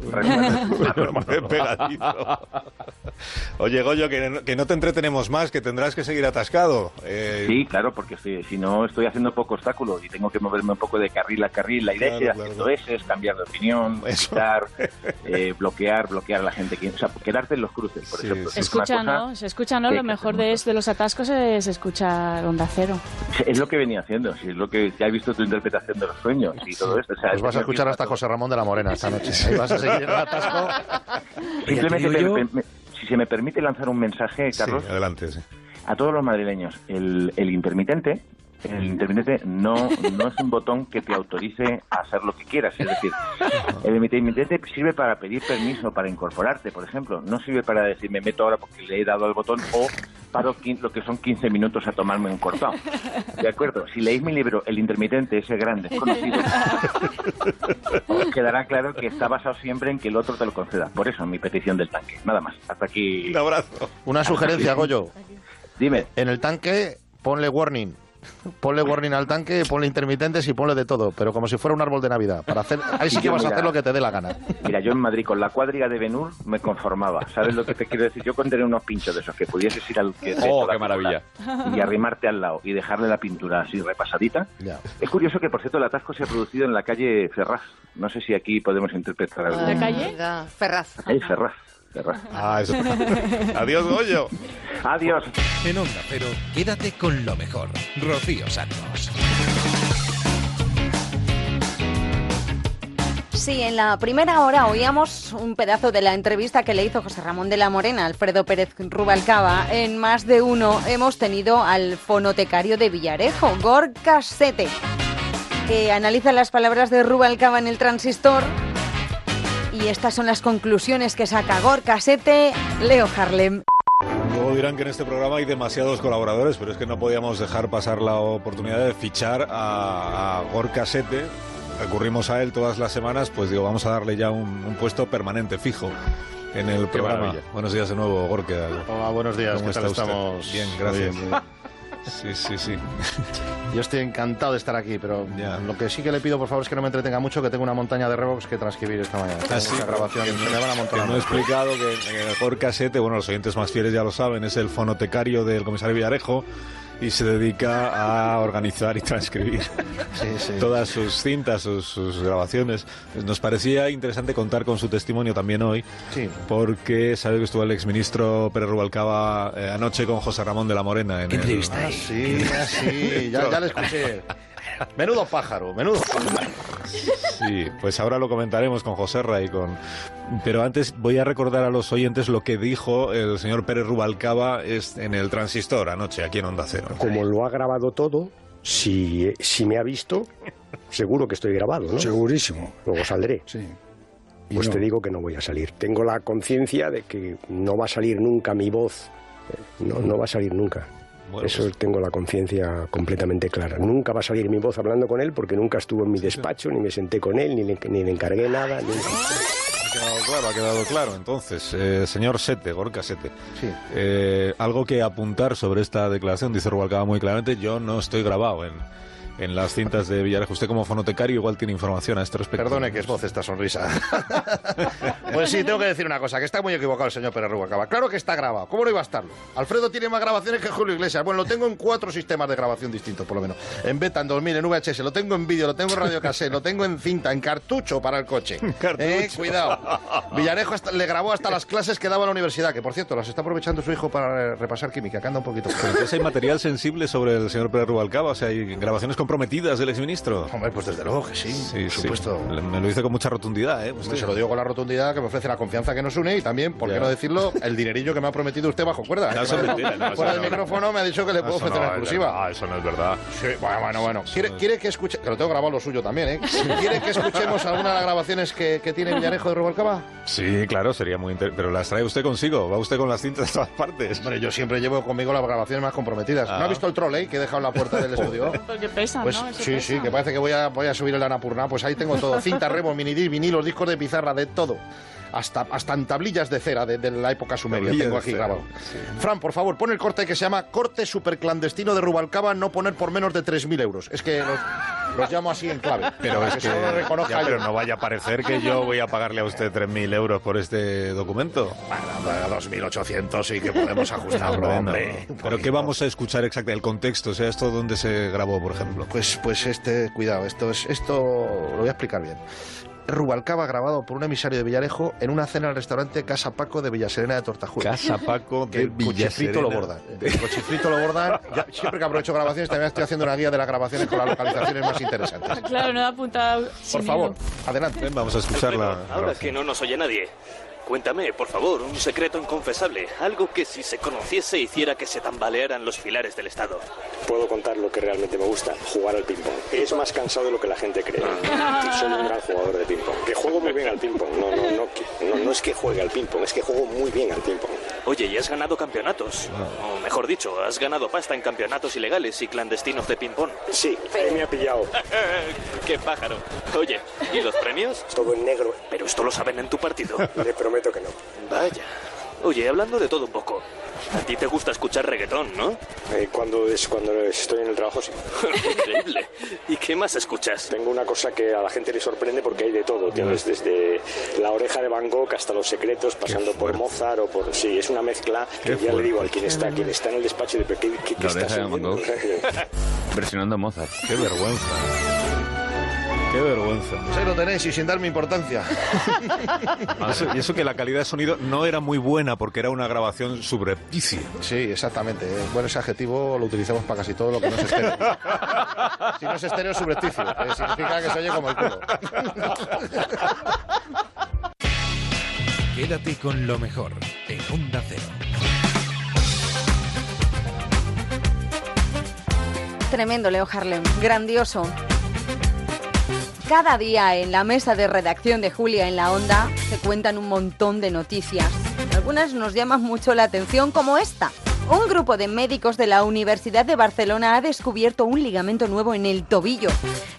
Oye, Goyo, que no, que no te entretenemos más, que tendrás que seguir atascado. Eh, Sí, claro, porque estoy- si no estoy haciendo poco obstáculo y tengo que moverme un poco de carril a carril. La idea Claro, es ir claro, cambiar de opinión, quitar, eh, bloquear, bloquear a la gente. que- O sea, quedarte en los cruces, por ejemplo. Se Es escucha, ¿no? Se escucha, ¿no? Lo mejor de, de los atascos es escuchar Onda Cero. Es lo que venía haciendo, sí, es lo que ya he visto tu interpretación de los sueños y todo esto. O sea, Pues vas a escuchar hasta José Ramón de la Morena esta noche. Ahí vas a seguir en el atasco. Simplemente, me- me- si se me permite lanzar un mensaje, Carlos, Sí, adelante, sí. a todos los madrileños, el, el intermitente, el intermitente no, no es un botón que te autorice a hacer lo que quieras. Es decir, el intermitente sirve para pedir permiso, para incorporarte, por ejemplo. No sirve para decir, me meto ahora porque le he dado al botón o paro lo que son 15 minutos a tomarme un cortado. ¿De acuerdo? Si leéis mi libro, El intermitente, ese gran desconocido, os quedará claro que está basado siempre en que el otro te lo conceda. Por eso, mi petición del tanque. Nada más. Hasta aquí. Un abrazo. Una sugerencia, Goyo. Dime. En el tanque ponle warning. Ponle warning al tanque, ponle intermitentes y ponle de todo, pero como si fuera un árbol de Navidad. Para hacer, ahí sí que vas a hacer lo que te dé la gana. Mira, yo en Madrid con la cuadriga de Benur me conformaba. ¿Sabes lo que te quiero decir? Yo con tener unos pinchos de esos que pudieses ir al que Oh, qué maravilla. y arrimarte al lado y dejarle la pintura así repasadita. Es curioso que, por cierto, el atasco se ha producido en la calle Ferraz. No sé si aquí podemos interpretar algo. ¿La calle? Ferraz. Ahí, Ferraz. Ah, eso. Adiós, Goyo. Adiós. En Onda Cero, quédate con lo mejor. Rocío Santos. Sí, en la primera hora oíamos un pedazo de la entrevista que le hizo José Ramón de la Morena a Alfredo Pérez Rubalcaba. En más de uno hemos tenido al fonotecario de Villarejo, Gorka Sete, que analiza las palabras de Rubalcaba en el transistor. Y estas son las conclusiones que saca Gorka Sete, Leo Harlem. Luego dirán que en este programa hay demasiados colaboradores, pero es que no podíamos dejar pasar la oportunidad de fichar a, a Gorka Sete. Recurrimos a él todas las semanas, pues digo, vamos a darle ya un, un puesto permanente, fijo. En el Qué programa. maravilla. Buenos días de nuevo, Gorka. Hola, buenos días. ¿Cómo ¿Qué tal estamos? Bien, gracias. Muy bien. Sí, sí, sí. Yo estoy encantado de estar aquí, pero lo que sí que le pido, por favor, es que no me entretenga mucho, que tengo una montaña de Revox que transcribir esta mañana. Así, mucha grabación, que, me van a que amontonar no he explicado que eh, Gorka Sete, bueno, los oyentes más fieles ya lo saben, es el fonotecario del comisario Villarejo y se dedica a organizar y transcribir todas sus cintas, sus, sus grabaciones. Nos parecía interesante contar con su testimonio también hoy, porque sabe que estuvo el exministro Pérez Rubalcaba eh, anoche con José Ramón de la Morena. En el- Ah, sí, ah, sí, ya, ya le escuché. Menudo pájaro, menudo pájaro. Sí, pues ahora lo comentaremos con José Ra y con... Pero antes voy a recordar a los oyentes lo que dijo el señor Pérez Rubalcaba es- en el transistor anoche, aquí en Onda Cero. Como lo ha grabado todo, si, si me ha visto, seguro que estoy grabado, ¿no? Segurísimo. Luego saldré. Sí. Pues te digo que no voy a salir. Tengo la conciencia de que no va a salir nunca mi voz. eh, No, no va a salir nunca. Bueno, Eso pues- tengo la conciencia completamente clara. Nunca va a salir mi voz hablando con él porque nunca estuvo en mi despacho, ni me senté con él, ni le, ni le encargué nada. ni- Ha quedado claro, ha quedado claro. Entonces, eh, señor Sete, Gorka Sete, eh, algo que apuntar sobre esta declaración, dice Rubalcaba muy claramente, yo no estoy grabado en, en las cintas de Villarejo. Usted como fonotecario igual tiene información a este respecto. Perdone que es voz esta sonrisa. pues sí, tengo que decir una cosa, que está muy equivocado el señor Pérez Rubalcaba. Claro que está grabado, ¿cómo no iba a estarlo? Alfredo tiene más grabaciones que Julio Iglesias. Bueno, lo tengo en cuatro sistemas de grabación distintos, por lo menos. En beta, en 2000, en VHS, lo tengo en vídeo, lo tengo en radio cassette, lo tengo en cinta, en cartucho para el coche. Eh, cuidado. Villarejo hasta- le grabó hasta las clases que daba en la universidad, que por cierto, las está aprovechando su hijo para repasar química, que anda un poquito. Pero entonces hay material sensible sobre el señor Pérez Rubalcaba, o sea, hay grabaciones comprometidas del exministro. Hombre, pues desde luego que sí, sí por supuesto. Me lo dice con mucha rotundidad, ¿eh? Hombre, se lo digo con la rotundidad que me ofrece la confianza que nos une y también, por qué Ya. no decirlo, el dinerillo que me ha prometido usted bajo cuerda. No, eso es mentira, no, eso Fuera no. del micrófono me ha dicho que le puedo Eso ofrecer es exclusiva. verdad, eso no es verdad. Sí, bueno, bueno, bueno. ¿Quiere, quiere que escuche? Que lo tengo grabado lo suyo también, ¿eh? ¿Quiere que escuchemos alguna de las grabaciones que, que tiene Villarejo de Rubalcaba? Sí, claro, sería muy interesante. Pero las trae usted consigo, va usted con las cintas de todas partes. Hombre, yo siempre llevo conmigo las grabaciones más comprometidas. Ah. ¿No ha visto el troll, eh, que he dejado en la puerta del estudio? Porque pesa, Pues ¿no? Eso sí, pesa. sí, que parece que voy a, voy a subir el Anapurna. Pues ahí tengo todo: cinta, remo, minidisc, vinilos, discos de pizarra, de todo. Hasta, hasta en tablillas de cera de, de la época sumeria Tablillas tengo aquí grabado. Fran, por favor, pon el corte que se llama Corte Superclandestino de Rubalcaba, no poner por menos de 3.000 euros. Es que los, los llamo así en clave. Pero para es que, reconozca ya, pero no vaya a parecer que yo voy a pagarle a usted 3.000 euros por este documento. Bueno, 2.800 sí que podemos ajustarlo, Hombre, hombre. no. Pero ¿qué vamos a escuchar exactamente? El contexto, o sea, esto dónde se grabó, por ejemplo. Pues, pues este, cuidado, esto es, esto lo voy a explicar bien. Rubalcaba grabado por un emisario de Villarejo en una cena al restaurante Casa Paco de Villaserena de Tortajuela. Casa Paco Que de el cochifrito lo borda. El cochifrito lo bordan. Ya, siempre que aprovecho grabaciones también estoy haciendo una guía de las grabaciones con las localizaciones más interesantes. Claro, no da apuntado. Por favor, adelante. vamos a escucharla. Ahora que no nos oye nadie. Cuéntame, por favor, un secreto inconfesable. Algo que si se conociese hiciera que se tambalearan los pilares del Estado. Puedo contar lo que realmente me gusta, jugar al ping-pong. Es más cansado de lo que la gente cree. Soy un gran jugador de ping-pong. Que juego muy bien al ping-pong. No, no, no, no, no es que juegue al ping-pong, es que juego muy bien al ping-pong. Oye, y has ganado campeonatos. O mejor dicho, has ganado pasta en campeonatos ilegales y clandestinos de ping-pong. Sí, ahí me ha pillado. ¡Qué pájaro! Oye, ¿y los premios? Todo en negro. Pero esto lo saben en tu partido. Le prometo que no. Vaya. Oye, hablando de todo un poco. A ti te gusta escuchar reggaetón, ¿no? Eh, cuando, es, cuando estoy en el trabajo, sí. Increíble. ¿Y qué más escuchas? Tengo una cosa que a la gente le sorprende porque hay de todo. Tienes desde la oreja de Van Gogh hasta los secretos, pasando por Mozart o por... Sí, es una mezcla que ya le digo al quien está, quien está en el despacho de... ¿Qué, qué, qué La oreja de Van? Gogh. Versionando a Mozart. Qué vergüenza. Qué vergüenza. Pues ahí lo tenéis y sin darme importancia. Eso- y eso que la calidad de sonido no era muy buena porque era una grabación subrepticia. Sí, exactamente. Eh, Bueno, ese adjetivo lo utilizamos para casi todo lo que no es estéreo. si no es estéreo, es subrepticio. que significa que se oye como el culo. Quédate con lo mejor en Onda Cero. Tremendo, Leo Harlem. Grandioso. Cada día en la mesa de redacción de Julia en la Onda se cuentan un montón de noticias. Algunas nos llaman mucho la atención, como esta. Un grupo de médicos de la Universidad de Barcelona ha descubierto un ligamento nuevo en el tobillo.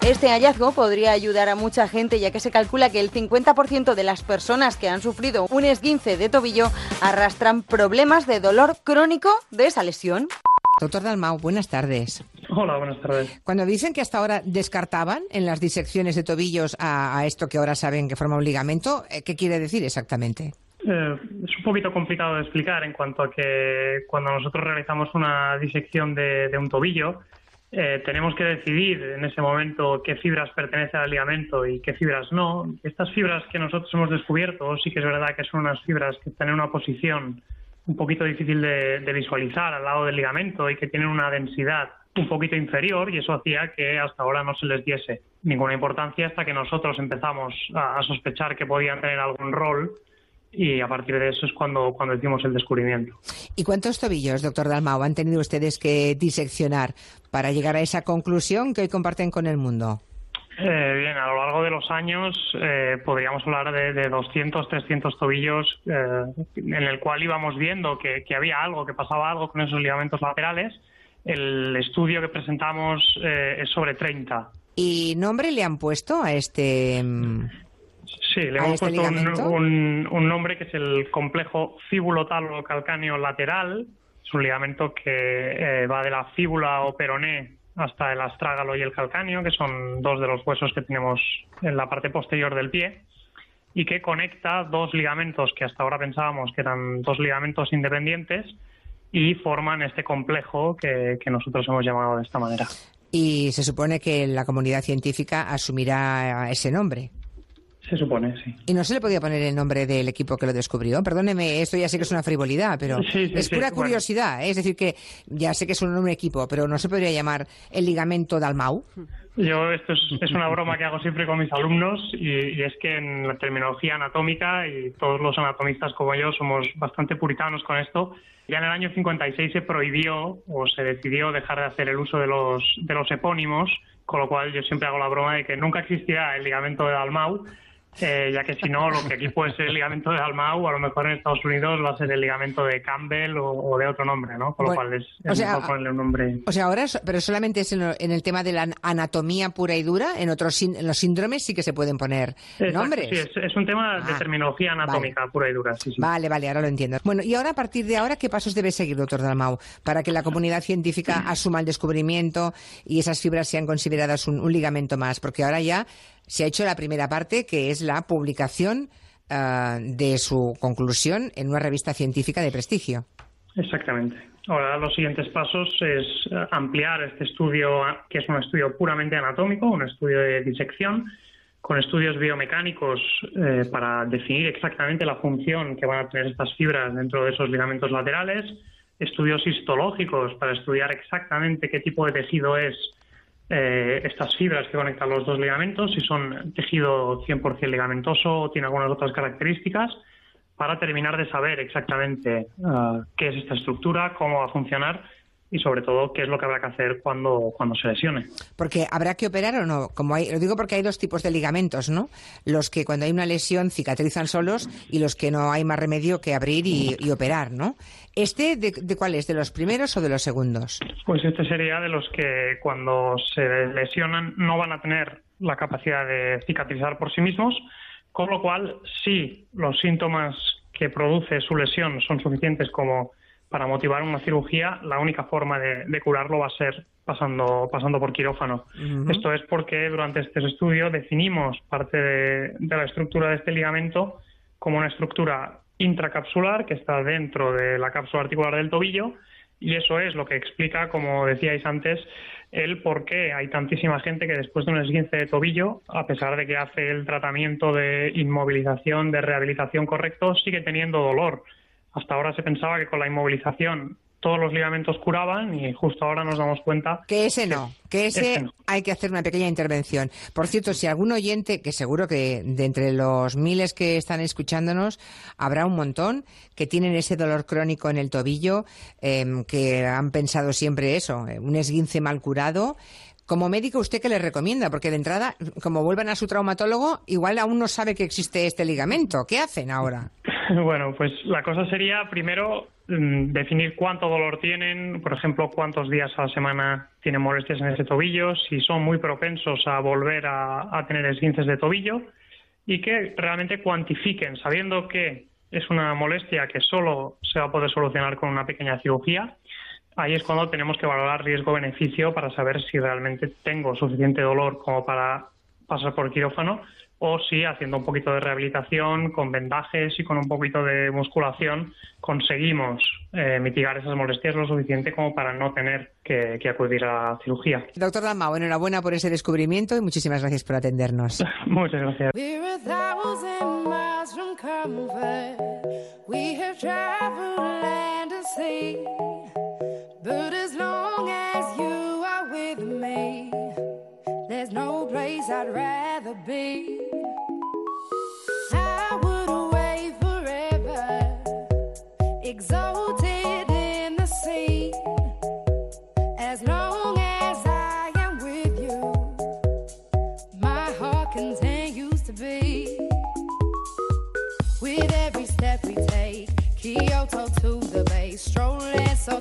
Este hallazgo podría ayudar a mucha gente ya que se calcula que el 50% de las personas que han sufrido un esguince de tobillo arrastran problemas de dolor crónico de esa lesión. Doctor Dalmau, buenas tardes. Hola, buenas tardes. Cuando dicen que hasta ahora descartaban en las disecciones de tobillos a, a esto que ahora saben que forma un ligamento, eh, ¿qué quiere decir exactamente? Eh, es un poquito complicado de explicar en cuanto a que cuando nosotros realizamos una disección de, de un tobillo, eh, tenemos que decidir en ese momento qué fibras pertenecen al ligamento y qué fibras no. Estas fibras que nosotros hemos descubierto sí que es verdad que son unas fibras que están en una posición un poquito difícil de, visualizar al lado del ligamento y que tienen una densidad un poquito inferior y eso hacía que hasta ahora no se les diese ninguna importancia hasta que nosotros empezamos a, a sospechar que podían tener algún rol y a partir de eso es cuando, cuando hicimos el descubrimiento. ¿Y cuántos tobillos, doctor Dalmau, han tenido ustedes que diseccionar para llegar a esa conclusión que hoy comparten con el mundo? Eh, bien, a lo largo de los años eh, podríamos hablar de, de 200, 300 tobillos eh, en el cual íbamos viendo que, que había algo, que pasaba algo con esos ligamentos laterales. El estudio que presentamos eh, es sobre 30. ¿Y nombre le han puesto a este... mm, Sí, le ¿A hemos este puesto un, ligamento? un- un nombre que es el complejo fíbulo-talo-calcáneo lateral. Es un ligamento que eh, va de la fíbula o peroné hasta el astrágalo y el calcáneo, que son dos de los huesos que tenemos en la parte posterior del pie, y que conecta dos ligamentos que hasta ahora pensábamos que eran dos ligamentos independientes y forman este complejo que, que nosotros hemos llamado de esta manera. Y se supone que la comunidad científica asumirá ese nombre. Se supone, sí. Y no se le podía poner el nombre del equipo que lo descubrió. Perdóneme, esto ya sé que es una frivolidad, pero Sí, sí, es sí, pura bueno. curiosidad. ¿eh? Es decir, que ya sé que es un nombre equipo, pero no se podría llamar el ligamento Dalmau. Yo, esto es, es una broma que hago siempre con mis alumnos y, y es que en la terminología anatómica, y todos los anatomistas como yo somos bastante puritanos con esto, ya en el año 56 se prohibió o se decidió dejar de hacer el uso de los, de los epónimos, con lo cual yo siempre hago la broma de que nunca existirá el ligamento de Dalmau, eh, ya que si no, lo que aquí puede ser el ligamento de Dalmau, a lo mejor en Estados Unidos va a ser el ligamento de Campbell o, o de otro nombre, ¿no? Con lo Bueno, cual es, o es sea, mejor ponerle un nombre. O sea, ahora, pero solamente es en, el tema de la anatomía pura y dura. En otros en los síndromes sí que se pueden poner Exacto, nombres. sí, es, es un tema de Ah, terminología anatómica pura y dura. Sí, sí. Vale, vale, ahora lo entiendo. Bueno, y ahora a partir de ahora, ¿qué pasos debe seguir, doctor Dalmau, para que la comunidad científica asuma el descubrimiento y esas fibras sean consideradas un, un ligamento más? Porque ahora ya se ha hecho la primera parte, que es la publicación ah, de su conclusión en una revista científica de prestigio. Exactamente. Ahora los siguientes pasos es eh, ampliar este estudio, a- que es un estudio puramente anatómico, un estudio de disección, con estudios biomecánicos eh, para definir exactamente la función que van a tener estas fibras dentro de esos ligamentos laterales, estudios histológicos para estudiar exactamente qué tipo de tejido es eh, estas fibras que conectan los dos ligamentos, si son tejido 100% ligamentoso o tiene algunas otras características, para terminar de saber exactamente ah, qué es esta estructura, cómo va a funcionar y sobre todo qué es lo que habrá que hacer cuando, cuando se lesione. Porque habrá que operar o no. Como hay, lo digo porque hay dos tipos de ligamentos, ¿no? Los que cuando hay una lesión cicatrizan solos y los que no hay más remedio que abrir y, y operar, ¿no? ¿Este de, de cuál es? ¿De los primeros o de los segundos? Pues este sería de los que cuando se lesionan no van a tener la capacidad de cicatrizar por sí mismos, con lo cual si los síntomas que que produce su lesión son suficientes como para motivar una cirugía, la única forma de, de curarlo va a ser pasando, pasando por quirófano. Esto es porque durante este estudio definimos parte de, de la estructura de este ligamento como una estructura intracapsular que está dentro de la cápsula articular del tobillo y eso es lo que explica, como decíais antes, el por qué hay tantísima gente que después de un esguince de tobillo, a pesar de que hace el tratamiento de inmovilización, de rehabilitación correcto, sigue teniendo dolor. Hasta ahora se pensaba que con la inmovilización todos los ligamentos curaban y justo ahora nos damos cuenta Que ese no, que ese no. hay que hacer una pequeña intervención. Por cierto, si algún oyente, que seguro que de entre los miles que están escuchándonos, habrá un montón que tienen ese dolor crónico en el tobillo, em, que han pensado siempre eso, eh, un esguince mal curado. Como médico, ¿usted qué le recomienda? Porque de entrada, como vuelvan a su traumatólogo, igual aún no sabe que existe este ligamento. ¿Qué hacen ahora? Bueno, pues la cosa sería primero mm, definir cuánto dolor tienen, por ejemplo, cuántos días a la semana tienen molestias en ese tobillo, si son muy propensos a volver a, tener esguinces de tobillo y que realmente cuantifiquen, sabiendo que es una molestia que solo se va a poder solucionar con una pequeña cirugía. Ahí es cuando tenemos que valorar riesgo-beneficio para saber si realmente tengo suficiente dolor como para pasar por quirófano o si haciendo un poquito de rehabilitación, con vendajes y con un poquito de musculación conseguimos eh, mitigar esas molestias lo suficiente como para no tener que, que acudir a la cirugía. Doctor Dalmau, enhorabuena por ese descubrimiento y muchísimas gracias por atendernos. Muchas gracias. But as long as you are with me, there's no place I'd rather be. I would away forever, exalted in the sea. As long as I am with you, my heart continues to. With every step we take, Kyoto to the strolling so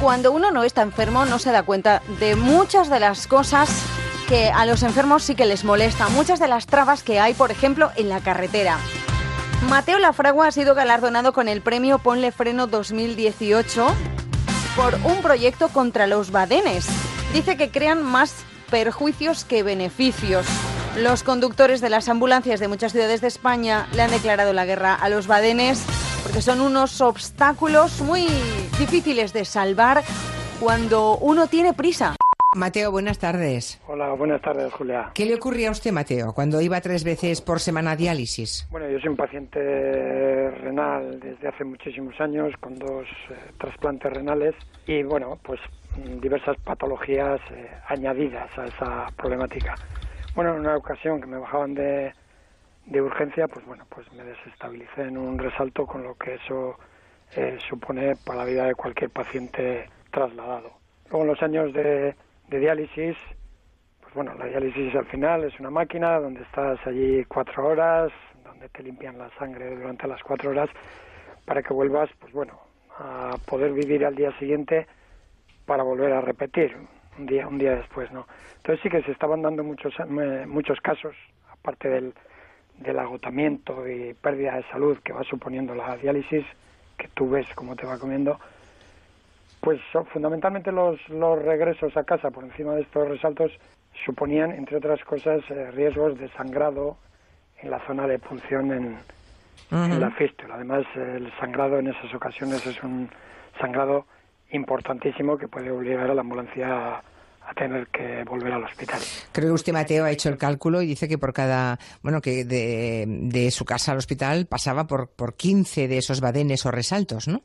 Cuando uno no está enfermo no se da cuenta de muchas de las cosas que a los enfermos sí que les molesta, muchas de las trabas que hay, por ejemplo, en la carretera. Mateo Lafragua ha sido galardonado con el premio Ponle Freno 2018 por un proyecto contra los badenes. Dice que crean más perjuicios que beneficios. Los conductores de las ambulancias de muchas ciudades de España le han declarado la guerra a los badenes porque son unos obstáculos muy difíciles de salvar cuando uno tiene prisa. Mateo, buenas tardes. Hola, buenas tardes, Julia. ¿Qué le ocurría a usted, Mateo, cuando iba tres veces por semana a diálisis? Bueno, yo soy un paciente renal desde hace muchísimos años con dos eh, trasplantes renales y, bueno, pues diversas patologías eh, añadidas a esa problemática. Bueno, en una ocasión que me bajaban de, de urgencia, pues bueno, pues me desestabilicé en un resalto con lo que eso eh, supone para la vida de cualquier paciente trasladado. Luego en los años de, de diálisis, pues bueno, la diálisis al final es una máquina donde estás allí cuatro horas, donde te limpian la sangre durante las cuatro horas para que vuelvas, pues bueno, a poder vivir al día siguiente para volver a repetir un día un día después, ¿no? Entonces sí que se estaban dando muchos eh, muchos casos, aparte del, del agotamiento y pérdida de salud que va suponiendo la diálisis, que tú ves cómo te va comiendo, pues son fundamentalmente los, los regresos a casa por encima de estos resaltos suponían, entre otras cosas, eh, riesgos de sangrado en la zona de punción en, en la fístula. Además, el sangrado en esas ocasiones es un sangrado importantísimo que puede obligar a la ambulancia a, tener que volver al hospital. Creo que usted, Mateo, ha hecho el cálculo y dice que por cada, bueno, que de, de su casa al hospital pasaba por, por 15 de esos badenes o resaltos, ¿no?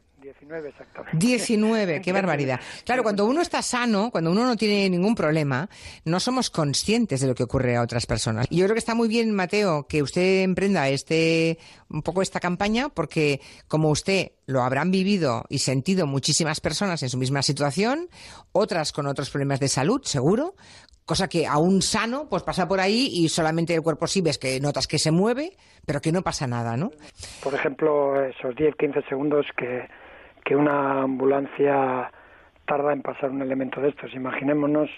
19 exactamente. 19, qué barbaridad. Claro, cuando uno está sano, cuando uno no tiene ningún problema, no somos conscientes de lo que ocurre a otras personas. Y yo creo que está muy bien, Mateo, que usted emprenda este, un poco esta campaña, porque como usted lo habrán vivido y sentido muchísimas personas en su misma situación, otras con otros problemas de salud, seguro, cosa que a un sano pues pasa por ahí y solamente el cuerpo sí ves que notas que se mueve, pero que no pasa nada, ¿no? Por ejemplo, esos 10-15 segundos que, que una ambulancia tarda en pasar un elemento de estos. Imaginémonos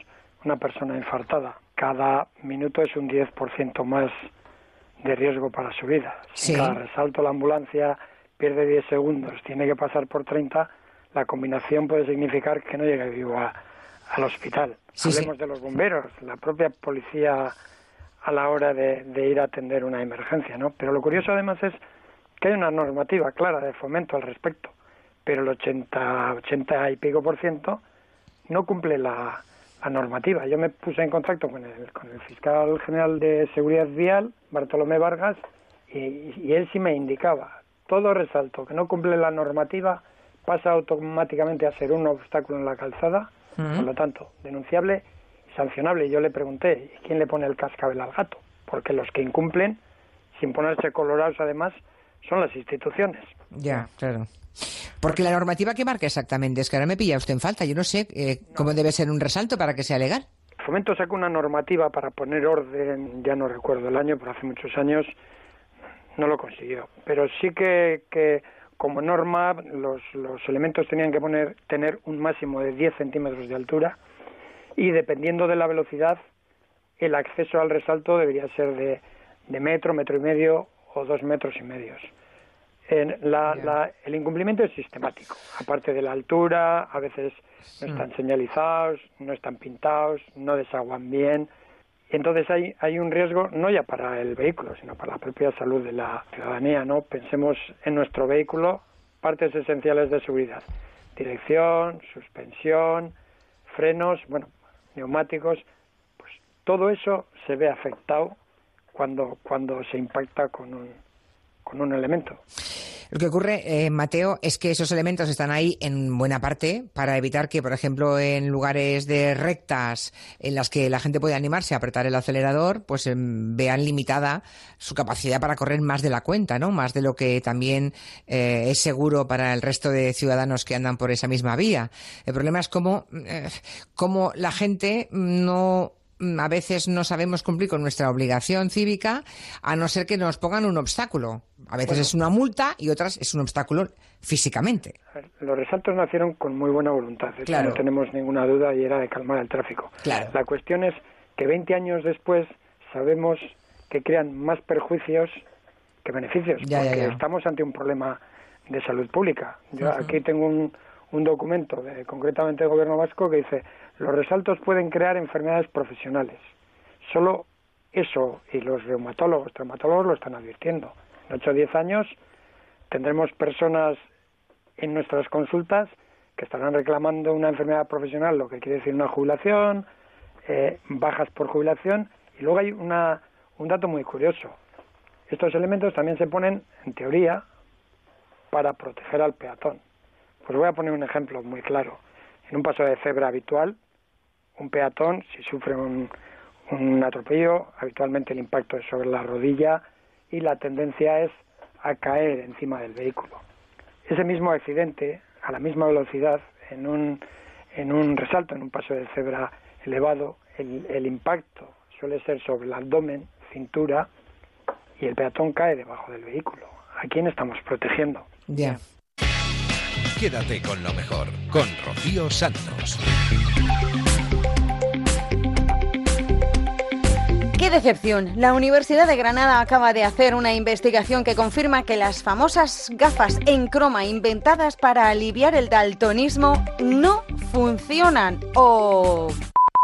una persona infartada. Cada minuto es un 10% más de riesgo para su vida. Si Sí. cada resalto la ambulancia pierde 10 segundos, tiene que pasar por 30, la combinación puede significar que no llegue vivo a- al hospital. Sí, sí. Hablemos de los bomberos, la propia policía a la hora de, de ir a atender una emergencia, ¿no? Pero lo curioso además es que hay una normativa clara de fomento al respecto, pero el 80, 80 y pico por ciento no cumple la, la normativa. Yo me puse en contacto con el, con el fiscal general de Seguridad Vial, Bartolomé Vargas, y, y él sí me indicaba, todo resalto que no cumple la normativa pasa automáticamente a ser un obstáculo en la calzada, por lo tanto, denunciable y sancionable. Y yo le pregunté, ¿y quién le pone el cascabel al gato? Porque los que incumplen, sin ponerse colorados además, son las instituciones. Ya, claro. Porque la normativa que marca exactamente, es que ahora me pilla usted en falta. Yo no sé eh, cómo debe ser un resalto para que sea legal. Fomento sacó una normativa para poner orden, ya no recuerdo el año, pero hace muchos años no lo consiguió. Pero sí que, que como norma los, los elementos tenían que poner, tener un máximo de 10 centímetros de altura y dependiendo de la velocidad, el acceso al resalto debería ser de, de metro, metro y medio o dos metros y medios. En la- la- el incumplimiento es sistemático. Aparte de la altura, a veces no están señalizados, no están pintados, no desaguan bien. Y entonces hay, hay un riesgo no ya para el vehículo, sino para la propia salud de la ciudadanía. ¿no? Pensemos en nuestro vehículo, partes esenciales de seguridad. Dirección, suspensión, frenos, bueno, neumáticos. Pues todo eso se ve afectado cuando, cuando se impacta con un, con un elemento. Lo que ocurre, eh, Mateo, es que esos elementos están ahí en buena parte para evitar que, por ejemplo, en lugares de rectas en las que la gente puede animarse a apretar el acelerador, pues em, vean limitada su capacidad para correr más de la cuenta, ¿no? Más de lo que también eh, es seguro para el resto de ciudadanos que andan por esa misma vía. El problema es cómo, eh, cómo la gente no a veces no sabemos cumplir con nuestra obligación cívica, a no ser que nos pongan un obstáculo. A veces Bueno. es una multa y otras es un obstáculo físicamente. Los resaltos nacieron con muy buena voluntad, eso Claro. no tenemos ninguna duda y era de calmar el tráfico. Claro. La cuestión es que 20 años después sabemos que crean más perjuicios que beneficios, Ya, porque ya. estamos ante un problema de salud pública. Yo aquí tengo un, un documento, de, concretamente del Gobierno vasco, que dice los resaltos pueden crear enfermedades profesionales. Solo eso, y los reumatólogos, traumatólogos lo están advirtiendo. En 8 o 10 años tendremos personas en nuestras consultas que estarán reclamando una enfermedad profesional, lo que quiere decir una jubilación, eh, bajas por jubilación, y luego hay una, un dato muy curioso. Estos elementos también se ponen, en teoría, para proteger al peatón. Pues voy a poner un ejemplo muy claro. En un paso de cebra habitual, un peatón, si sufre un, un atropello, habitualmente el impacto es sobre la rodilla y la tendencia es a caer encima del vehículo. Ese mismo accidente, a la misma velocidad, en un, en un resalto, en un paso de cebra elevado, el, el impacto suele ser sobre el abdomen, cintura, y el peatón cae debajo del vehículo. ¿A quién estamos protegiendo? Ya. Quédate con lo mejor, con Rocío Santos. Decepción! La Universidad de Granada acaba de hacer una investigación que confirma que las famosas gafas en croma inventadas para aliviar el daltonismo no funcionan. O...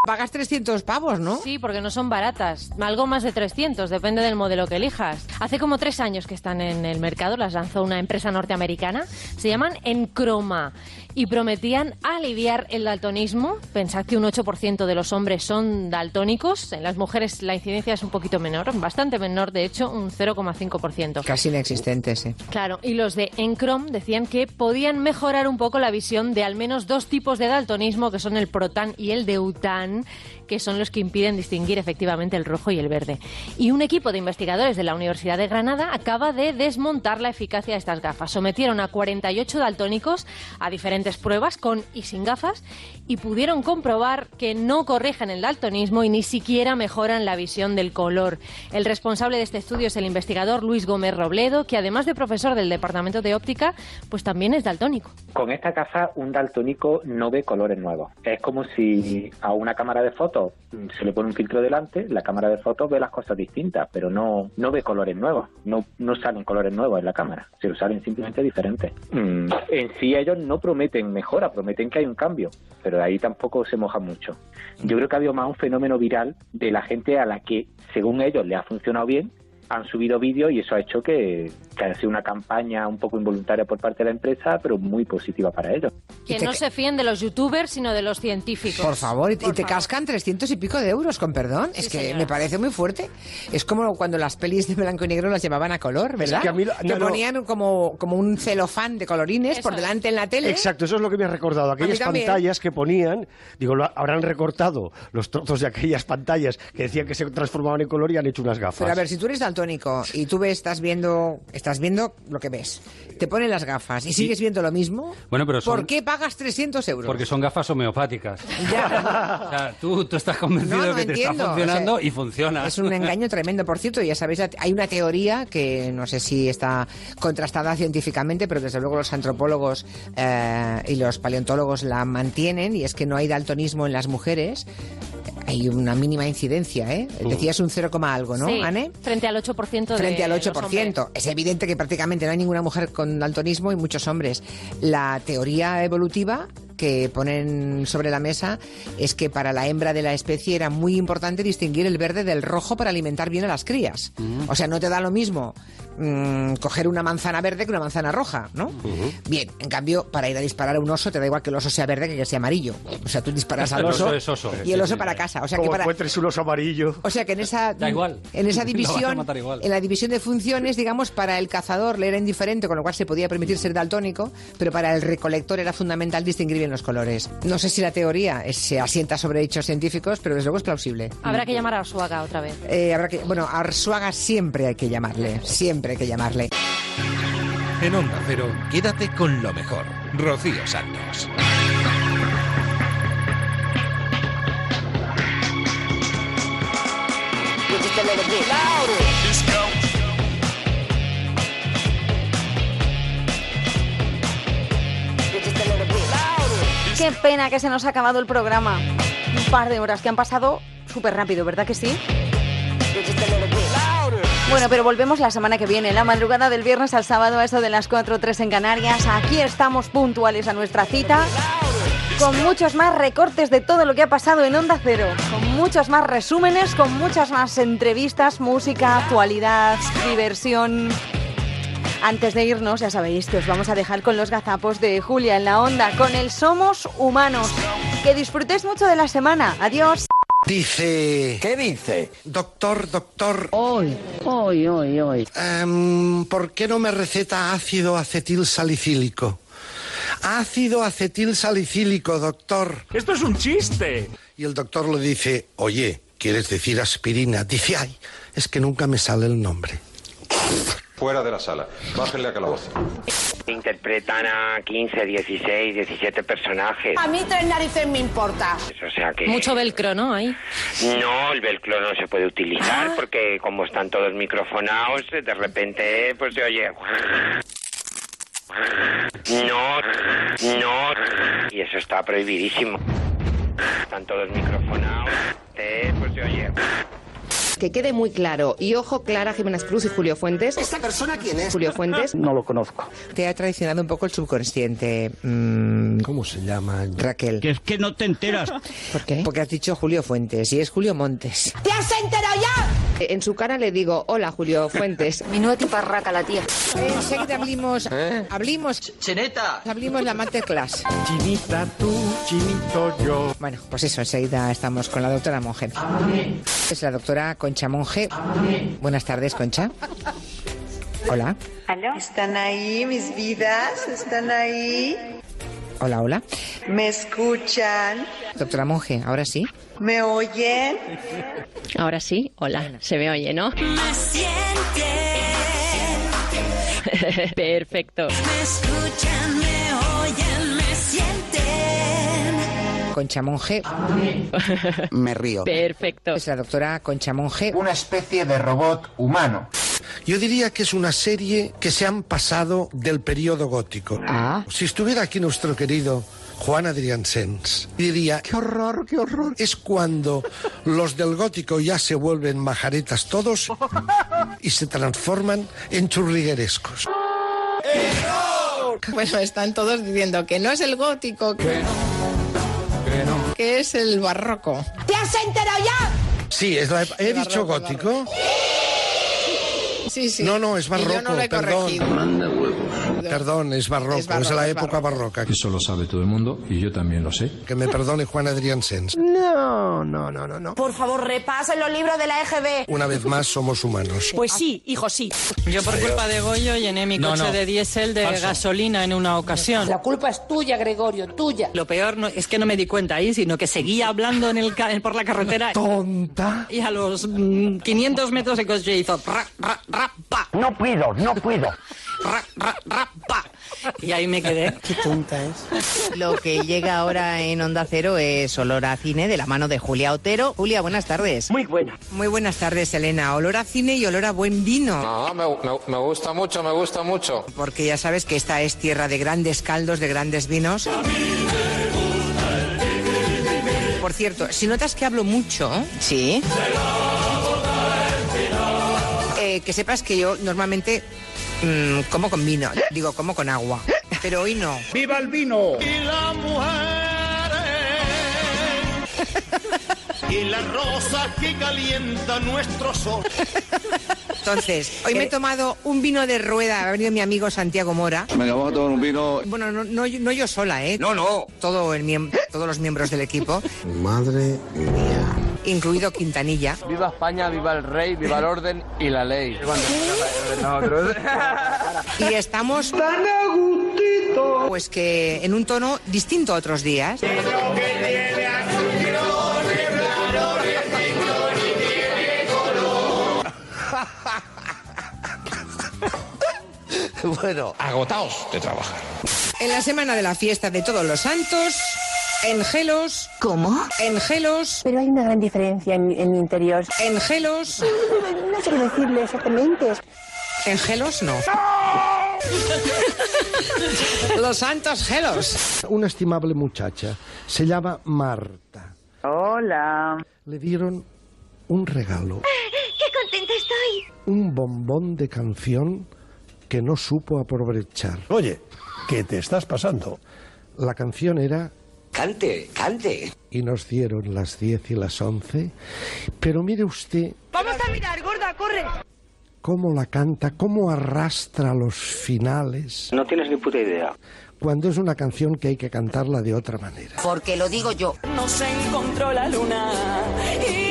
Pagas 300 pavos, ¿no? Sí, porque no son baratas. Algo más de 300, depende del modelo que elijas. Hace como tres años que están en el mercado, las lanzó una empresa norteamericana. Se llaman Encroma y prometían aliviar el daltonismo. Pensad que un 8% de los hombres son daltónicos. En las mujeres la incidencia es un poquito menor, bastante menor, de hecho, un 0,5%. Casi inexistente, sí. Claro, y los de Encrom decían que podían mejorar un poco la visión de al menos dos tipos de daltonismo, que son el protan y el deután, que son los que impiden distinguir efectivamente el rojo y el verde. Y un equipo de investigadores de la Universidad de Granada acaba de desmontar la eficacia de estas gafas. Sometieron a 48 daltónicos a diferentes pruebas con y sin gafas y pudieron comprobar que no corrigen el daltonismo y ni siquiera mejoran la visión del color. El responsable de este estudio es el investigador Luis Gómez Robledo, que además de profesor del Departamento de Óptica, pues también es daltónico. Con esta gafa un daltónico no ve colores nuevos. Es como si a una cámara de fotos se le pone un filtro delante, la cámara de fotos ve las cosas distintas, pero no, no ve colores nuevos, no, no salen colores nuevos en la cámara, se salen simplemente diferentes. Mm, En sí ellos no prometen mejora, prometen que hay un cambio, pero de ahí tampoco se moja mucho. Yo creo que ha habido más un fenómeno viral de la gente a la que, según ellos, le ha funcionado bien, han subido vídeos y eso ha hecho que, que haya sido una campaña un poco involuntaria por parte de la empresa, pero muy positiva para ellos. Que no se fíen de los youtubers, sino de los científicos. Por favor, y, y te cascan 300 y pico de euros, con perdón. es que me parece muy fuerte. Es como cuando las pelis de blanco y negro las llevaban a color, ¿verdad? que a mí lo- no, no. ponían como, como un celofán de colorines por delante en la tele. Exacto, eso es lo que me ha recordado. Aquellas pantallas que ponían, digo, lo habrán recortado los trozos de aquellas pantallas que decían que se transformaban en color y han hecho unas gafas. Pero a ver, si tú eres daltónico y tú ves, estás viendo, estás viendo lo que ves, te ponen las gafas y sigues viendo lo mismo, Bueno, pero son, ¿por qué pagas 300 euros? porque son gafas homeopáticas. O sea, tú, tú estás convencido No, no que te entiendo, está funcionando o sea, y funciona. Es un engaño tremendo. Por cierto, ya sabéis, hay una teoría que no sé si está contrastada científicamente, pero desde luego los antropólogos eh, y los paleontólogos la mantienen, y es que no hay daltonismo en las mujeres. Hay una mínima incidencia, ¿eh? Decías un 0, algo, ¿no, Sí, Anne? Frente al 8% de Frente al los hombres. 8%. Es evidente que prácticamente no hay ninguna mujer con daltonismo y muchos hombres. La teoría evolutiva que ponen sobre la mesa es que para la hembra de la especie era muy importante distinguir el verde del rojo para alimentar bien a las crías. O sea, no te da lo mismo mm, coger una manzana verde que una manzana roja, ¿no? Bien, en cambio, para ir a disparar a un oso te da igual que el oso sea verde que que sea amarillo. O sea, tú disparas al El oso, oso es oso. y el oso sí, para casa. O sea, Como que para, encuentres un oso amarillo. o sea que en esa Da igual. en esa división en la división de funciones, digamos, para el cazador le era indiferente, con lo cual se podía permitir ser daltónico, pero para el recolector era fundamental distinguir bien los colores. No sé si la teoría es- se asienta sobre hechos científicos, pero desde luego es plausible. Habrá que llamar a Arsuaga otra vez. Eh, habrá que, bueno, a Arsuaga siempre hay que llamarle, siempre hay que llamarle. En Onda Cero, quédate con lo mejor. Rocío Santos. Qué pena que se nos ha acabado el programa. Un par de horas que han pasado súper rápido, ¿verdad que sí? Bueno, pero volvemos la semana que viene, la madrugada del viernes al sábado, a eso de las 4 o 3 en Canarias. Aquí estamos puntuales a nuestra cita, con muchos más recortes de todo lo que ha pasado en Onda Cero, con muchos más resúmenes, con muchas más entrevistas, música, actualidad, diversión. Antes de irnos, ya sabéis que os vamos a dejar con los gazapos de Julia en la onda, con el Somos Humanos. Que disfrutéis mucho de la semana. Adiós. Dice... ¿Qué dice? Doctor, doctor... Hoy, hoy, hoy, hoy. ¿Por qué no me receta ácido acetil salicílico? Ácido acetil salicílico, doctor. Esto es un chiste. Y el doctor le dice, oye, ¿quieres decir aspirina? Dice, ay, es que nunca me sale el nombre. Fuera de la sala. Bájenle a calabozo. Interpretan a 15, 16, 17 personajes. A mí tres narices me importa. O sea que... Mucho velcro, ¿no? Ahí. No, el velcro no se puede utilizar porque como están todos microfonados, de repente pues se oye... No, no, y eso está prohibidísimo. Están todos microfonados, eh, pues se oye... Que quede muy claro. Y ojo, Clara Jiménez Cruz y Julio Fuentes. ¿Esta persona quién es? Julio Fuentes. No lo conozco. Te ha traicionado un poco el subconsciente. mm, ¿Cómo se llama? Raquel. Que es que no te enteras. ¿Por qué? Porque has dicho Julio Fuentes y es Julio Montes. ¿Te has enterado ya? En su cara le digo, hola Julio Fuentes. Minuto tiparraca la tía. Enseguida abrimos, ¿Eh? abrimos, Cheneta, abrimos la masterclass. Chinita tú, chinito yo. Bueno, pues eso, enseguida estamos con la doctora Monge. Es la doctora Concha Monge. Buenas tardes, Concha. Hola. ¿Aló? ¿Están ahí mis vidas? ¿Están ahí? Hola, hola. ¿Me escuchan? Doctora Monge, ahora sí. ¿Me oyen? Ahora sí, hola, se me oye, ¿no? Me sienten, Perfecto. me escuchan, me oyen, me. Concha Monge. Me río. Perfecto. Es la doctora Concha Monge. Una especie de robot humano. Yo diría que es una serie que se han pasado del periodo gótico. Ah. Si estuviera aquí nuestro querido Juan Adrián Sens, diría, qué horror, qué horror. Es cuando los del gótico ya se vuelven majaretas todos y se transforman en churriguerescos. Bueno, están todos diciendo que no es el gótico, que que es el barroco. ¿Te has enterado ya? Sí, es la- he dicho gótico. Sí, sí. No, no, es Y barroco, yo no lo he perdón. corregido. Perdón, es barroco, Es es, barroco, la es época barroca. Eso lo sabe todo el mundo y yo también lo sé. Que me perdone Juan Adrián Sens. No, no, no, no, no. Por favor, repasen los libros de la EGB. Una vez más somos humanos. Pues sí, hijo, sí. Yo por culpa de Goyo llené mi No, coche no. de diésel de Falso. gasolina en una ocasión. La culpa es tuya, Gregorio, tuya. Lo peor no, es que no me di cuenta ahí, sino que seguía hablando en el por la carretera. ¡Tonta! Y a los mm, 500 metros el coche hizo... Ra, ra, ra, pa. No puedo, no puedo. Ra, ra, ra, pa. Y ahí me quedé. Qué tonta es. Lo que llega ahora en Onda Cero es Olor a Cine de la mano de Julia Otero. Julia, buenas tardes. Muy buena. Muy buenas tardes, Elena. Olor a cine y olor a buen vino. No, me, me- me gusta mucho, me gusta mucho. Porque ya sabes que esta es tierra de grandes caldos, de grandes vinos. Por cierto, si notas que hablo mucho, sí. Eh, que sepas que yo normalmente mm, como con vino, digo como con agua, pero hoy no. ¡Viva el vino! Y la mujer. y la rosa que calienta nuestro sol. Entonces, hoy me he tomado un vino de rueda, ha venido mi amigo Santiago Mora. Venga, vamos a tomar un vino. Bueno, no, no, yo- no yo sola, ¿eh? No, no. Todo el todos los miembros del equipo, Madre mía. Incluido Quintanilla. Viva España, viva el rey, viva el orden y la ley. Y estamos pues que en un tono distinto a otros días. Bueno, Agotaos de trabajar. En la semana de la fiesta de todos los santos, en gelos. ¿Cómo? En gelos. Pero hay una gran diferencia en, en mi interior. En gelos. No sé qué decirle exactamente. En gelos no. Los santos gelos. Una estimable muchacha. Se llama Marta. Hola. Le dieron un regalo, ¡Qué contenta estoy! un bombón de canción que no supo aprovechar. Oye, ¿qué te estás pasando? La canción era Cante, cante. y nos dieron las 10 y las 11, pero mire usted Vamos a mirar, gorda, corre. cómo la canta, cómo arrastra los finales, No tienes ni puta idea. cuando es una canción que hay que cantarla de otra manera. Porque lo digo yo. Nos encontró la luna y.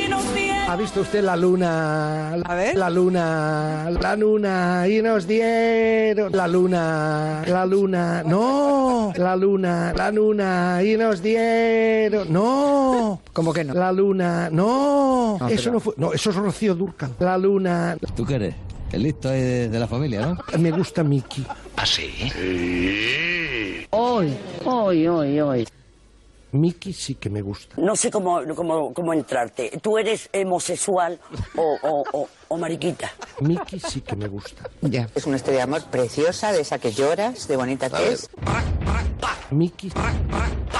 ¿Ha visto usted la luna? La luna, la luna, y nos dieron la luna, la luna, no, la luna, la luna, y nos dieron, no. ¿Cómo que no? La luna, no. No, eso pero- no fue, no, eso es Rocío Durcal. La luna. ¿Tú qué eres? El listo es de la familia, ¿no? Me gusta Mickey. ¿Ah, sí? Hoy, hoy, hoy, hoy. Mickey sí que me gusta. No sé cómo, cómo, cómo entrarte. ¿Tú eres homosexual o, o, o, o mariquita? Mickey sí que me gusta. Ya. Es una historia de amor preciosa, de esa que lloras, de bonita que es. Mickey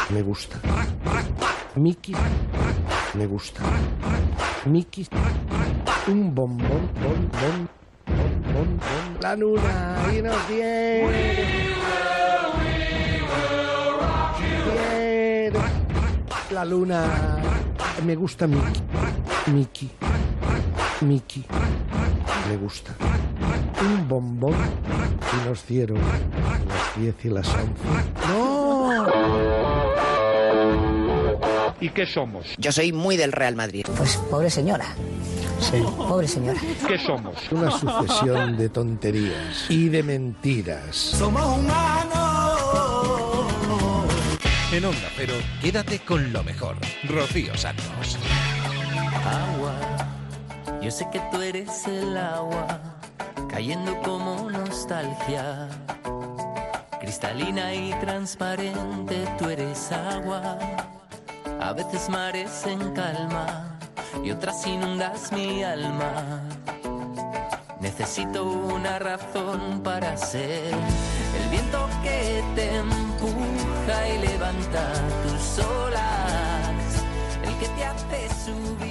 me gusta. Mickey me gusta. Mickey un bombón, bon, bon, bon, bon, bon. La luna y nos tiene. La luna me gusta Mickey. Mickey. Mickey me gusta. Un bombón y nos dieron las 10 y las 11. ¡No! ¿Y qué somos? Yo soy muy del Real Madrid. Pues pobre señora. Sí. Pobre señora. ¿Qué somos? Una sucesión de tonterías y de mentiras. Somos humanos. En Onda Cero, quédate con lo mejor. Rocío Santos. Agua, yo sé que tú eres el agua, cayendo como nostalgia. Cristalina y transparente, tú eres agua. A veces mares en calma y otras inundas mi alma. Necesito una razón para ser el viento que te y levanta tus olas, el que te hace subir.